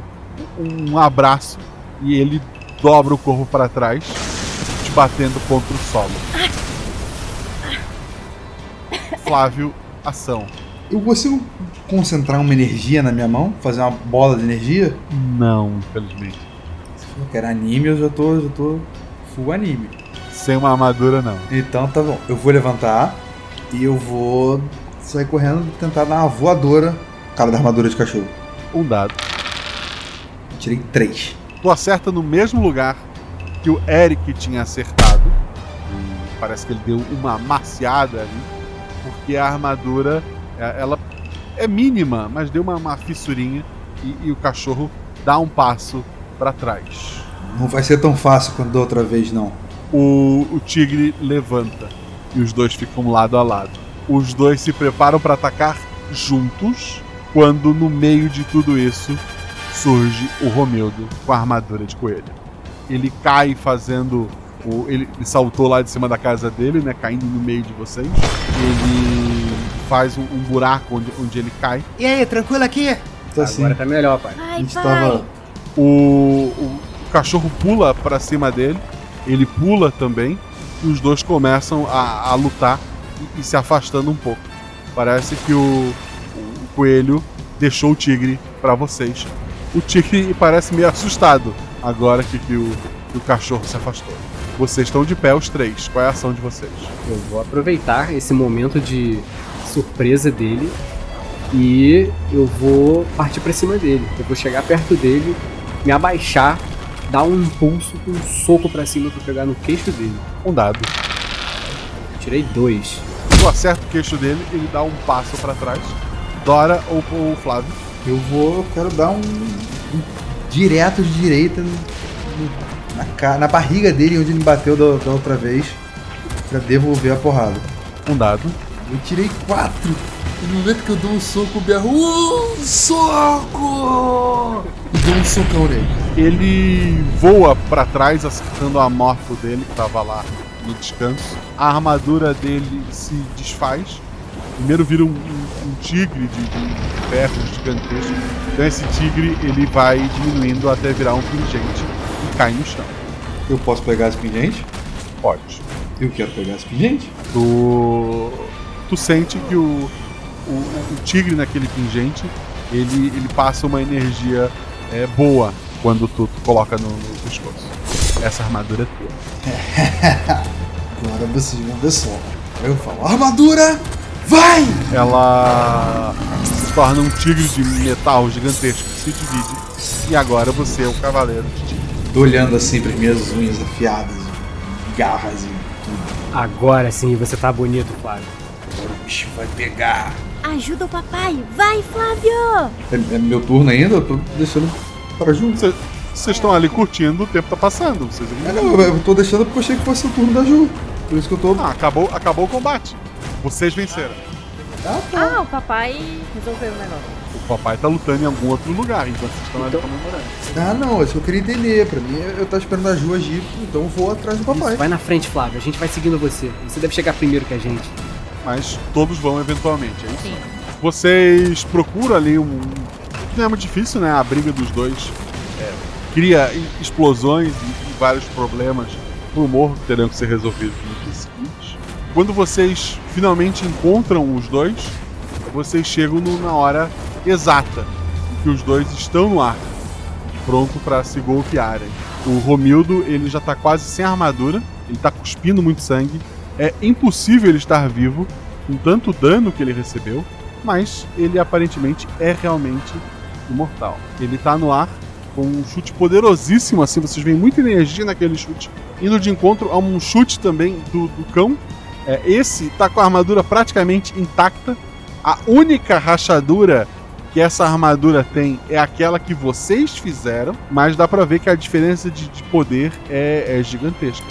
um abraço e ele dobra o corpo pra trás, te batendo contra o solo. Flávio, ação. Eu consigo concentrar uma energia na minha mão? Fazer uma bola de energia? Não, infelizmente. Se que era anime, eu já tô, já tô full anime. Sem uma armadura, não. Então tá bom. Eu vou levantar e eu vou sair correndo e tentar dar uma voadora cara da armadura de cachorro. Um dado. Tirei três. Tu acerta no mesmo lugar que o Eric tinha acertado. E parece que ele deu uma maciada ali. Porque a armadura, é- ela é mínima, mas deu uma, uma fissurinha. E, e o cachorro dá um passo pra trás. Não vai ser tão fácil quanto da outra vez, não. O, o tigre levanta. E os dois ficam lado a lado. Os dois se preparam para atacar juntos. Quando no meio de tudo isso surge o Romildo com a armadura de coelho. Ele cai fazendo. O, ele, ele saltou lá de cima da casa dele, né? Caindo no meio de vocês. Ele faz um, um buraco onde, onde ele cai. E aí, tranquilo aqui? Assim. Agora tá melhor, pai. Ai, A gente pai. tava. O, o, o cachorro pula pra cima dele, ele pula também, e os dois começam a, a lutar e, e se afastando um pouco. Parece que o, o coelho deixou o tigre pra vocês. O tigre parece meio assustado agora que, que o, que o cachorro se afastou. Vocês estão de pé, os três. Qual é a ação de vocês? Eu vou aproveitar esse momento de surpresa dele e eu vou partir pra cima dele. Eu vou chegar perto dele, me abaixar, dar um impulso com um soco pra cima pra pegar no queixo dele. Um dado. Tirei dois. Tu acerta o queixo dele, ele dá um passo pra trás. Dora ou o Flávio? Eu vou. Eu quero dar um. um direto de direita no- no- na, na barriga dele, onde ele me bateu da, da outra vez. Pra devolver a porrada. Um dado. Eu tirei quatro. E no momento que eu dou um soco, o berro. Um soco! E dou um socão nele. Ele voa pra trás, acertando a moto dele que tava lá no descanso. A armadura dele se desfaz. Primeiro vira um, um- tigre de, de ferro gigantesco. Então esse tigre ele vai diminuindo até virar um pingente e cai no chão. Eu posso pegar esse pingente? Pode. Eu quero pegar esse pingente. Tu, tu sente que o, o, o tigre naquele pingente ele, ele passa uma energia é, boa quando tu, tu coloca no, no pescoço. Essa armadura é tua. (laughs) Agora vocês vão ver só. Eu falo, armadura! Vai! ela se torna um tigre de metal gigantesco que se divide. E agora você é o cavaleiro de tigre. Tô olhando assim para minhas unhas afiadas, garras e tudo. Agora sim você tá bonito, Flávio. Agora o bicho vai pegar. Ajuda o papai. Vai, Flávio! É, é meu turno ainda? Eu tô deixando para junto. Cê- Vocês estão ali curtindo, o tempo tá passando. Vocês É, não, eu- eu tô deixando porque eu achei que fosse o turno da Ju. Por isso que eu tô. Ah, acabou, acabou o combate. Vocês venceram. Ah, o papai resolveu o negócio. O papai tá lutando em algum outro lugar, então vocês estão ali comemorando. Ah, não, isso eu queria entender. Pra mim, eu tava esperando a Ju agir, então eu vou atrás do papai. Isso, vai na frente, Flávio. A gente vai seguindo você. Você deve chegar primeiro que a gente. Mas todos vão eventualmente, é isso? Sim. Vocês procuram ali um. Não é muito difícil, né? A briga dos dois é, cria explosões e, vários problemas pro morro que terão que ser resolvidos seguintes. Quando vocês finalmente encontram os dois, vocês chegam no- na hora exata em que os dois estão no ar, pronto para se golpearem. O Romildo ele já tá quase sem armadura, ele tá cuspindo muito sangue É impossível ele estar vivo com tanto dano que ele recebeu, mas ele aparentemente é realmente imortal. Ele tá no ar com um chute poderosíssimo, assim, vocês veem muita energia naquele chute, indo de encontro a um chute também do, do cão. É, esse tá com a armadura praticamente intacta. A única rachadura que essa armadura tem é aquela que vocês fizeram, mas dá pra ver que a diferença de, de poder é, é gigantesca.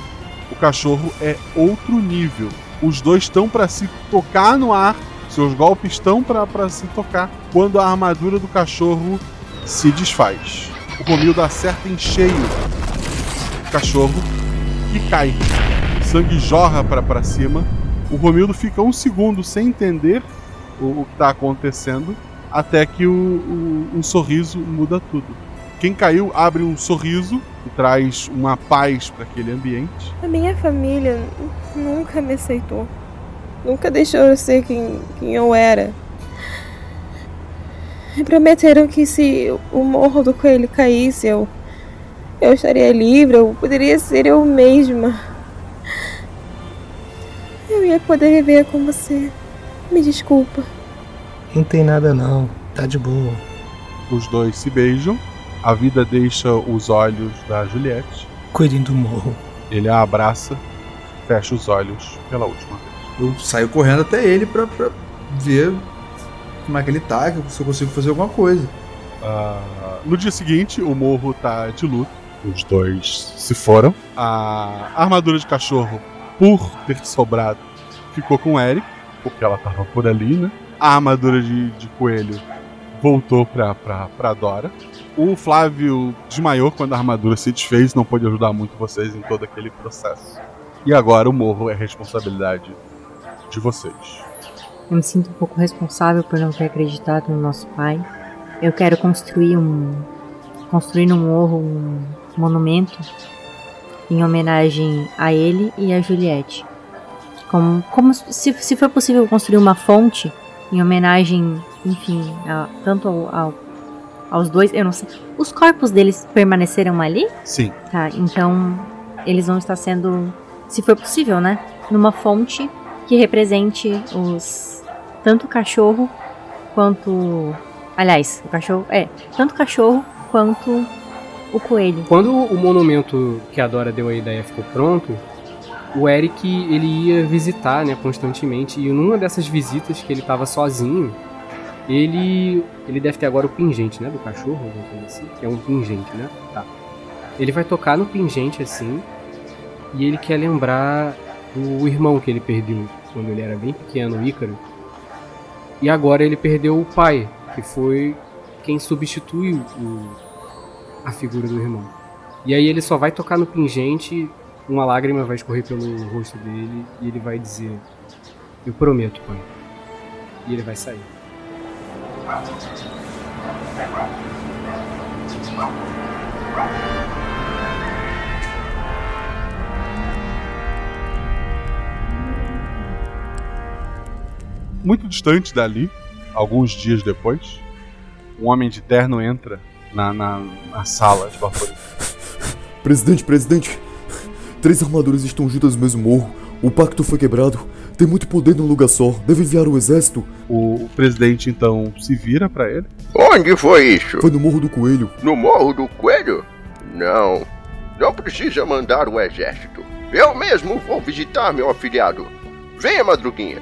O cachorro é outro nível. Os dois estão para se tocar no ar, seus golpes estão para se tocar, quando a armadura do cachorro se desfaz. O Romildo acerta em cheio o cachorro que cai. Sangue jorra para cima. O Romildo fica um segundo sem entender o, o que está acontecendo, até que o, o, um sorriso muda tudo. Quem caiu abre um sorriso e traz uma paz para aquele ambiente. A minha família nunca me aceitou. Nunca deixou eu ser quem, quem eu era. Prometeram que se o morro do coelho caísse, eu, eu estaria livre, eu poderia ser eu mesma. Eu ia poder viver com você. Me desculpa. Não tem nada não, tá de boa. Os dois se beijam, a vida deixa os olhos da Juliette. Cuidem do morro. Ele a abraça, fecha os olhos pela última vez. Eu saio correndo até ele pra, pra ver como é que ele tá, se eu consigo fazer alguma coisa. Uh, no dia seguinte, o morro tá de luto. Os dois se foram. A armadura de cachorro, por ter sobrado, ficou com o Eric, porque ela tava por ali, né? A armadura de, de coelho voltou pra, pra, pra Dora. O Flávio desmaiou quando a armadura se desfez, não pôde ajudar muito vocês em todo aquele processo. E agora o morro é responsabilidade de vocês. Eu me sinto um pouco responsável por não ter acreditado no nosso pai. Eu quero construir um construir no morro um monumento em homenagem a ele e a Juliette. Como, como se, se for possível construir uma fonte em homenagem, enfim, a, tanto ao, ao, aos dois, eu não sei. Os corpos deles permaneceram ali? Sim. Tá, então eles vão estar sendo, se for possível, né? Numa fonte que represente os tanto o cachorro quanto aliás, o cachorro é, tanto o cachorro quanto o coelho. Quando o monumento que a Dora deu a ideia ficou pronto, o Eric ele ia visitar, né, constantemente e numa dessas visitas que ele estava sozinho, ele ele deve ter agora o pingente, né, do cachorro, alguma coisa assim, que é um pingente, né? Tá. Ele vai tocar no pingente assim, e ele quer lembrar o irmão que ele perdeu quando ele era bem pequeno, o Ícaro. E agora ele perdeu o pai, que foi quem substituiu o, a figura do irmão. E aí ele só vai tocar no pingente, uma lágrima vai escorrer pelo rosto dele e ele vai dizer: Eu prometo, pai. E ele vai sair. Muito distante dali, alguns dias depois, um homem de terno entra na, na, na sala de vapores. Presidente, presidente, três armaduras estão juntas no mesmo morro. O pacto foi quebrado. Tem muito poder num lugar só. Deve enviar o exército. O, presidente então se vira para ele. Onde foi isso? Foi no Morro do Coelho. No Morro do Coelho? Não. Não precisa mandar o exército. Eu mesmo vou visitar meu afiliado. Venha, Madruguinha.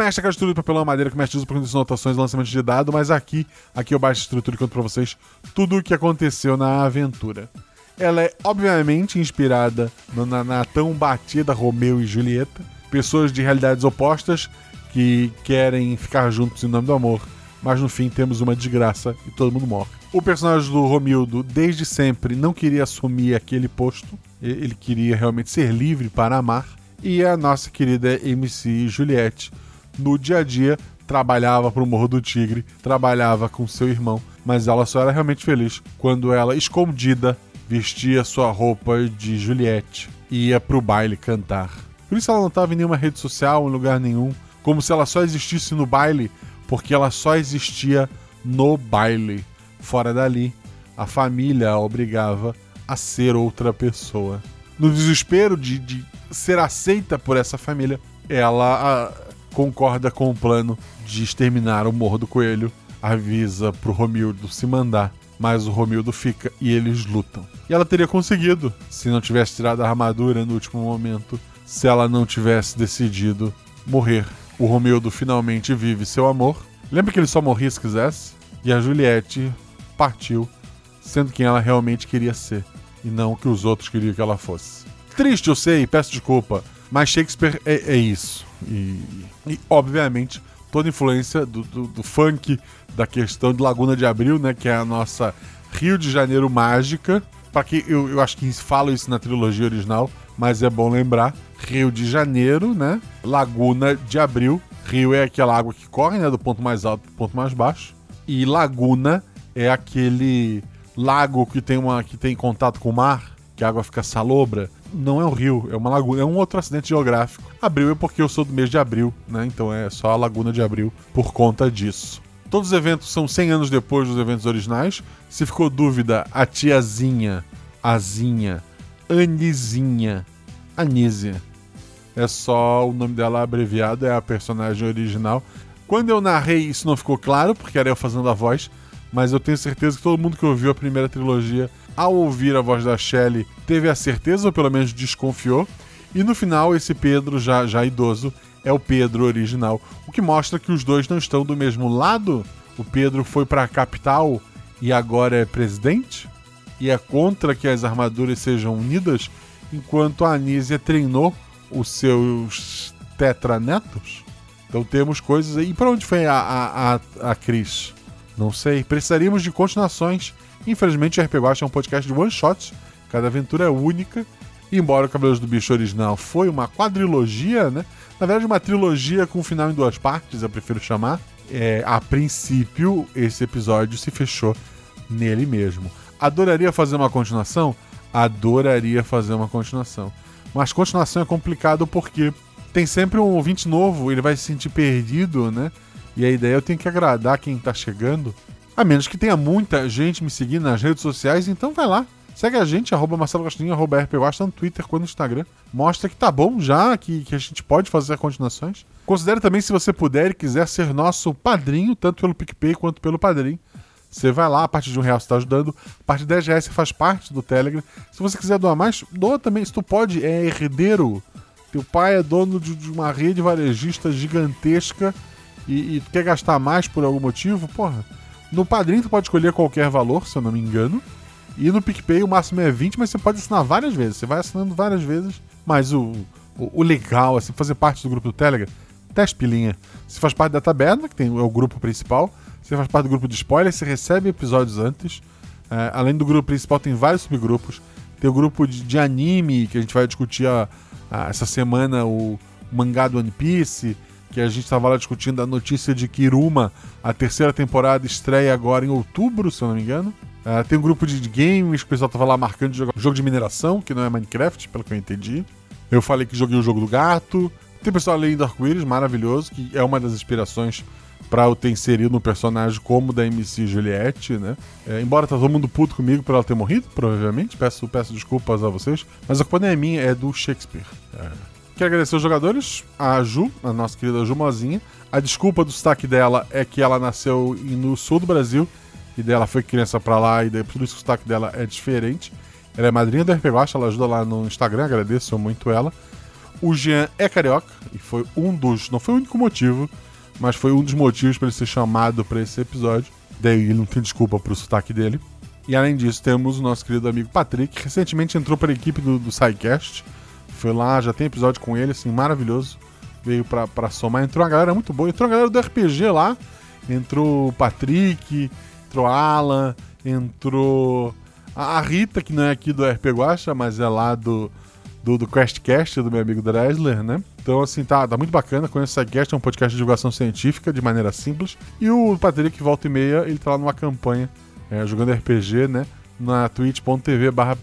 Escudo mestre é aquela estrutura de papelão madeira que o mestre usa para condições anotações e lançamento de dado, mas aqui, aqui eu baixo a estrutura e conto pra vocês tudo o que aconteceu na aventura. Ela é obviamente inspirada no- na, na tão batida Romeu e Julieta, pessoas de realidades opostas que querem ficar juntos em nome do amor, mas no fim temos uma desgraça e todo mundo morre. O personagem do Romildo, desde sempre, não queria assumir aquele posto, ele queria realmente ser livre para amar, e a nossa querida MC Juliette, no dia a dia, trabalhava pro Morro do Tigre, trabalhava com seu irmão, mas ela só era realmente feliz quando ela, escondida, vestia sua roupa de Juliette e ia pro baile cantar. Por isso ela não estava em nenhuma rede social, em lugar nenhum, como se ela só existisse no baile, porque ela só existia no baile. Fora dali, a família a obrigava a ser outra pessoa. No desespero de, de ser aceita por essa família, ela ah, concorda com o plano de exterminar o Morro do Coelho, avisa pro Romildo se mandar, mas o Romildo fica e eles lutam. E ela teria conseguido se não tivesse tirado a armadura no último momento, se ela não tivesse decidido morrer. O Romildo finalmente vive seu amor. Lembra que ele só morria se quisesse? E a Juliette partiu, sendo quem ela realmente queria ser, e não o que os outros queriam que ela fosse. Triste, eu sei, peço desculpa, mas Shakespeare é, é isso. E, e, obviamente, toda influência do, do- do funk, da questão de Laguna de Abril, né, que é a nossa Rio de Janeiro mágica. Para que eu, eu acho que falo isso na trilogia original, mas é bom lembrar. Rio de Janeiro, né? Laguna de Abril. Rio é aquela água que corre, né, do ponto mais alto pro ponto mais baixo. E laguna é aquele lago que tem uma que tem contato com o mar, que a água fica salobra. Não é um rio, é uma laguna, é um outro acidente geográfico. Abril é porque eu sou do mês de abril, né? Então é só a laguna de abril por conta disso. Todos os eventos são 100 anos depois dos eventos originais. Se ficou dúvida, a tiazinha, Azinha, Anizinha, Anísia. É só o nome dela abreviado, é a personagem original. Quando eu narrei, isso não ficou claro, porque era eu fazendo a voz, mas eu tenho certeza que todo mundo que ouviu a primeira trilogia, ao ouvir a voz da Shelley, teve a certeza, ou pelo menos desconfiou. E no final, esse Pedro, já, já idoso, é o Pedro original. O que mostra que os dois não estão do mesmo lado. O Pedro foi para a capital e agora é presidente? E é contra que as armaduras sejam unidas, enquanto a Anísia treinou os seus tetranetos? Então temos coisas aí. E para onde foi a, a, a, a Cris? Não sei. Precisaríamos de continuações. Infelizmente, o RPG Watch é um podcast de one shot. Cada aventura é única. E embora o Cabelos do Bicho original foi uma quadrilogia, né? Na verdade, uma trilogia com um final em duas partes, eu prefiro chamar. É, a princípio, esse episódio se fechou nele mesmo. Adoraria fazer uma continuação? Adoraria fazer uma continuação. Mas continuação é complicado porque tem sempre um ouvinte novo, ele vai se sentir perdido, né? E a ideia eu tenho que agradar quem tá chegando. A menos que tenha muita gente me seguindo nas redes sociais, então vai lá. Segue a gente, arroba Marcelo Gostinho, arroba RPGuasta, no Twitter quanto no Instagram. Mostra que tá bom já, que, que a gente pode fazer continuações. Considere também, se você puder e quiser ser nosso padrinho, tanto pelo PicPay quanto pelo Padrim. Você vai lá, a partir de um real você está ajudando, a partir de 10 reais você faz parte do Telegram. Se você quiser doar mais, doa também. Se tu pode, é herdeiro. Teu pai é dono de, uma rede varejista gigantesca e, e quer gastar mais por algum motivo, porra. No Padrim tu pode escolher qualquer valor, se eu não me engano. E no PicPay o máximo é 20, mas você pode assinar várias vezes. Você vai assinando várias vezes. Mas o, o, o legal, assim, fazer parte do grupo do Telegram, 10 pilinha. Você faz parte da taberna, que tem, é o grupo principal. Você faz parte do grupo de spoilers, você recebe episódios antes. É, além do grupo principal, tem vários subgrupos. Tem o grupo de, de anime, que a gente vai discutir a, a- essa semana o mangá do One Piece. Que a gente estava lá discutindo a notícia de que Iruma, a terceira temporada, estreia agora em outubro, se eu não me engano. É, tem um grupo de games que o pessoal tava lá marcando jogar jogo de mineração, que não é Minecraft, pelo que eu entendi. Eu falei que joguei o jogo do gato. Tem pessoal lendo Arco-Íris, maravilhoso, que é uma das inspirações para eu ter inserido um personagem como da MC Juliette, né? É, embora tá todo mundo puto comigo por ela ter morrido, provavelmente, peço, peço desculpas a vocês, mas a culpa não é minha, é do Shakespeare. É. Quero agradecer os jogadores, a Ju, a nossa querida Ju Mozinha. A desculpa do sotaque dela é que ela nasceu no sul do Brasil, e dela foi criança pra lá, e daí por isso o sotaque dela é diferente. Ela é madrinha do RPG Watch, ela ajuda lá no Instagram, agradeço muito ela. O Jean é carioca e foi um dos. Não foi o único motivo, mas foi um dos motivos para ele ser chamado para esse episódio. Daí ele não tem desculpa pro sotaque dele. E além disso, temos o nosso querido amigo Patrick, que recentemente entrou para a equipe do, do SciCast. Foi lá, já tem episódio com ele, assim, maravilhoso. Veio pra, pra somar. Entrou uma galera muito boa. Entrou a galera do RPG lá. Entrou o Patrick, entrou Alan, entrou a Rita, que não é aqui do RP Guacha, mas é lá do, do, do QuestCast, do meu amigo Dresler, né? Então, assim, tá, tá muito bacana. Conheço o SciCast, é um podcast de divulgação científica, de maneira simples. E o Patrick, volta e meia, ele tá lá numa campanha, é, jogando RPG, né? Na twitch.tv barra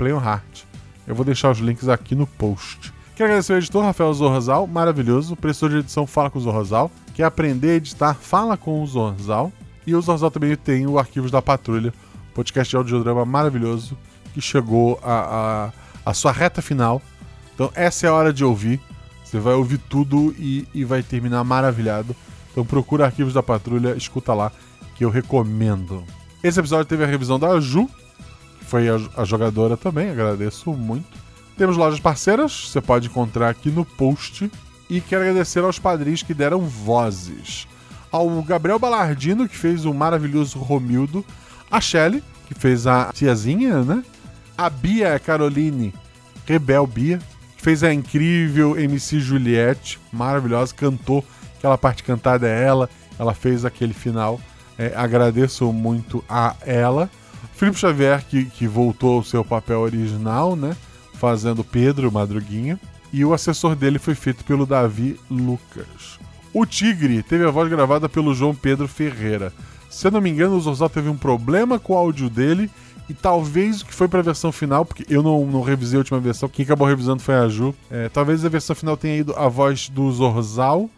Eu vou deixar os links aqui no post. Quero agradecer ao editor Rafael Zorzal, maravilhoso. Professor de edição Fala com o Zorzal. Quer aprender a editar, fala com o Zorzal. E o Zorzal também tem o Arquivos da Patrulha, podcast de audiodrama maravilhoso, que chegou a, a, a sua reta final. Então essa é a hora de ouvir. Você vai ouvir tudo e, e vai terminar maravilhado. Então procura Arquivos da Patrulha, escuta lá, que eu recomendo. Esse episódio teve a revisão da Ju, foi a, a jogadora também, agradeço muito. Temos lojas parceiras, você pode encontrar aqui no post. E quero agradecer aos padrinhos que deram vozes. Ao Gabriel Balardino, que fez o maravilhoso Romildo. A Shelly, que fez a tiazinha, né? A Bia Caroline, Rebel Bia, que fez a incrível MC Juliette, maravilhosa, cantou. Aquela parte cantada é ela, ela fez aquele final. É, agradeço muito a ela. Felipe Xavier, que, que voltou ao seu papel original, né? fazendo Pedro Madruguinha, e o assessor dele foi feito pelo Davi Lucas. O Tigre teve a voz gravada pelo João Pedro Ferreira. Se eu não me engano, o Zorzal teve um problema com o áudio dele e talvez o que foi para a versão final, porque eu não, não revisei a última versão, quem acabou revisando foi a Ju. É, talvez a versão final tenha ido a voz do Zorzal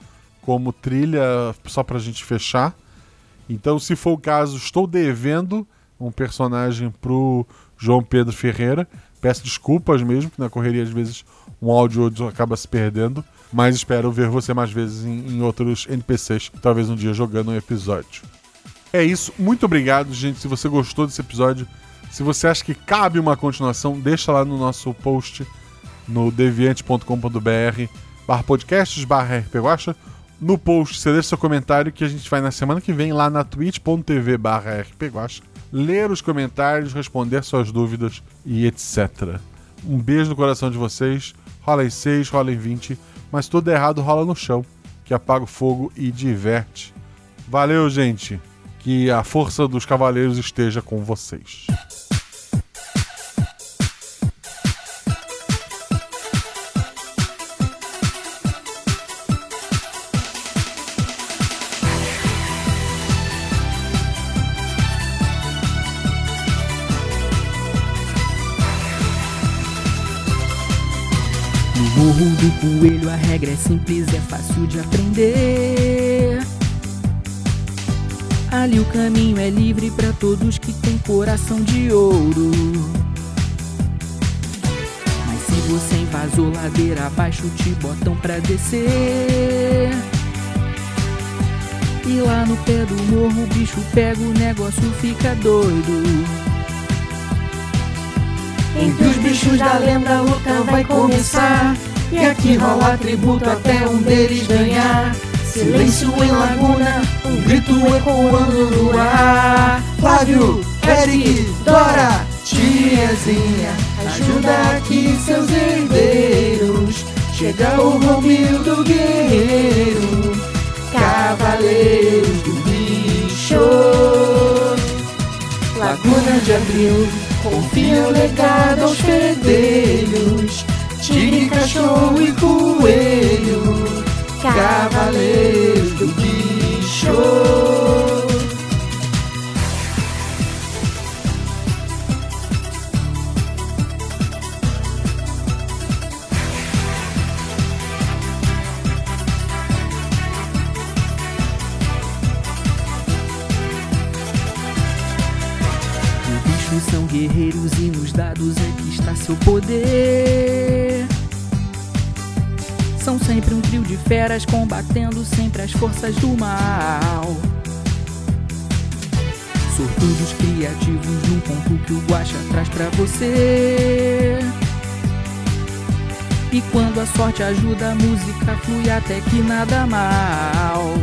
como trilha só pra gente fechar. Então, se for o caso, estou devendo um personagem pro João Pedro Ferreira. Peço desculpas mesmo, que na correria às vezes um áudio acaba se perdendo, mas espero ver você mais vezes em, em outros NPCs, talvez um dia jogando um episódio. É isso, muito obrigado, gente. Se você gostou desse episódio, se você acha que cabe uma continuação, deixa lá no nosso post no deviante.com.br barra podcasts barra rpguacha. No post você deixa seu comentário que a gente vai na semana que vem lá na twitch.tv barra rpguacha ler os comentários, responder suas dúvidas e etc. Um beijo no coração de vocês. Rola em 6, rola em 20, mas tudo errado rola no chão, que apaga o fogo e diverte. Valeu, gente. Que a força dos cavaleiros esteja com vocês. Regra é simples, é fácil de aprender. Ali o caminho é livre para todos que têm coração de ouro. Mas se você invasou ladeira abaixo, te botam pra descer. E lá no pé do morro o bicho pega, o negócio fica doido. Entre os bichos da lenda a luta vai começar. E aqui rola tributo até um deles ganhar. Silêncio em laguna, um grito ecoando no ar. Flávio, Eric, Dora, tiazinha, ajuda aqui seus herdeiros. Chega o Romildo Guerreiro, Cavaleiros do Bicho. Laguna de Abril, confia o legado aos fedelhos. Tigre, cachorro e coelho, cavaleiros do bicho. São guerreiros e nos dados é que está seu poder. São sempre um trio de feras combatendo sempre as forças do mal. Sortudos criativos num ponto que o Guaxa traz pra você. E quando a sorte ajuda, a música flui até que nada mal.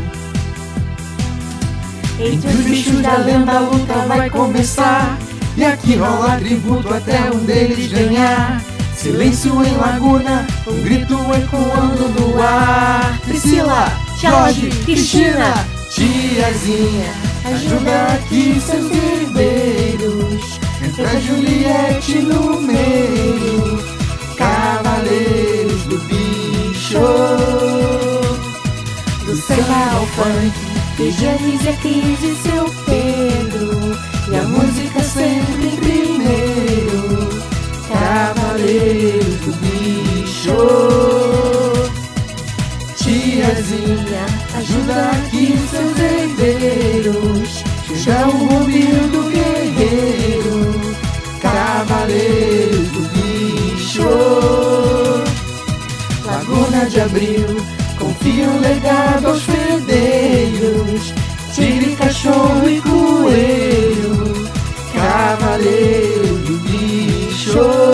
Entre os bichos da lenda a luta vai começar. E aqui rola tributo até um deles ganhar. Silêncio em laguna, um grito ecoando no ar. Priscila, Jorge, Cristina, tiazinha, ajuda aqui seus herdeiros. Entra Juliette no meio, cavaleiros do bicho. Do Serra ao funk, Regianes e Cris e seu Pedro. E a música sempre em primeiro. Cavaleiros do bicho. Tiazinha, ajuda aqui os seus herdeiros. Chega o rubinho do guerreiro, cavaleiro do bicho. Laguna de abril, confia um legado aos fedeiros. Tire cachorro e coelho, cavaleiro do bicho.